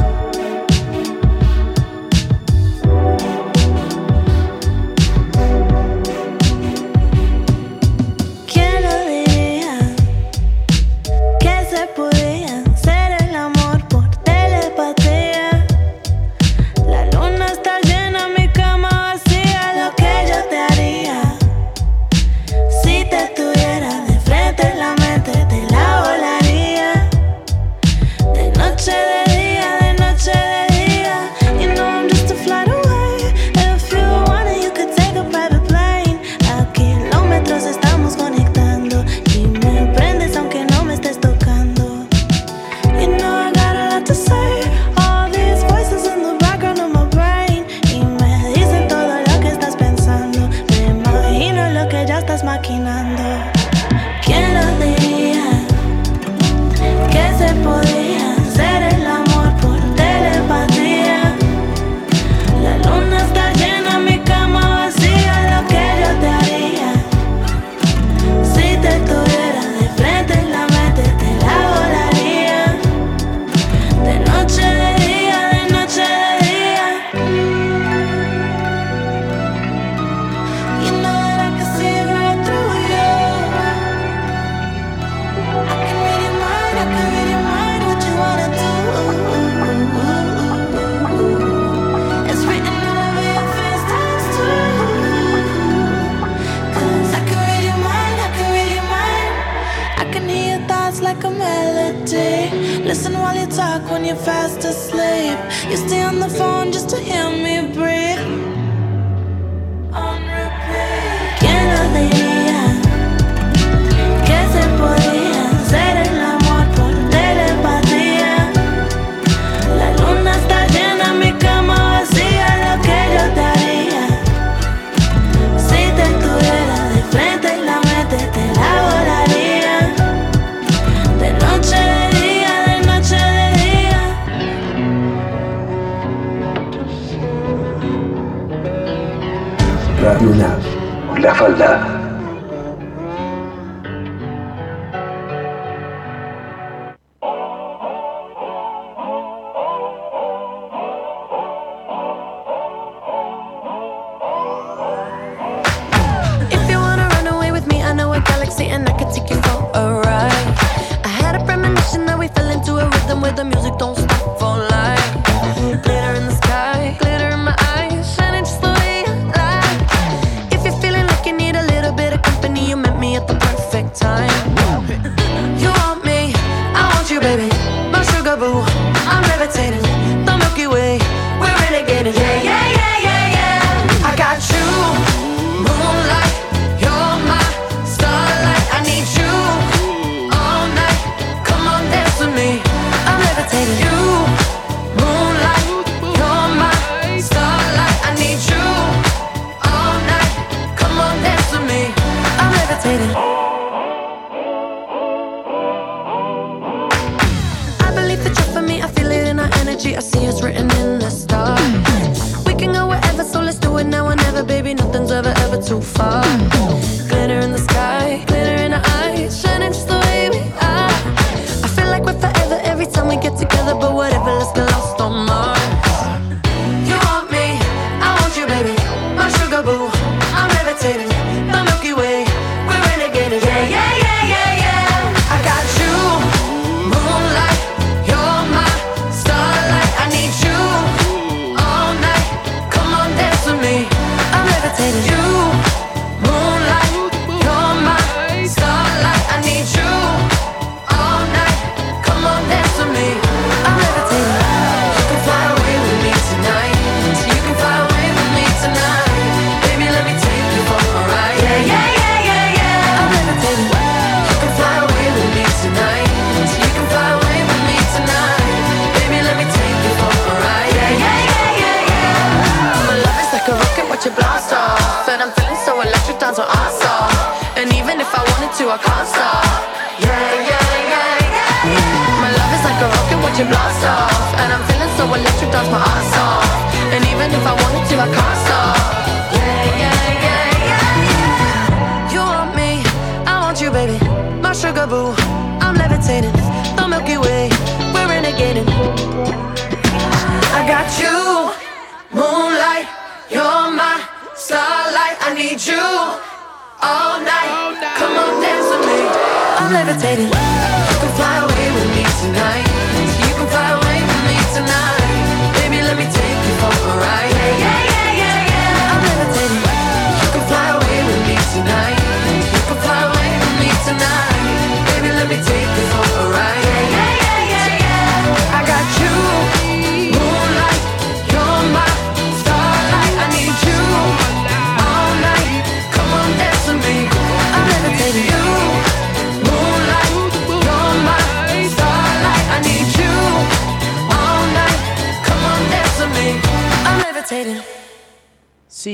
taboo.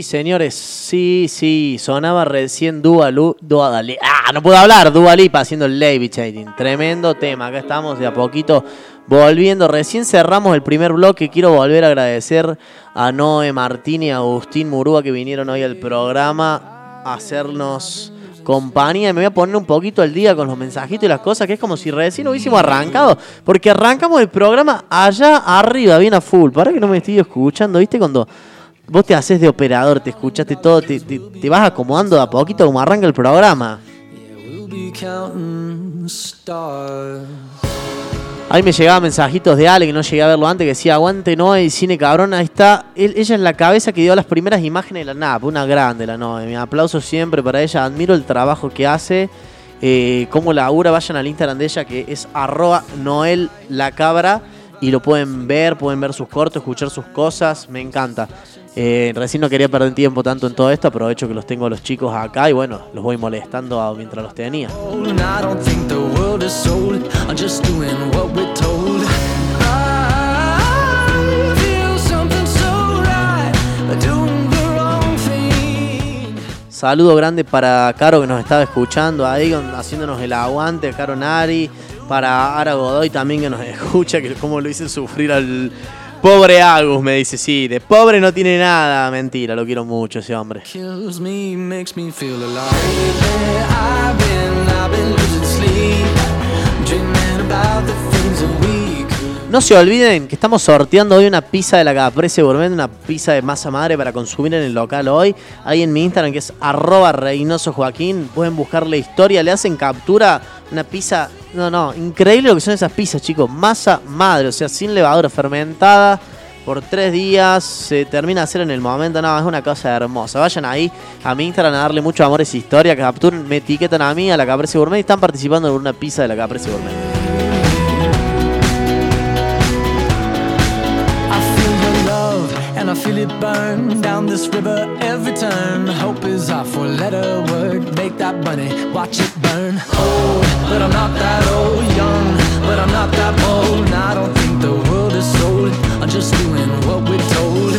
señores, sí, sí, sonaba recién Dua, Lu, Ah, no puedo hablar, Dua Lipa haciendo el Lady Chating. Tremendo tema, acá estamos de a poquito volviendo. Recién cerramos el primer bloque. Quiero volver a agradecer a Noé Martín y a Agustín Murúa que vinieron hoy al programa a hacernos compañía. Me voy a poner un poquito al día con los mensajitos y las cosas, que es como si recién hubiésemos arrancado. Porque arrancamos el programa allá arriba, bien a full. Para que no me estoy escuchando, ¿viste? Cuando vos te haces de operador, te escuchaste todo, te, te, vas acomodando de a poquito como arranca el programa. Ahí me llegaban mensajitos de Ale, que no llegué a verlo antes, que decía, aguante Noe, cine cabrón, ahí está. Ella es la cabeza que dio las primeras imágenes de la NAP, pues una grande la Noe. Mi aplauso siempre para ella, admiro el trabajo que hace, eh, cómo labura, vayan al Instagram de ella, que es arroba Noel la cabra, y lo pueden ver, pueden ver sus cortos, escuchar sus cosas, me encanta. Eh, recién no quería perder tiempo tanto en todo esto, aprovecho que los tengo a los chicos acá y bueno, los voy molestando mientras los tenía. Saludo grande para Caro que nos estaba escuchando ahí, haciéndonos el aguante, Caro Nari, para Ara Godoy también que nos [laughs] escucha, que como lo hice sufrir al pobre Agus, me dice, sí, de pobre no tiene nada, mentira, lo quiero mucho ese hombre. No se olviden que estamos sorteando hoy una pizza de la Caprese Gourmet, una pizza de masa madre para consumir en el local hoy. Ahí en mi Instagram que es arroba Reynoso Joaquín. Pueden buscar la historia, le hacen captura. Una pizza, no, no, increíble lo que son esas pizzas, chicos. Masa madre, o sea, sin levadura fermentada. Por tres días, se termina de hacer en el momento, no, es una cosa hermosa. Vayan ahí a mi Instagram a darle mucho amor a esa historia, capturen, me etiquetan a mí, a la Caprese Gourmet y están participando en una pizza de la Caprese Gourmet. Feel it burn down this river every turn. Hope is our four letter word. Make that bunny, watch it burn. Old, but I'm not that old. Young, but I'm not that bold. And I don't think the world is sold. I'm just doing what we're told.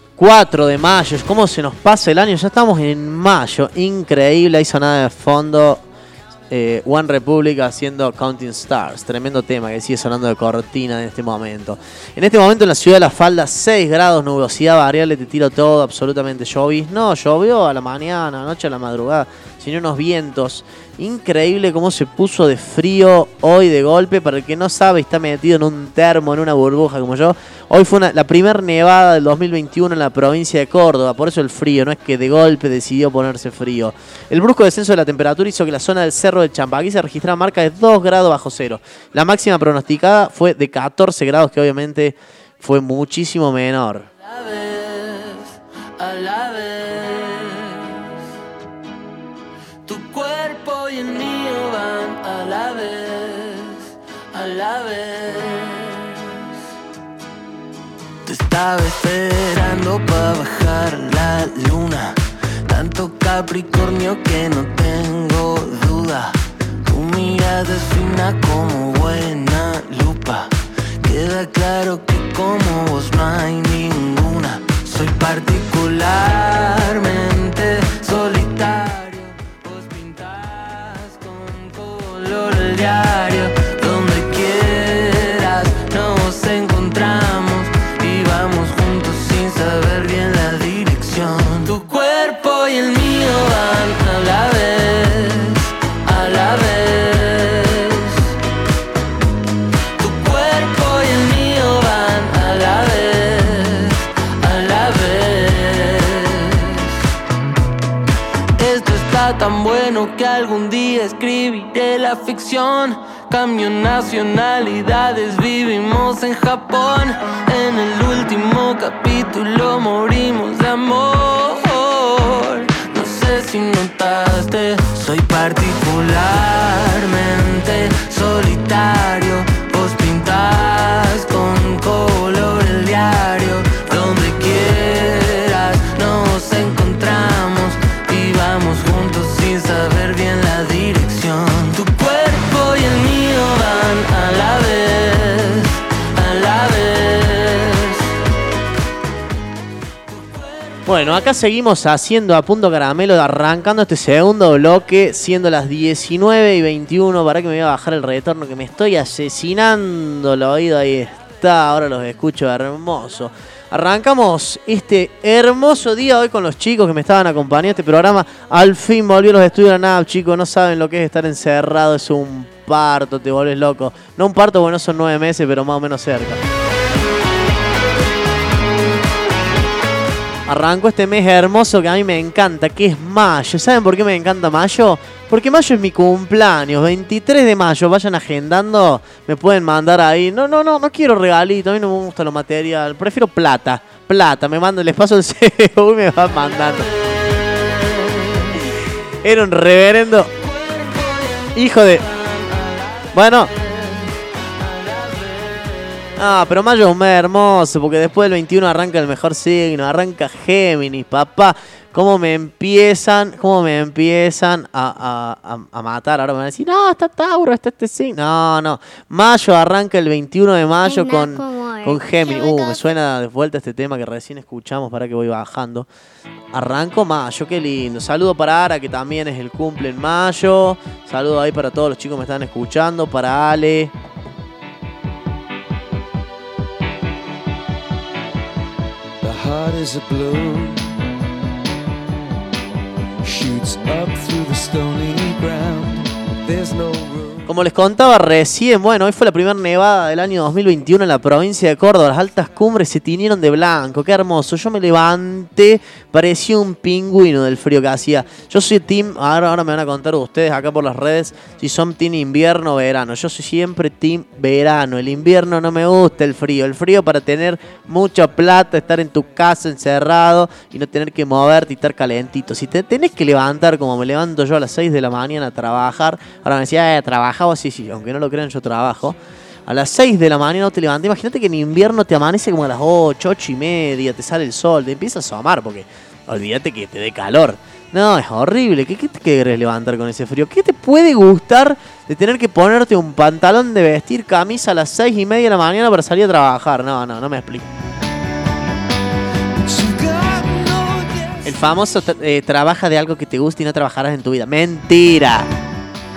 4 de mayo, ¿cómo se nos pasa el año? Ya estamos en mayo, increíble, ahí sonada de fondo eh, One Republic haciendo Counting Stars, tremendo tema que sigue sonando de cortina en este momento. En este momento en la ciudad de La Falda, 6 grados, nubosidad variable, te tiro todo, absolutamente llovis. No, llovió a la mañana, anoche a la madrugada, sino unos vientos. Increíble cómo se puso de frío hoy de golpe. Para el que no sabe, está metido en un termo, en una burbuja como yo. Hoy fue la primera nevada del 2021 en la provincia de Córdoba. Por eso el frío, no es que de golpe decidió ponerse frío. El brusco descenso de la temperatura hizo que la zona del cerro del Champaquí se registrara marca de 2 grados bajo cero. La máxima pronosticada fue de 14 grados, que obviamente fue muchísimo menor. a la vez. Tu estaba esperando para bajar la luna. Tanto Capricornio que no tengo duda. Tu mirada es fina como buena lupa. Queda claro que como vos no hay ninguna. Soy particularmente solitario. Vos pintas con color diario. Ficción. cambio nacionalidades, vivimos en Japón. En el último capítulo morimos de amor. No sé si notaste, soy particularmente solitario. Bueno, acá seguimos haciendo a punto caramelo, arrancando este segundo bloque, siendo las 19 y 21. Para que me voy a bajar el retorno, que me estoy asesinando el oído. Ahí está, ahora los escucho hermoso. Arrancamos este hermoso día hoy con los chicos que me estaban acompañando. Este programa al fin volvió a los estudios de la NAP, chicos. No saben lo que es estar encerrado, es un parto, te vuelves loco. No un parto, bueno, son nueve meses, pero más o menos cerca. Arranco este mes hermoso que a mí me encanta, que es mayo. ¿Saben por qué me encanta mayo? Porque mayo es mi cumpleaños, 23 de mayo. Vayan agendando, me pueden mandar ahí. No, no, no, no quiero regalito, a mí no me gusta lo material. Prefiero plata, plata. Me mando, les paso el [laughs] CEO y me van mandando. Era un reverendo hijo de... Bueno, Ah, pero mayo es un mes hermoso, porque después del 21 arranca el mejor signo, arranca Géminis, papá. ¿Cómo me empiezan, cómo me empiezan a, a- a- matar? Ahora me van a decir, no, está Tauro, está este signo. No, no. Mayo arranca el 21 de mayo con, con Géminis. Uh, me suena de vuelta este tema que recién escuchamos para que voy bajando. Arranco mayo, qué lindo. Saludo para Ara, que también es el cumple en mayo. Saludo ahí para todos los chicos que me están escuchando. Para Ale. Heart is a balloon, shoots up through the stony ground. There's no. Como les contaba recién, bueno, hoy fue la primera nevada del año 2021 en la provincia de Córdoba. Las altas cumbres se tiñeron de blanco. Qué hermoso. Yo me levanté, parecía un pingüino del frío que hacía. Yo soy team, ahora, ahora me van a contar ustedes acá por las redes si son team invierno o verano. Yo soy siempre team verano. El invierno no me gusta el frío. El frío para tener mucha plata, estar en tu casa encerrado y no tener que moverte y estar calentito. Si te tenés que levantar como me levanto yo a las 6 de la mañana a trabajar, ahora me decía, eh, trabajaba, sí, aunque no lo crean, yo trabajo. A las 6 de la mañana no te levantas. Imagínate que en invierno te amanece como a las 8, 8 y media, te sale el sol, te empieza a asomar porque olvídate que te dé calor. No, es horrible. ¿Qué, qué te querés levantar con ese frío? ¿Qué te puede gustar de tener que ponerte un pantalón de vestir camisa a las 6 y media de la mañana para salir a trabajar? No, no, no me explico. El famoso eh, trabaja de algo que te gusta y no trabajarás en tu vida. Mentira.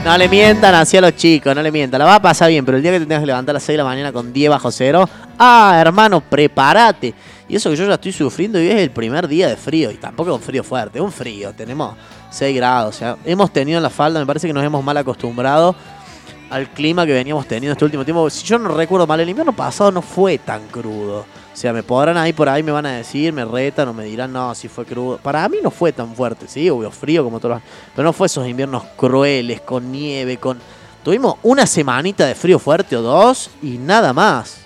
No le mientan así a los chicos, no le mientan. La va a pasar bien, pero el día que te tengas que levantar a las 6 de la mañana con 10 bajo cero, ah, hermano, prepárate. Y eso que yo ya estoy sufriendo y es el primer día de frío. Y tampoco un frío fuerte, un frío. Tenemos 6 grados. O sea, hemos tenido en la falda, me parece que nos hemos mal acostumbrado al clima que veníamos teniendo este último tiempo. Si yo no recuerdo mal, el invierno pasado no fue tan crudo. O sea, me podrán ahí por ahí, me van a decir, me retan o me dirán, no, si fue crudo. Para mí no fue tan fuerte, sí, obvio, frío como todos los... Pero no fue esos inviernos crueles, con nieve, con... Tuvimos una semanita de frío fuerte o dos y nada más.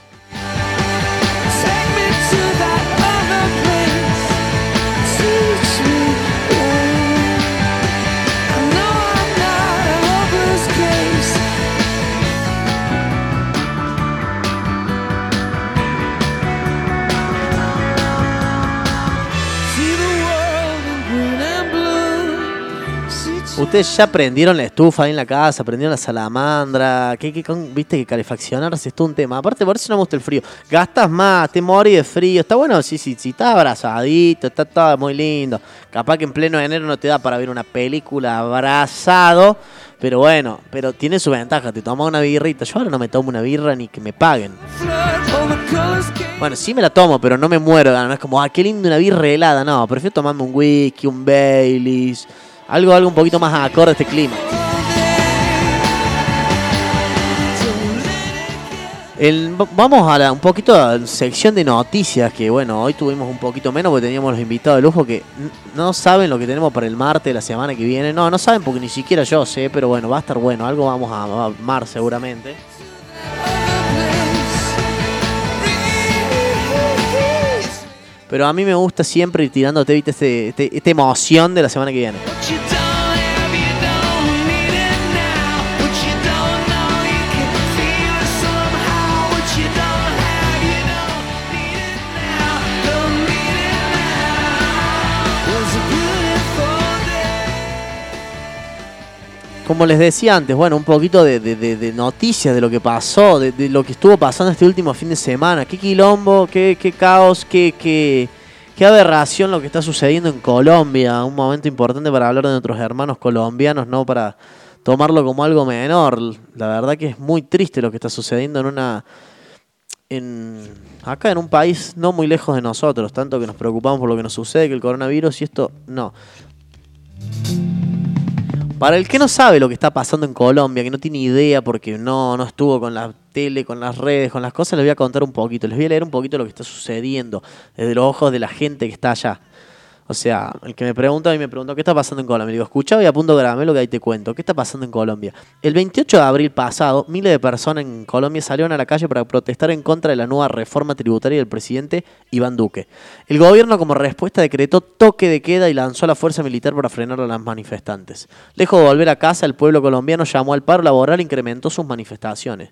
Ustedes ya prendieron la estufa ahí en la casa, prendieron la salamandra, que, que con- viste que calefaccionarse es todo un tema. Aparte, por eso no me gusta el frío. Gastas más, te morís de frío. Está bueno, sí, sí, sí, está abrazadito, está todo muy lindo. Capaz que en pleno enero no te da para ver una película abrazado. Pero bueno, pero tiene su ventaja, te tomas una birrita. Yo ahora no me tomo una birra ni que me paguen. Bueno, sí me la tomo, pero no me muero. No es como, ah, qué lindo una birra helada. No, prefiero tomarme un whisky, un Baileys. Algo, algo un poquito más acorde a este clima. Vamos a la- un poquito a la sección de noticias, que bueno, hoy tuvimos un poquito menos porque teníamos los invitados de lujo que no saben lo que tenemos para el martes la semana que viene. No, no saben porque ni siquiera yo sé, pero bueno, va a estar bueno. Algo vamos a a armar seguramente. Pero a mí me gusta siempre ir tirándote, viste, este, este- esta emoción de la semana que viene. Como les decía antes, bueno, un poquito de, noticias de lo que pasó, de, lo que estuvo pasando este último fin de semana. Qué quilombo, qué, qué caos, qué, qué, qué aberración lo que está sucediendo en Colombia. Un momento importante para hablar de nuestros hermanos colombianos, no para tomarlo como algo menor. La verdad que es muy triste lo que está sucediendo en una... En, acá en un país no muy lejos de nosotros, tanto que nos preocupamos por lo que nos sucede, que el coronavirus y esto, no. Para el que no sabe lo que está pasando en Colombia, que no tiene idea porque no, no estuvo con la tele, con las redes, con las cosas, les voy a contar un poquito. Les voy a leer un poquito lo que está sucediendo desde los ojos de la gente que está allá. O sea, el que me pregunta y me preguntó qué está pasando en Colombia. Le digo, escuchá y apunto grabame lo que ahí te cuento. ¿Qué está pasando en Colombia? El 28 de abril pasado, miles de personas en Colombia salieron a la calle para protestar en contra de la nueva reforma tributaria del presidente Iván Duque. El gobierno como respuesta decretó toque de queda y lanzó a la fuerza militar para frenar a las manifestantes. Lejos de volver a casa, el pueblo colombiano llamó al paro laboral e incrementó sus manifestaciones.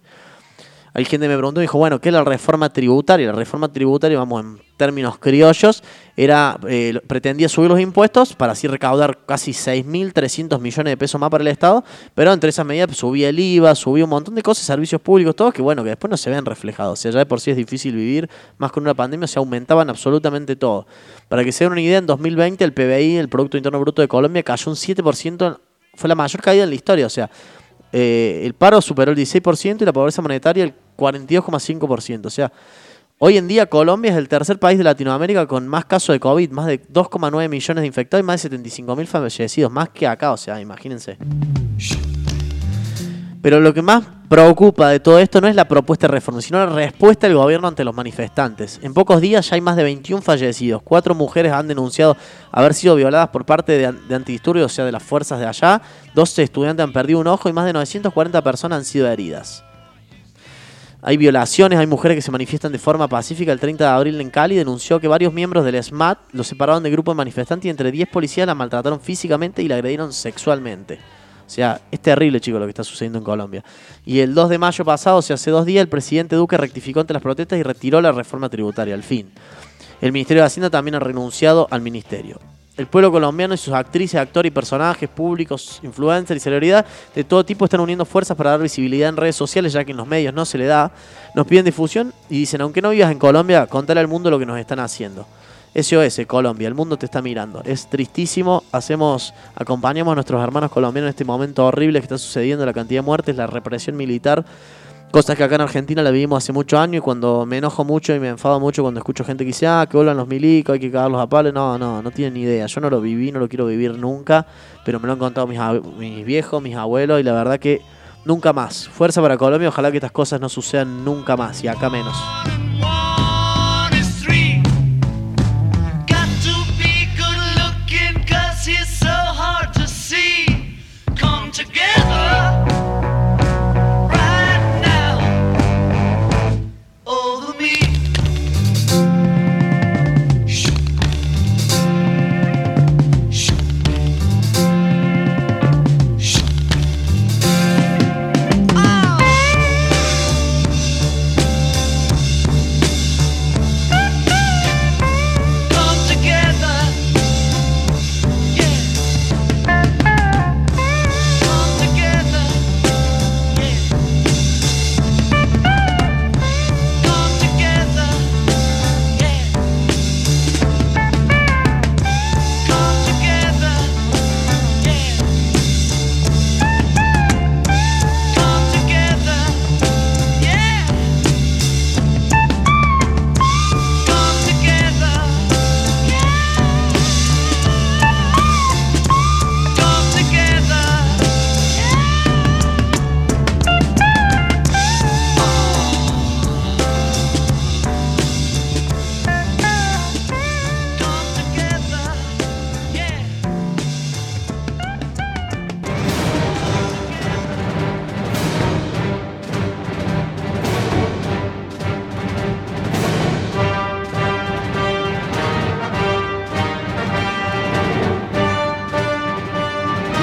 Hay gente me preguntó y dijo, bueno, ¿qué es la reforma tributaria? La reforma tributaria, vamos, en términos criollos, era eh, pretendía subir los impuestos para así recaudar casi 6.300 millones de pesos más para el Estado, pero entre esas medidas pues, subía el IVA, subía un montón de cosas, servicios públicos, todos que bueno, que después no se ven reflejados. O sea, ya de por sí es difícil vivir, más con una pandemia, se aumentaban absolutamente todo. Para que se den una idea, en 2020 el PBI, el Producto Interno Bruto de Colombia, cayó un 7%, fue la mayor caída en la historia, o sea, eh, el paro superó el 16% y la pobreza monetaria el 42,5%. O sea, hoy en día Colombia es el tercer país de Latinoamérica con más casos de COVID, más de 2,9 millones de infectados y más de 75 mil fallecidos, más que acá, o sea, imagínense. Pero lo que más preocupa de todo esto no es la propuesta de reforma, sino la respuesta del gobierno ante los manifestantes. En pocos días ya hay más de 21 fallecidos. Cuatro mujeres han denunciado haber sido violadas por parte de, de antidisturbios, o sea, de las fuerzas de allá. 12 estudiantes han perdido un ojo y más de 940 personas han sido heridas. Hay violaciones, hay mujeres que se manifiestan de forma pacífica. El 30 de abril en Cali denunció que varios miembros del SMAT los separaron de grupo de manifestantes y entre 10 policías la maltrataron físicamente y la agredieron sexualmente. O sea, es terrible, chicos, lo que está sucediendo en Colombia. Y el 2 de mayo pasado, o sea, hace dos días, el presidente Duque rectificó ante las protestas y retiró la reforma tributaria, al fin. El Ministerio de Hacienda también ha renunciado al ministerio. El pueblo colombiano y sus actrices, actores y personajes públicos, influencers y celebridades de todo tipo están uniendo fuerzas para dar visibilidad en redes sociales, ya que en los medios no se le da. Nos piden difusión y dicen, aunque no vivas en Colombia, contale al mundo lo que nos están haciendo. SOS, Colombia, el mundo te está mirando. Es tristísimo, hacemos, acompañamos a nuestros hermanos colombianos en este momento horrible que está sucediendo, la cantidad de muertes, la represión militar, cosas que acá en Argentina la vivimos hace muchos años y cuando me enojo mucho y me enfado mucho cuando escucho gente que dice, ah, que vuelvan los milicos, hay que cagarlos a palos, no, no, no tienen ni idea. Yo no lo viví, no lo quiero vivir nunca, pero me lo han contado mis viejos, mis abuelos y la verdad que nunca más. Fuerza para Colombia, ojalá que estas cosas no sucedan nunca más y acá menos.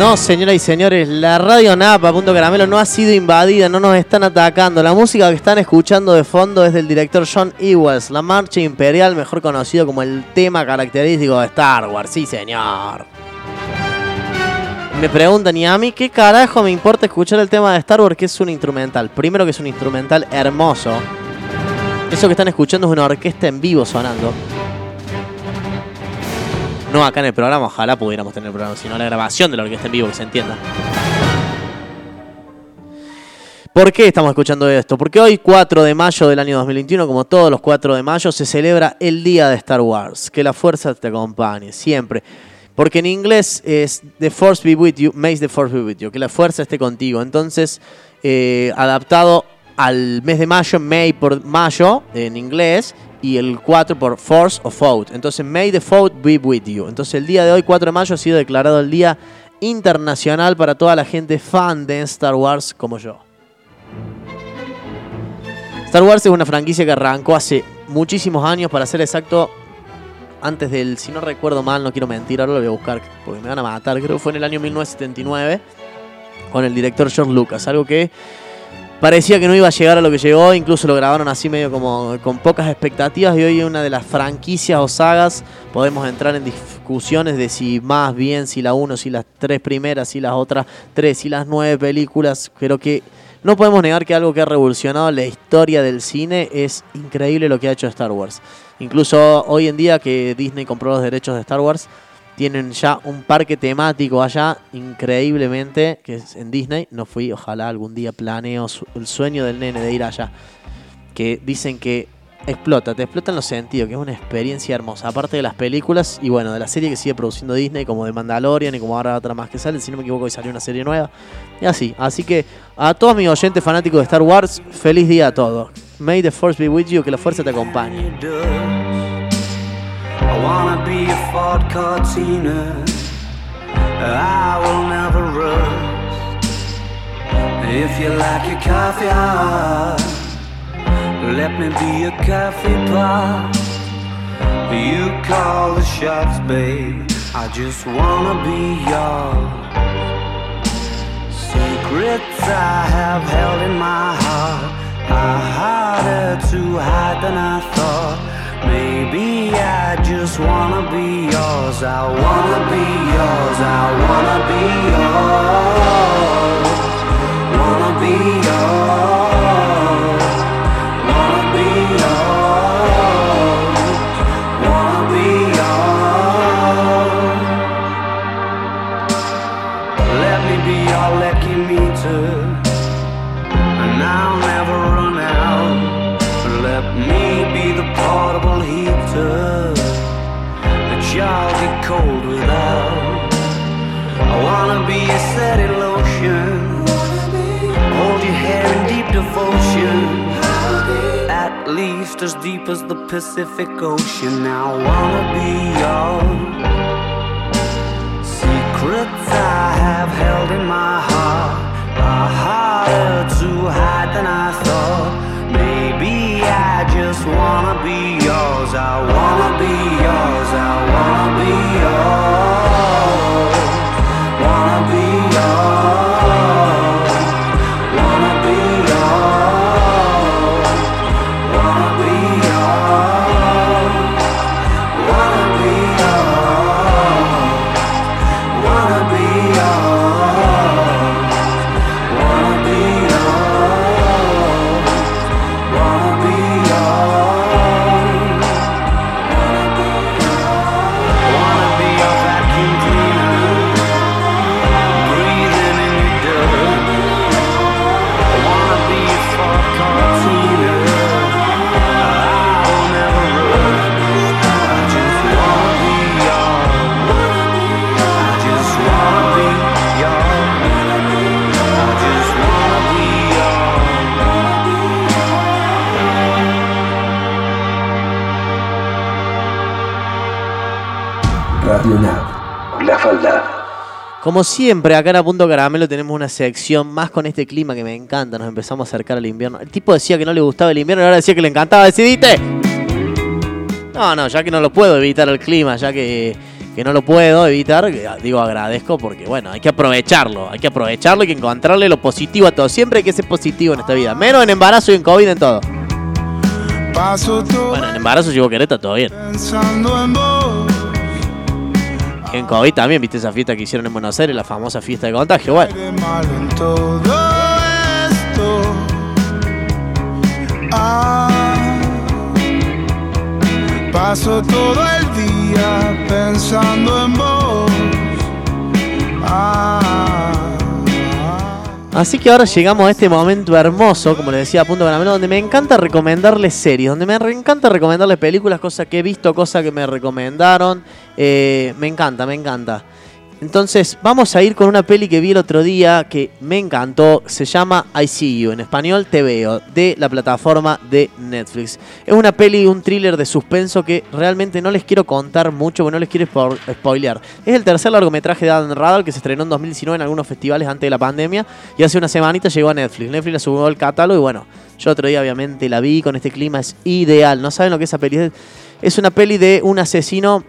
No, señoras y señores, la radio Napa, punto caramelo, no ha sido invadida, no nos están atacando. La música que están escuchando de fondo es del director John Ewells, la marcha imperial, mejor conocido como el tema característico de Star Wars. Sí, señor. Me preguntan, ¿y a mí qué carajo me importa escuchar el tema de Star Wars? Que es un instrumental. Primero que es un instrumental hermoso. Eso que están escuchando es una orquesta en vivo sonando. No acá en el programa, ojalá pudiéramos tener el programa, sino la grabación de la orquesta en vivo, que se entienda. ¿Por qué estamos escuchando esto? Porque hoy, 4 de mayo del año 2021, como todos los 4 de mayo, se celebra el Día de Star Wars. Que la fuerza te acompañe, siempre. Porque en inglés es The Force be with you, makes the Force be with you, que la fuerza esté contigo. Entonces, eh, adaptado al mes de mayo, May por mayo en inglés, y el 4 por Force of Fout. Entonces, May the Fout be with you. Entonces, el día de hoy, 4 de mayo, ha sido declarado el Día Internacional para toda la gente fan de Star Wars como yo. Star Wars es una franquicia que arrancó hace muchísimos años, para ser exacto, antes del, si no recuerdo mal, no quiero mentir, ahora lo voy a buscar porque me van a matar, creo que fue en el año 1979 con el director George Lucas, algo que parecía que no iba a llegar a lo que llegó, incluso lo grabaron así medio como con pocas expectativas y hoy una de las franquicias o sagas, podemos entrar en discusiones de si más bien, si la 1, si las tres primeras, si las otras tres, si las nueve películas, creo que no podemos negar que algo que ha revolucionado la historia del cine es increíble lo que ha hecho Star Wars. Incluso hoy en día que Disney compró los derechos de Star Wars, tienen ya un parque temático allá increíblemente, que es en Disney. No fui, ojalá algún día planeo su- el sueño del nene de ir allá. Que dicen que explota, te explota en los sentidos, que es una experiencia hermosa. Aparte de las películas y bueno, de la serie que sigue produciendo Disney, como de Mandalorian y como ahora otra más que sale, si no me equivoco, hoy salió una serie nueva. Y así, así que a todos mis oyentes fanáticos de Star Wars, feliz día a todos. May the Force be with you, que la fuerza te acompañe. Wanna be a Ford Cortina. I will never rust. If you like your coffee hot, let me be a coffee pot. You call the shots, babe. I just wanna be yours. Secrets I have held in my heart are harder to hide than I thought. Maybe I just wanna be yours. I wanna be yours. I wanna be yours. Wanna be yours. Least as deep as the Pacific Ocean. I wanna be yours. Secrets I have held in my heart are harder to hide than I thought. Maybe I just wanna be yours. I wanna be Como siempre, acá en A Punto Caramelo tenemos una sección más con este clima que me encanta. Nos empezamos a acercar al invierno. El tipo decía que no le gustaba el invierno y ahora decía que le encantaba. ¿Decidiste? No, no, ya que no lo puedo evitar el clima, ya que que no lo puedo evitar, digo agradezco porque bueno, hay que aprovecharlo, hay que aprovecharlo, hay que encontrarle lo positivo a todo. Siempre hay que ser positivo en esta vida, menos en embarazo y en COVID, en todo Bueno, en embarazo llevo quereta, todo bien. pensando en vos. En COVID también, viste esa fiesta que hicieron en Buenos Aires, la famosa fiesta de contagio. Bueno. Ah, paso todo el día pensando en vos. Ah, Así que ahora llegamos a este momento hermoso, como les decía a Punto Caramelo, donde me encanta recomendarles series, donde me encanta recomendarles películas, cosas que he visto, cosas que me recomendaron. Eh, me encanta, me encanta. Entonces, vamos a ir con una peli que vi el otro día que me encantó. Se llama I See You, en español Te Veo, de la plataforma de Netflix. Es una peli, un thriller de suspenso que realmente no les quiero contar mucho, porque no les quiero spo- spoilear. Es el tercer largometraje de Adam que se estrenó en 2019 en algunos festivales antes de la pandemia y hace una semanita llegó a Netflix. Netflix la subió al catálogo y bueno, yo otro día obviamente la vi con este clima, es ideal. No saben lo que es esa peli es. Es una peli de un asesino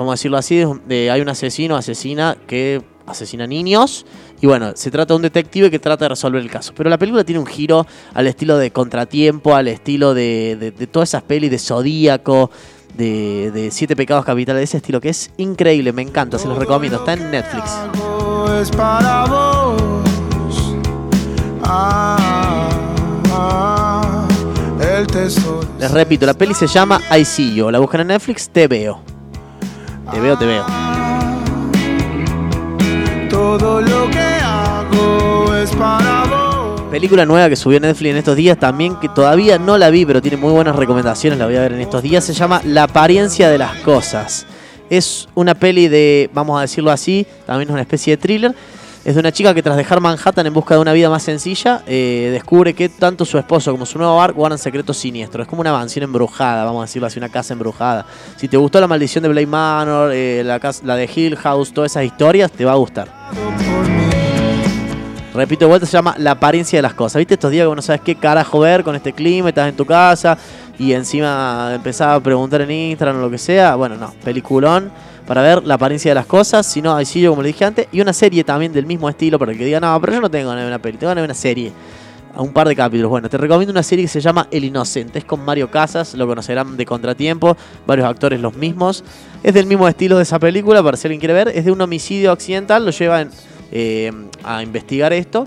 vamos a decirlo así, de de- hay un asesino, asesina que asesina niños. Y bueno, se trata de un detective que trata de resolver el caso. Pero la película tiene un giro al estilo de Contratiempo, al estilo de, de- de todas esas pelis de Zodíaco, de, de Siete Pecados Capitales, de ese estilo que es increíble, me encanta, se los recomiendo, está en Netflix. hago es para vos. Ah, ah, el. Les repito, la peli se llama I See You, la buscan en Netflix, te veo. Te veo, te veo. Todo lo que hago es para vos. Película nueva que subió Netflix en estos días también, que todavía no la vi, pero tiene muy buenas recomendaciones, la voy a ver en estos días. Se llama La apariencia de las cosas. Es una peli de, vamos a decirlo así, también es una especie de thriller. Es de una chica que tras dejar Manhattan en busca de una vida más sencilla, eh, descubre que tanto su esposo como su nuevo bar guardan secretos siniestros. Es como una mansión embrujada, vamos a decirlo así, una casa embrujada. Si te gustó La maldición de Blade Manor, eh, la, de Hill House, todas esas historias, te va a gustar. Repito de vuelta, se llama La apariencia de las cosas. ¿Viste estos días que no sabes qué carajo ver con este clima, estás en tu casa y encima empezás a preguntar en Instagram o lo que sea? Bueno, no, peliculón para ver la apariencia de las cosas. Si no, hay sillo, como le dije antes. Y una serie también del mismo estilo para el que diga, no, pero yo no tengo ganas de una peli, tengo ganas de una serie. A un par de capítulos. Bueno, te recomiendo una serie que se llama El Inocente. Es con Mario Casas, lo conocerán de Contratiempo, varios actores los mismos. Es del mismo estilo de esa película, para si alguien quiere ver. Es de un homicidio accidental, lo llevan eh, a investigar esto.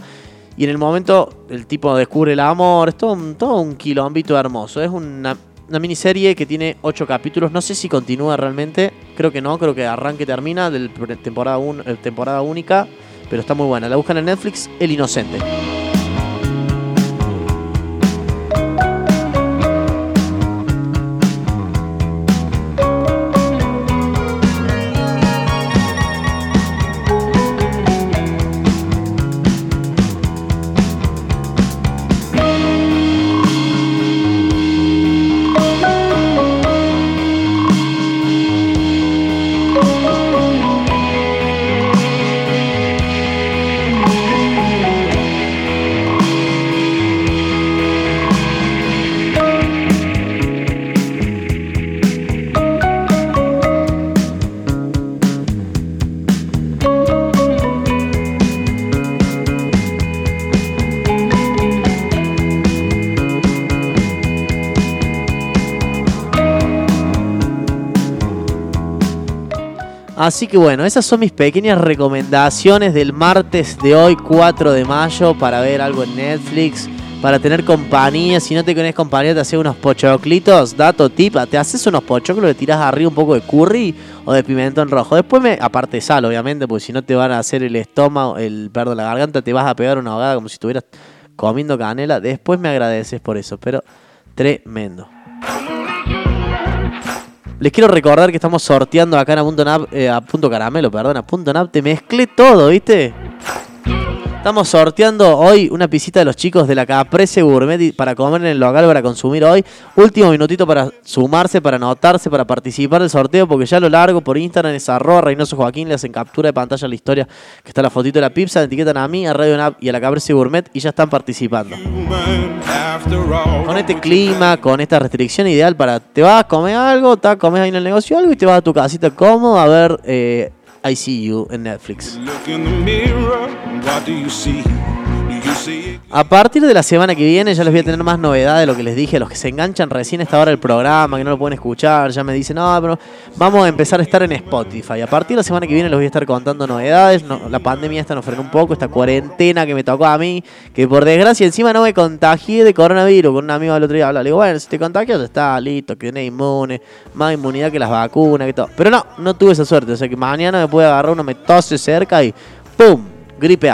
Y en el momento el tipo descubre el amor, es todo un, todo un quilombito hermoso. Es una, una miniserie que tiene ocho capítulos. No sé si continúa realmente. Creo que no, creo que arranque y termina de temporada, un- eh, temporada única. Pero está muy buena. La buscan en Netflix, El Inocente. Así que bueno, esas son mis pequeñas recomendaciones del martes de hoy, 4 de mayo, para ver algo en Netflix, para tener compañía. Si no te tenés compañía, te haces unos pochoclitos. Dato tip, te haces unos pochoclos, le tirás arriba un poco de curry o de pimentón rojo. Después me, aparte sal, obviamente, porque si no te van a hacer el estómago, el perdón, la garganta, te vas a pegar una ahogada como si estuvieras comiendo canela. Después me agradeces por eso, pero tremendo. Les quiero recordar que estamos sorteando acá en eh, a punto caramelo, perdón, a punto. Te mezclé todo, ¿viste? Estamos sorteando hoy una pisita de los chicos de la Caprese Gourmet para comer en el local para consumir hoy. Último minutito para sumarse, para anotarse, para participar del sorteo, porque ya a lo largo por Instagram es arroba Reynoso Joaquín, le hacen captura de pantalla la historia que está la fotito de la pizza, etiquetan a mí, a Radio Nap y a la Caprese Gourmet y ya están participando. Con este clima, con esta restricción ideal para te vas a comer algo, te comes ahí en el negocio algo y te vas a tu casita cómodo a ver eh, I See You in Netflix. Look in the mirror, what do you see? A partir de la semana que viene ya les voy a tener más novedades de lo que les dije. A los que se enganchan recién a esta hora del programa, que no lo pueden escuchar, ya me dicen, no, pero vamos a empezar a estar en Spotify. A partir de la semana que viene les voy a estar contando novedades. No- la pandemia esta nos frenó un poco, esta cuarentena que me tocó a mí, que por desgracia encima no me contagié de coronavirus. Con un amigo el otro día habla, le digo, bueno, si te contagias está, listo, que tenés inmune, más inmunidad que las vacunas, que todo. Pero no, no tuve esa suerte. O sea que mañana me puede agarrar uno, me tose cerca y ¡pum! Gripe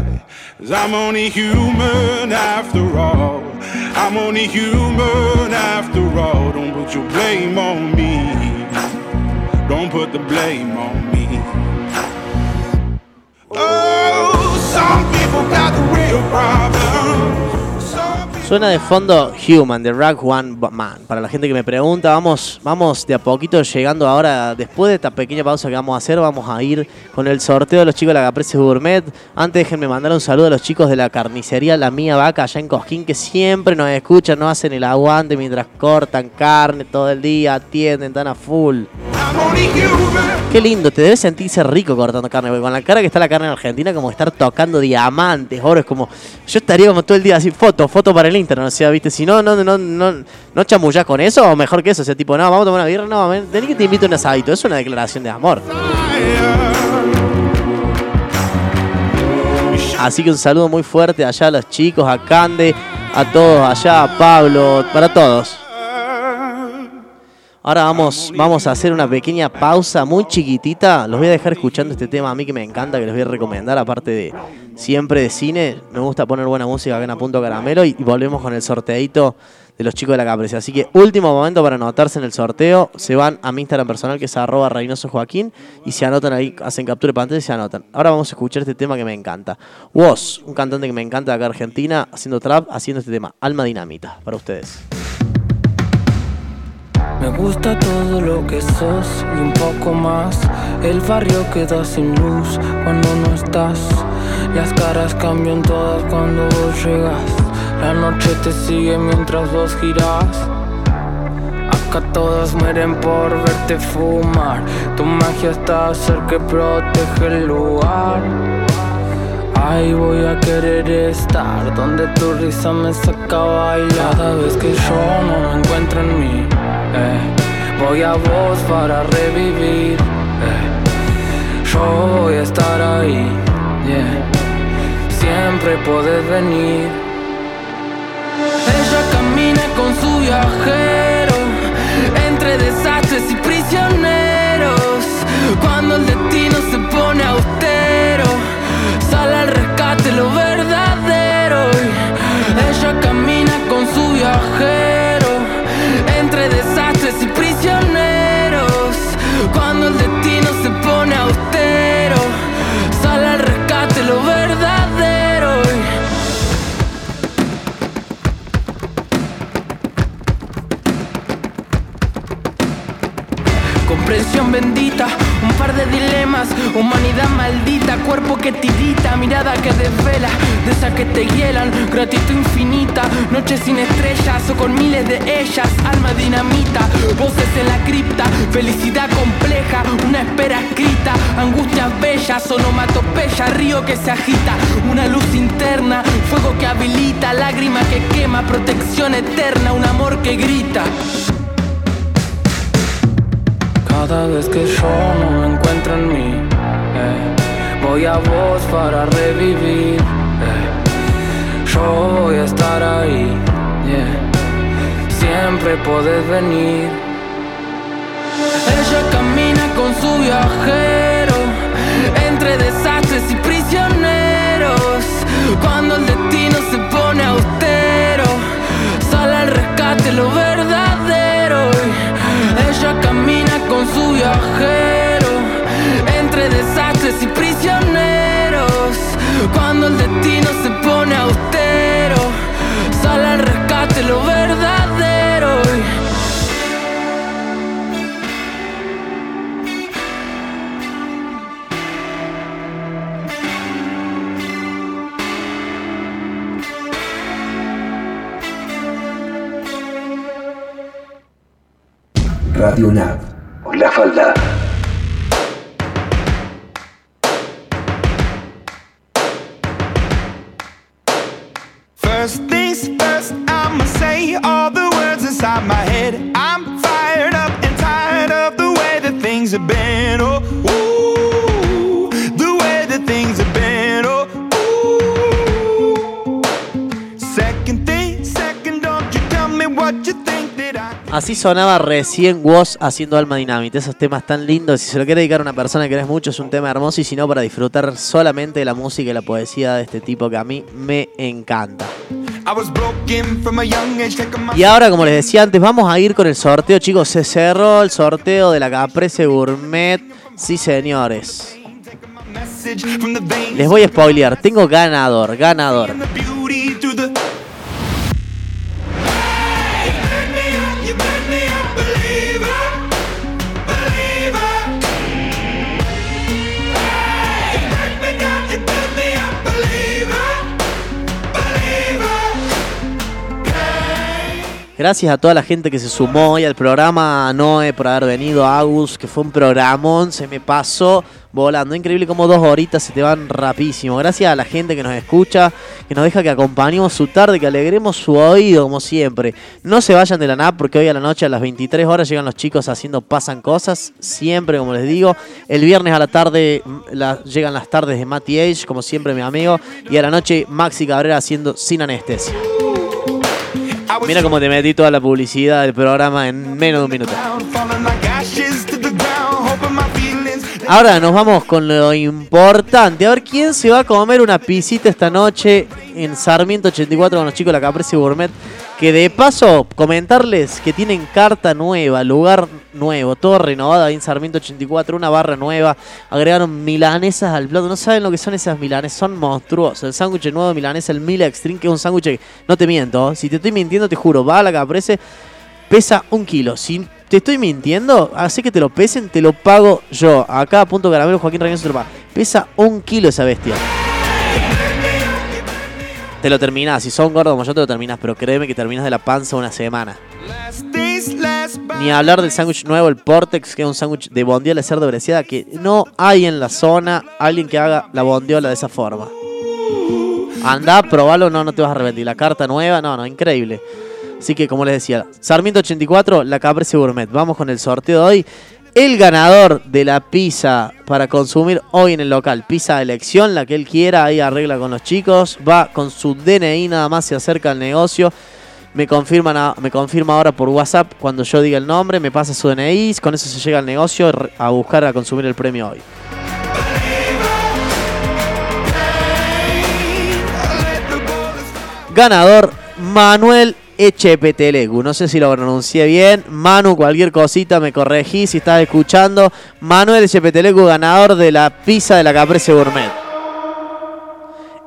Cause I'm only human after all. I'm only human after all. Don't put your blame on me. Don't put the blame on me. Oh, some people got the real problem. Suena de fondo Human, de Rag One Man. Para la gente que me pregunta, vamos, vamos de a poquito llegando ahora, después de esta pequeña pausa que vamos a hacer, vamos a ir con el sorteo de los chicos de la Caprese Gourmet. Antes déjenme mandar un saludo a los chicos de la carnicería La Mía Vaca allá en Cosquín, que siempre nos escuchan, nos hacen el aguante mientras cortan carne todo el día, atienden, están a full. Qué lindo, te debes sentirse rico cortando carne, porque con la cara que está la carne en Argentina, como estar tocando diamantes, oro, es como. Yo estaría como todo el día así, foto, foto para el internet, o sea, viste, si no, no, no, no, no chamullás con eso, o mejor que eso, o sea, tipo, no, vamos a tomar una birra, no, tenés que te invito a un asadito, es una declaración de amor. Así que un saludo muy fuerte allá a los chicos, a Cande, a todos allá, a Pablo, para todos. Ahora vamos, vamos a hacer una pequeña pausa muy chiquitita. Los voy a dejar escuchando este tema a mí que me encanta, que les voy a recomendar, aparte de siempre de cine. Me gusta poner buena música acá en A Punto Caramelo y, y volvemos con el sorteadito de los chicos de la Caprese. Así que último momento para anotarse en el sorteo. Se van a mi Instagram personal que es arroba Reynoso Joaquín y se anotan ahí, hacen captura de pantalla y se anotan. Ahora vamos a escuchar este tema que me encanta. Woz, un cantante que me encanta de acá Argentina, haciendo trap, haciendo este tema. Alma Dinamita, para ustedes. Me gusta todo lo que sos y un poco más. El barrio queda sin luz cuando no estás. Las caras cambian todas cuando vos llegas. La noche te sigue mientras vos girás. Acá todos mueren por verte fumar. Tu magia está cerca que protege el lugar. Ahí voy a querer estar donde tu risa me saca a bailar. Cada vez que yo no me encuentro en mí, eh, voy a vos para revivir. eh. Yo voy a estar ahí, siempre podés venir. Ella camina con su viajero entre desastres y prisioneros. Cuando el destino se pone austero, sale al rescate lo verdadero. Ella camina con su viajero Bendita, un par de dilemas, humanidad maldita, cuerpo que tirita, mirada que desvela, de esas que te hielan, gratitud infinita, noches sin estrellas o con miles de ellas, alma dinamita, voces en la cripta, felicidad compleja, una espera escrita, angustias bellas, onomatopeya, río que se agita, una luz interna, fuego que habilita, lágrima que quema, protección eterna, un amor que grita. Cada vez que yo no me encuentro en mí, eh, voy a vos para revivir. eh. yo voy a estar ahí. Siempre podés venir. Ella camina con su viajero entre desastres y prisioneros. Sonaba recién Woz haciendo Alma Dinamite. Esos temas tan lindos. Si se lo quiere dedicar a una persona que querés mucho, es un tema hermoso. Y si no, para disfrutar solamente de la música y la poesía de este tipo que a mí me encanta. Y ahora, como les decía antes, vamos a ir con el sorteo, chicos. Se cerró el sorteo de la Caprese Gourmet. Sí, señores. Les voy a spoilear. Tengo ganador, ganador. Gracias a toda la gente que se sumó hoy al programa, a Noé por haber venido, a Agus, que fue un programón, se me pasó volando. Increíble como dos horitas se te van rapidísimo. Gracias a la gente que nos escucha, que nos deja que acompañemos su tarde, que alegremos su oído como siempre. No se vayan de la NAP porque hoy a la noche a las 23 horas llegan los chicos haciendo Pasan Cosas, siempre como les digo. El viernes a la tarde llegan las tardes de Matty Age, como siempre mi amigo. Y a la noche Maxi Cabrera haciendo Sin Anestesia. Mira cómo te metí toda la publicidad del programa en menos de un minuto. Ahora nos vamos con lo importante. A ver quién se va a comer una pisita esta noche en Sarmiento 84 con los chicos de la Caprese Gourmet. Que de paso, comentarles que tienen carta nueva, lugar nuevo, todo renovado ahí en Sarmiento 84, una barra nueva. Agregaron milanesas al plato. No saben lo que son esas milanesas, son monstruosas. El sándwich nuevo de milanesa, el Mila Extreme, que es un sándwich que, no te miento, si te estoy mintiendo, te juro, va a la Caprese, pesa un kilo. Si te estoy mintiendo, así que te lo pesen, te lo pago yo. Acá, punto caramelo, Joaquín paga. Pesa un kilo esa bestia. Te lo terminás, si son gordos como yo te lo terminás, pero créeme que terminas de la panza una semana. Ni hablar del sándwich nuevo, el Portex, que es un sándwich de bondiola de cerdo breciada, que no hay en la zona alguien que haga la bondiola de esa forma. Anda, probalo, no, no te vas a arrepentir. La carta nueva, no, no, increíble. Así que, como les decía, Sarmiento 84, la Caprese Gourmet. Vamos con el sorteo de hoy. El ganador de la pizza para consumir hoy en el local, pizza de elección, la que él quiera, ahí arregla con los chicos, va con su DNI nada más, se acerca al negocio, me, confirman me confirma ahora por WhatsApp cuando yo diga el nombre, me pasa su DNI, con eso se llega al negocio a buscar a consumir el premio hoy. Ganador Manuel Echepetelegu. No sé si lo pronuncié bien. Manu, cualquier cosita me corregí si estás escuchando. Manuel Echepetelegu, ganador de la pizza de la Caprese Gourmet.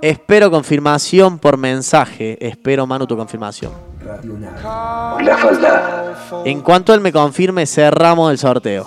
Espero confirmación por mensaje. Espero, Manu, tu confirmación. La falda. En cuanto él me confirme, cerramos el sorteo.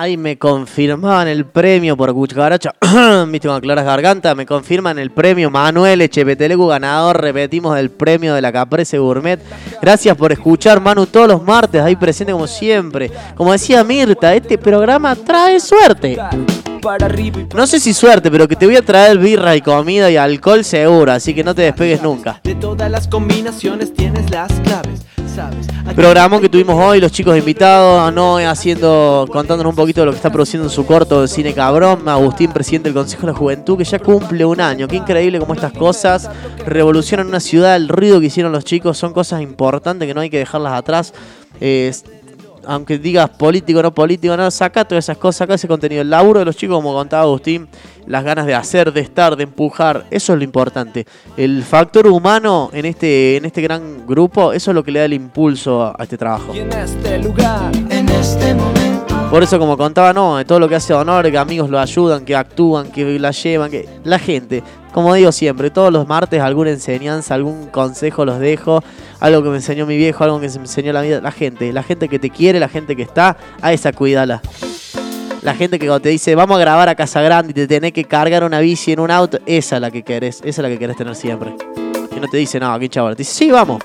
Ahí me confirmaban el premio por cucaracha, [clears throat] viste con claras garganta, me confirman el premio Manuel Echepetelecu, ganador, repetimos el premio de la Caprese Gourmet. Gracias por escuchar, Manu, todos los martes, ahí presente como siempre. Como decía Mirta, este programa trae suerte. No sé si suerte, pero que te voy a traer birra y comida y alcohol seguro, así que no te despegues nunca. de todas las combinaciones tienes las claves, Programón que tuvimos hoy, los chicos invitados, Noé haciendo, contándonos un poquito de lo que está produciendo en su corto de cine cabrón, Agustín, presidente del Consejo de la Juventud, que ya cumple un año. Qué increíble cómo estas cosas revolucionan una ciudad, el ruido que hicieron los chicos, son cosas importantes que no hay que dejarlas atrás. Eh, aunque digas político no político, no, saca todas esas cosas, saca ese contenido. El laburo de los chicos, como contaba Agustín, las ganas de hacer, de estar, de empujar, eso es lo importante. El factor humano en este, en este gran grupo, eso es lo que le da el impulso a, a este trabajo. Y en este lugar, en este momento. Por eso, como contaba, no, todo lo que hace honor, que amigos lo ayudan, que actúan, que la llevan, que la gente, como digo siempre, todos los martes alguna enseñanza, algún consejo los dejo, algo que me enseñó mi viejo, algo que me enseñó la vida, la gente, la gente que te quiere, la gente que está, a esa cuídala. La gente que cuando te dice, vamos a grabar a Casa Grande y te tenés que cargar una bici en un auto, esa es la que querés, esa es la que querés tener siempre. Que no te dice, no, aquí chaval, te dice, sí, vamos.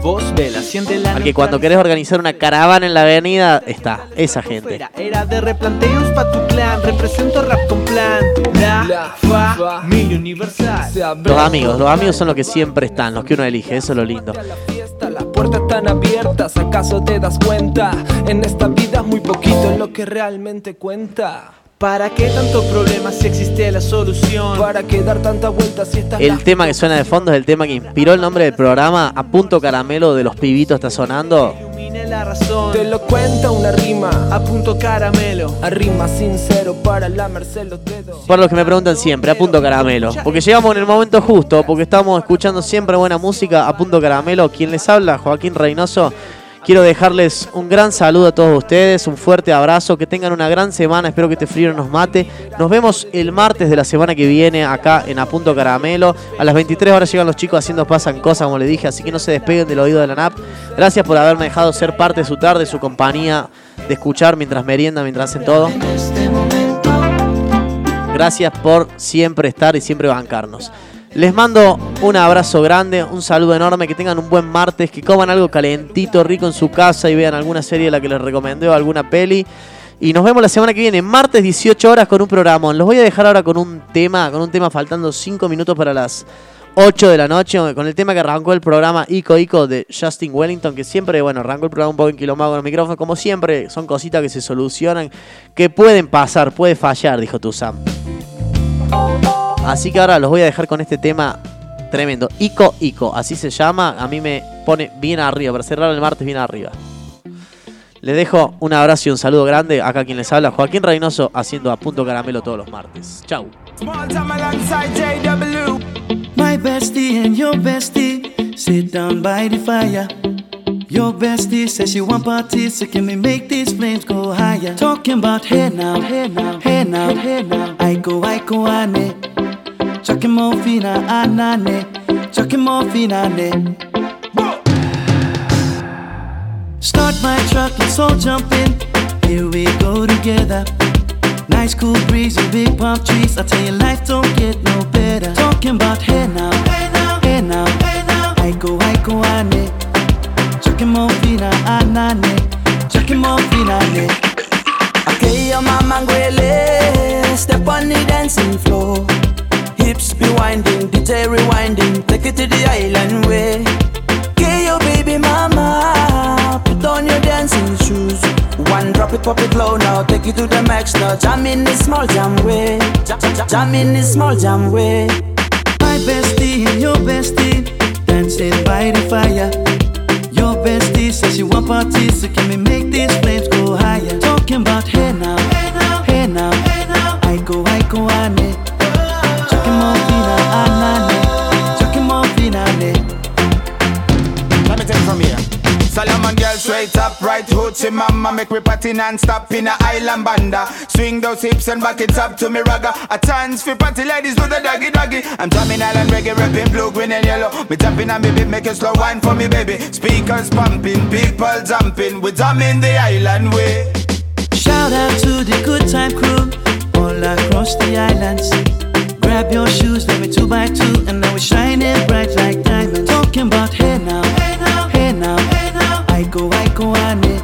Voz vela, siente la Al que cuando querés organizar una caravana en la avenida, está, esa gente. Era, de replanteos pa' tu clan, represento rap con plan. La, familia universal. Los amigos, los amigos son los que siempre están, los que uno elige, eso es lo lindo. Las puertas están abiertas, ¿acaso te das cuenta? En esta vida muy poquito es lo que realmente cuenta. ¿Para qué tantos problemas si existe la solución? ¿Para qué dar tantas vueltas si El tema que suena de fondo es el tema que inspiró el nombre del programa. A punto caramelo de los pibitos está sonando. La razón. Te lo cuenta una rima, a punto caramelo. A rima sincero para la merced los dedos. Por los que me preguntan siempre, a punto caramelo. Porque llegamos en el momento justo, porque estamos escuchando siempre buena música a punto caramelo. Quien les habla, Joaquín Reynoso. Quiero dejarles un gran saludo a todos ustedes, un fuerte abrazo, que tengan una gran semana, espero que este frío no nos mate. Nos vemos el martes de la semana que viene acá en A Punto Caramelo. A las 23 horas llegan los chicos haciendo pasan cosas, como les dije, así que no se despeguen del oído de la NAP. Gracias por haberme dejado ser parte de su tarde, su compañía, de escuchar mientras merienda, mientras hacen todo. Gracias por siempre estar y siempre bancarnos. Les mando un abrazo grande, un saludo enorme, que tengan un buen martes, que coman algo calentito, rico en su casa y vean alguna serie de la que les recomendé o alguna peli. Y nos vemos la semana que viene, martes 18 horas con un programón. Los voy a dejar ahora con un tema, con un tema faltando 5 minutos para las 8 de la noche, con el tema que arrancó el programa Ico Ico de Justin Wellington, que siempre, bueno, arrancó el programa un poco enquilombado con el micrófono, como siempre, son cositas que se solucionan, que pueden pasar, puede fallar, dijo tu Sam. Así que ahora los voy a dejar con este tema tremendo. Ico Ico, así se llama. A mí me pone bien arriba. Para cerrar el martes bien arriba. Les dejo un abrazo y un saludo grande. Acá quien les habla, Joaquín Reynoso, haciendo a punto caramelo todos los martes. Chau. Talking about hey now, hey now, hey now, hey now. I go, I more fina, anane. Chucking more fina. Start my truck, let's all jump in. Here we go together. Nice cool breeze and big palm trees. I tell you, life don't get no better. Talking about hey now, hey now, hey now, hey now. I go, ane. Chucking more fina, anane. Chucking more fina, ane. Okay, your mama ngwele Step on the dancing floor Hips be winding, DJ rewinding Take it to the island way Okay, your baby mama Put on your dancing shoes One drop it, pop it low now Take it to the max now Jam in the small jam way Jam, in the small jam way My bestie and your bestie dancing by the fire. Your bestie says she want parties, so can we make these flames go higher? Talking about hey now, hey now, hey now. I go, I go, ane. Chucking Solomon girl straight up, right hoochie mama Make me party non-stop in a island banda. Swing those hips and back it up to me ragga. A chance for party ladies do the doggy doggy. I'm drumming island reggae, rapping blue, green and yellow. Me jumping on me beat, make a slow wine for me baby. Speakers pumping, people jumping. We drumming the island way. Shout out to the good time crew all across the islands. Grab your shoes, let me two by two, and now we're shining bright like diamonds. Talking about hey now, hey now, hey now, hey now. I go, I go, ane.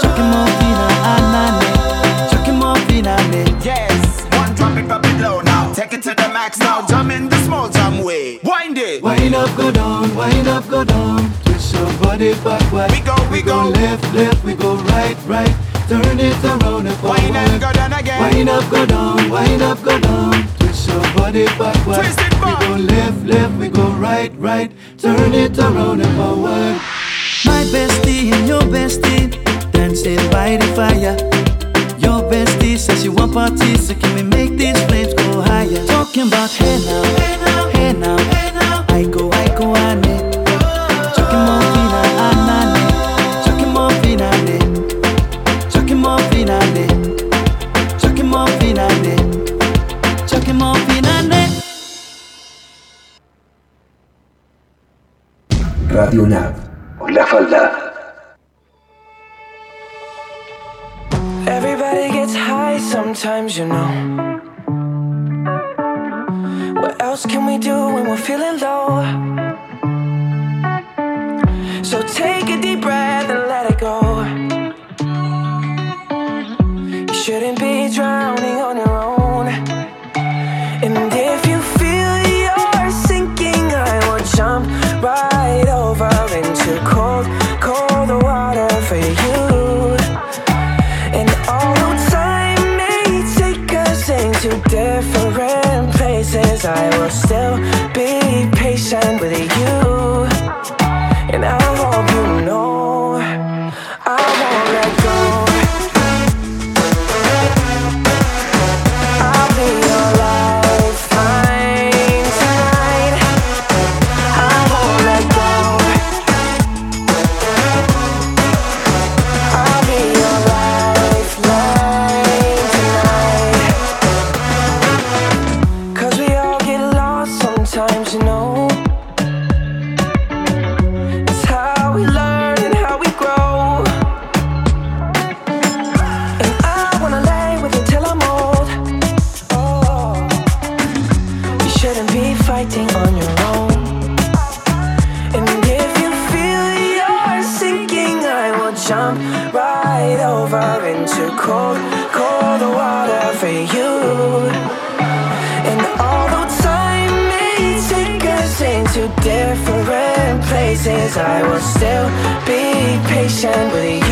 Chucking more fina, anane. Chucking more fina, ane. Yes, one drop it, drop it low now Take it to the max now, jump in the small jam way Wind it Wind up, go down, wind up, go down. Twist your body backward. We go, we go. left, left, we go right, right. Turn it around and forward. Wind and go down again Wind up, go down, wind up, go down. Twist your body backward. Twist it back. We go left, left, we go right, right. Turn it around and forward. My bestie and your bestie dancing by the fire. Your bestie says she want parties, so can we make these flames go higher? Talking about hey now, hey now, hey now. I go, I go, ane. Chucking more fina, anane. Chucking more fina, ane. Chucking more fina, ane. Chucking more fina, fina, ane. Radio La falda. Everybody gets high sometimes, you know. What else can we do when we're feeling low? So take a deep breath and let it go. You shouldn't be drowning on your own. Cold still be patient with you.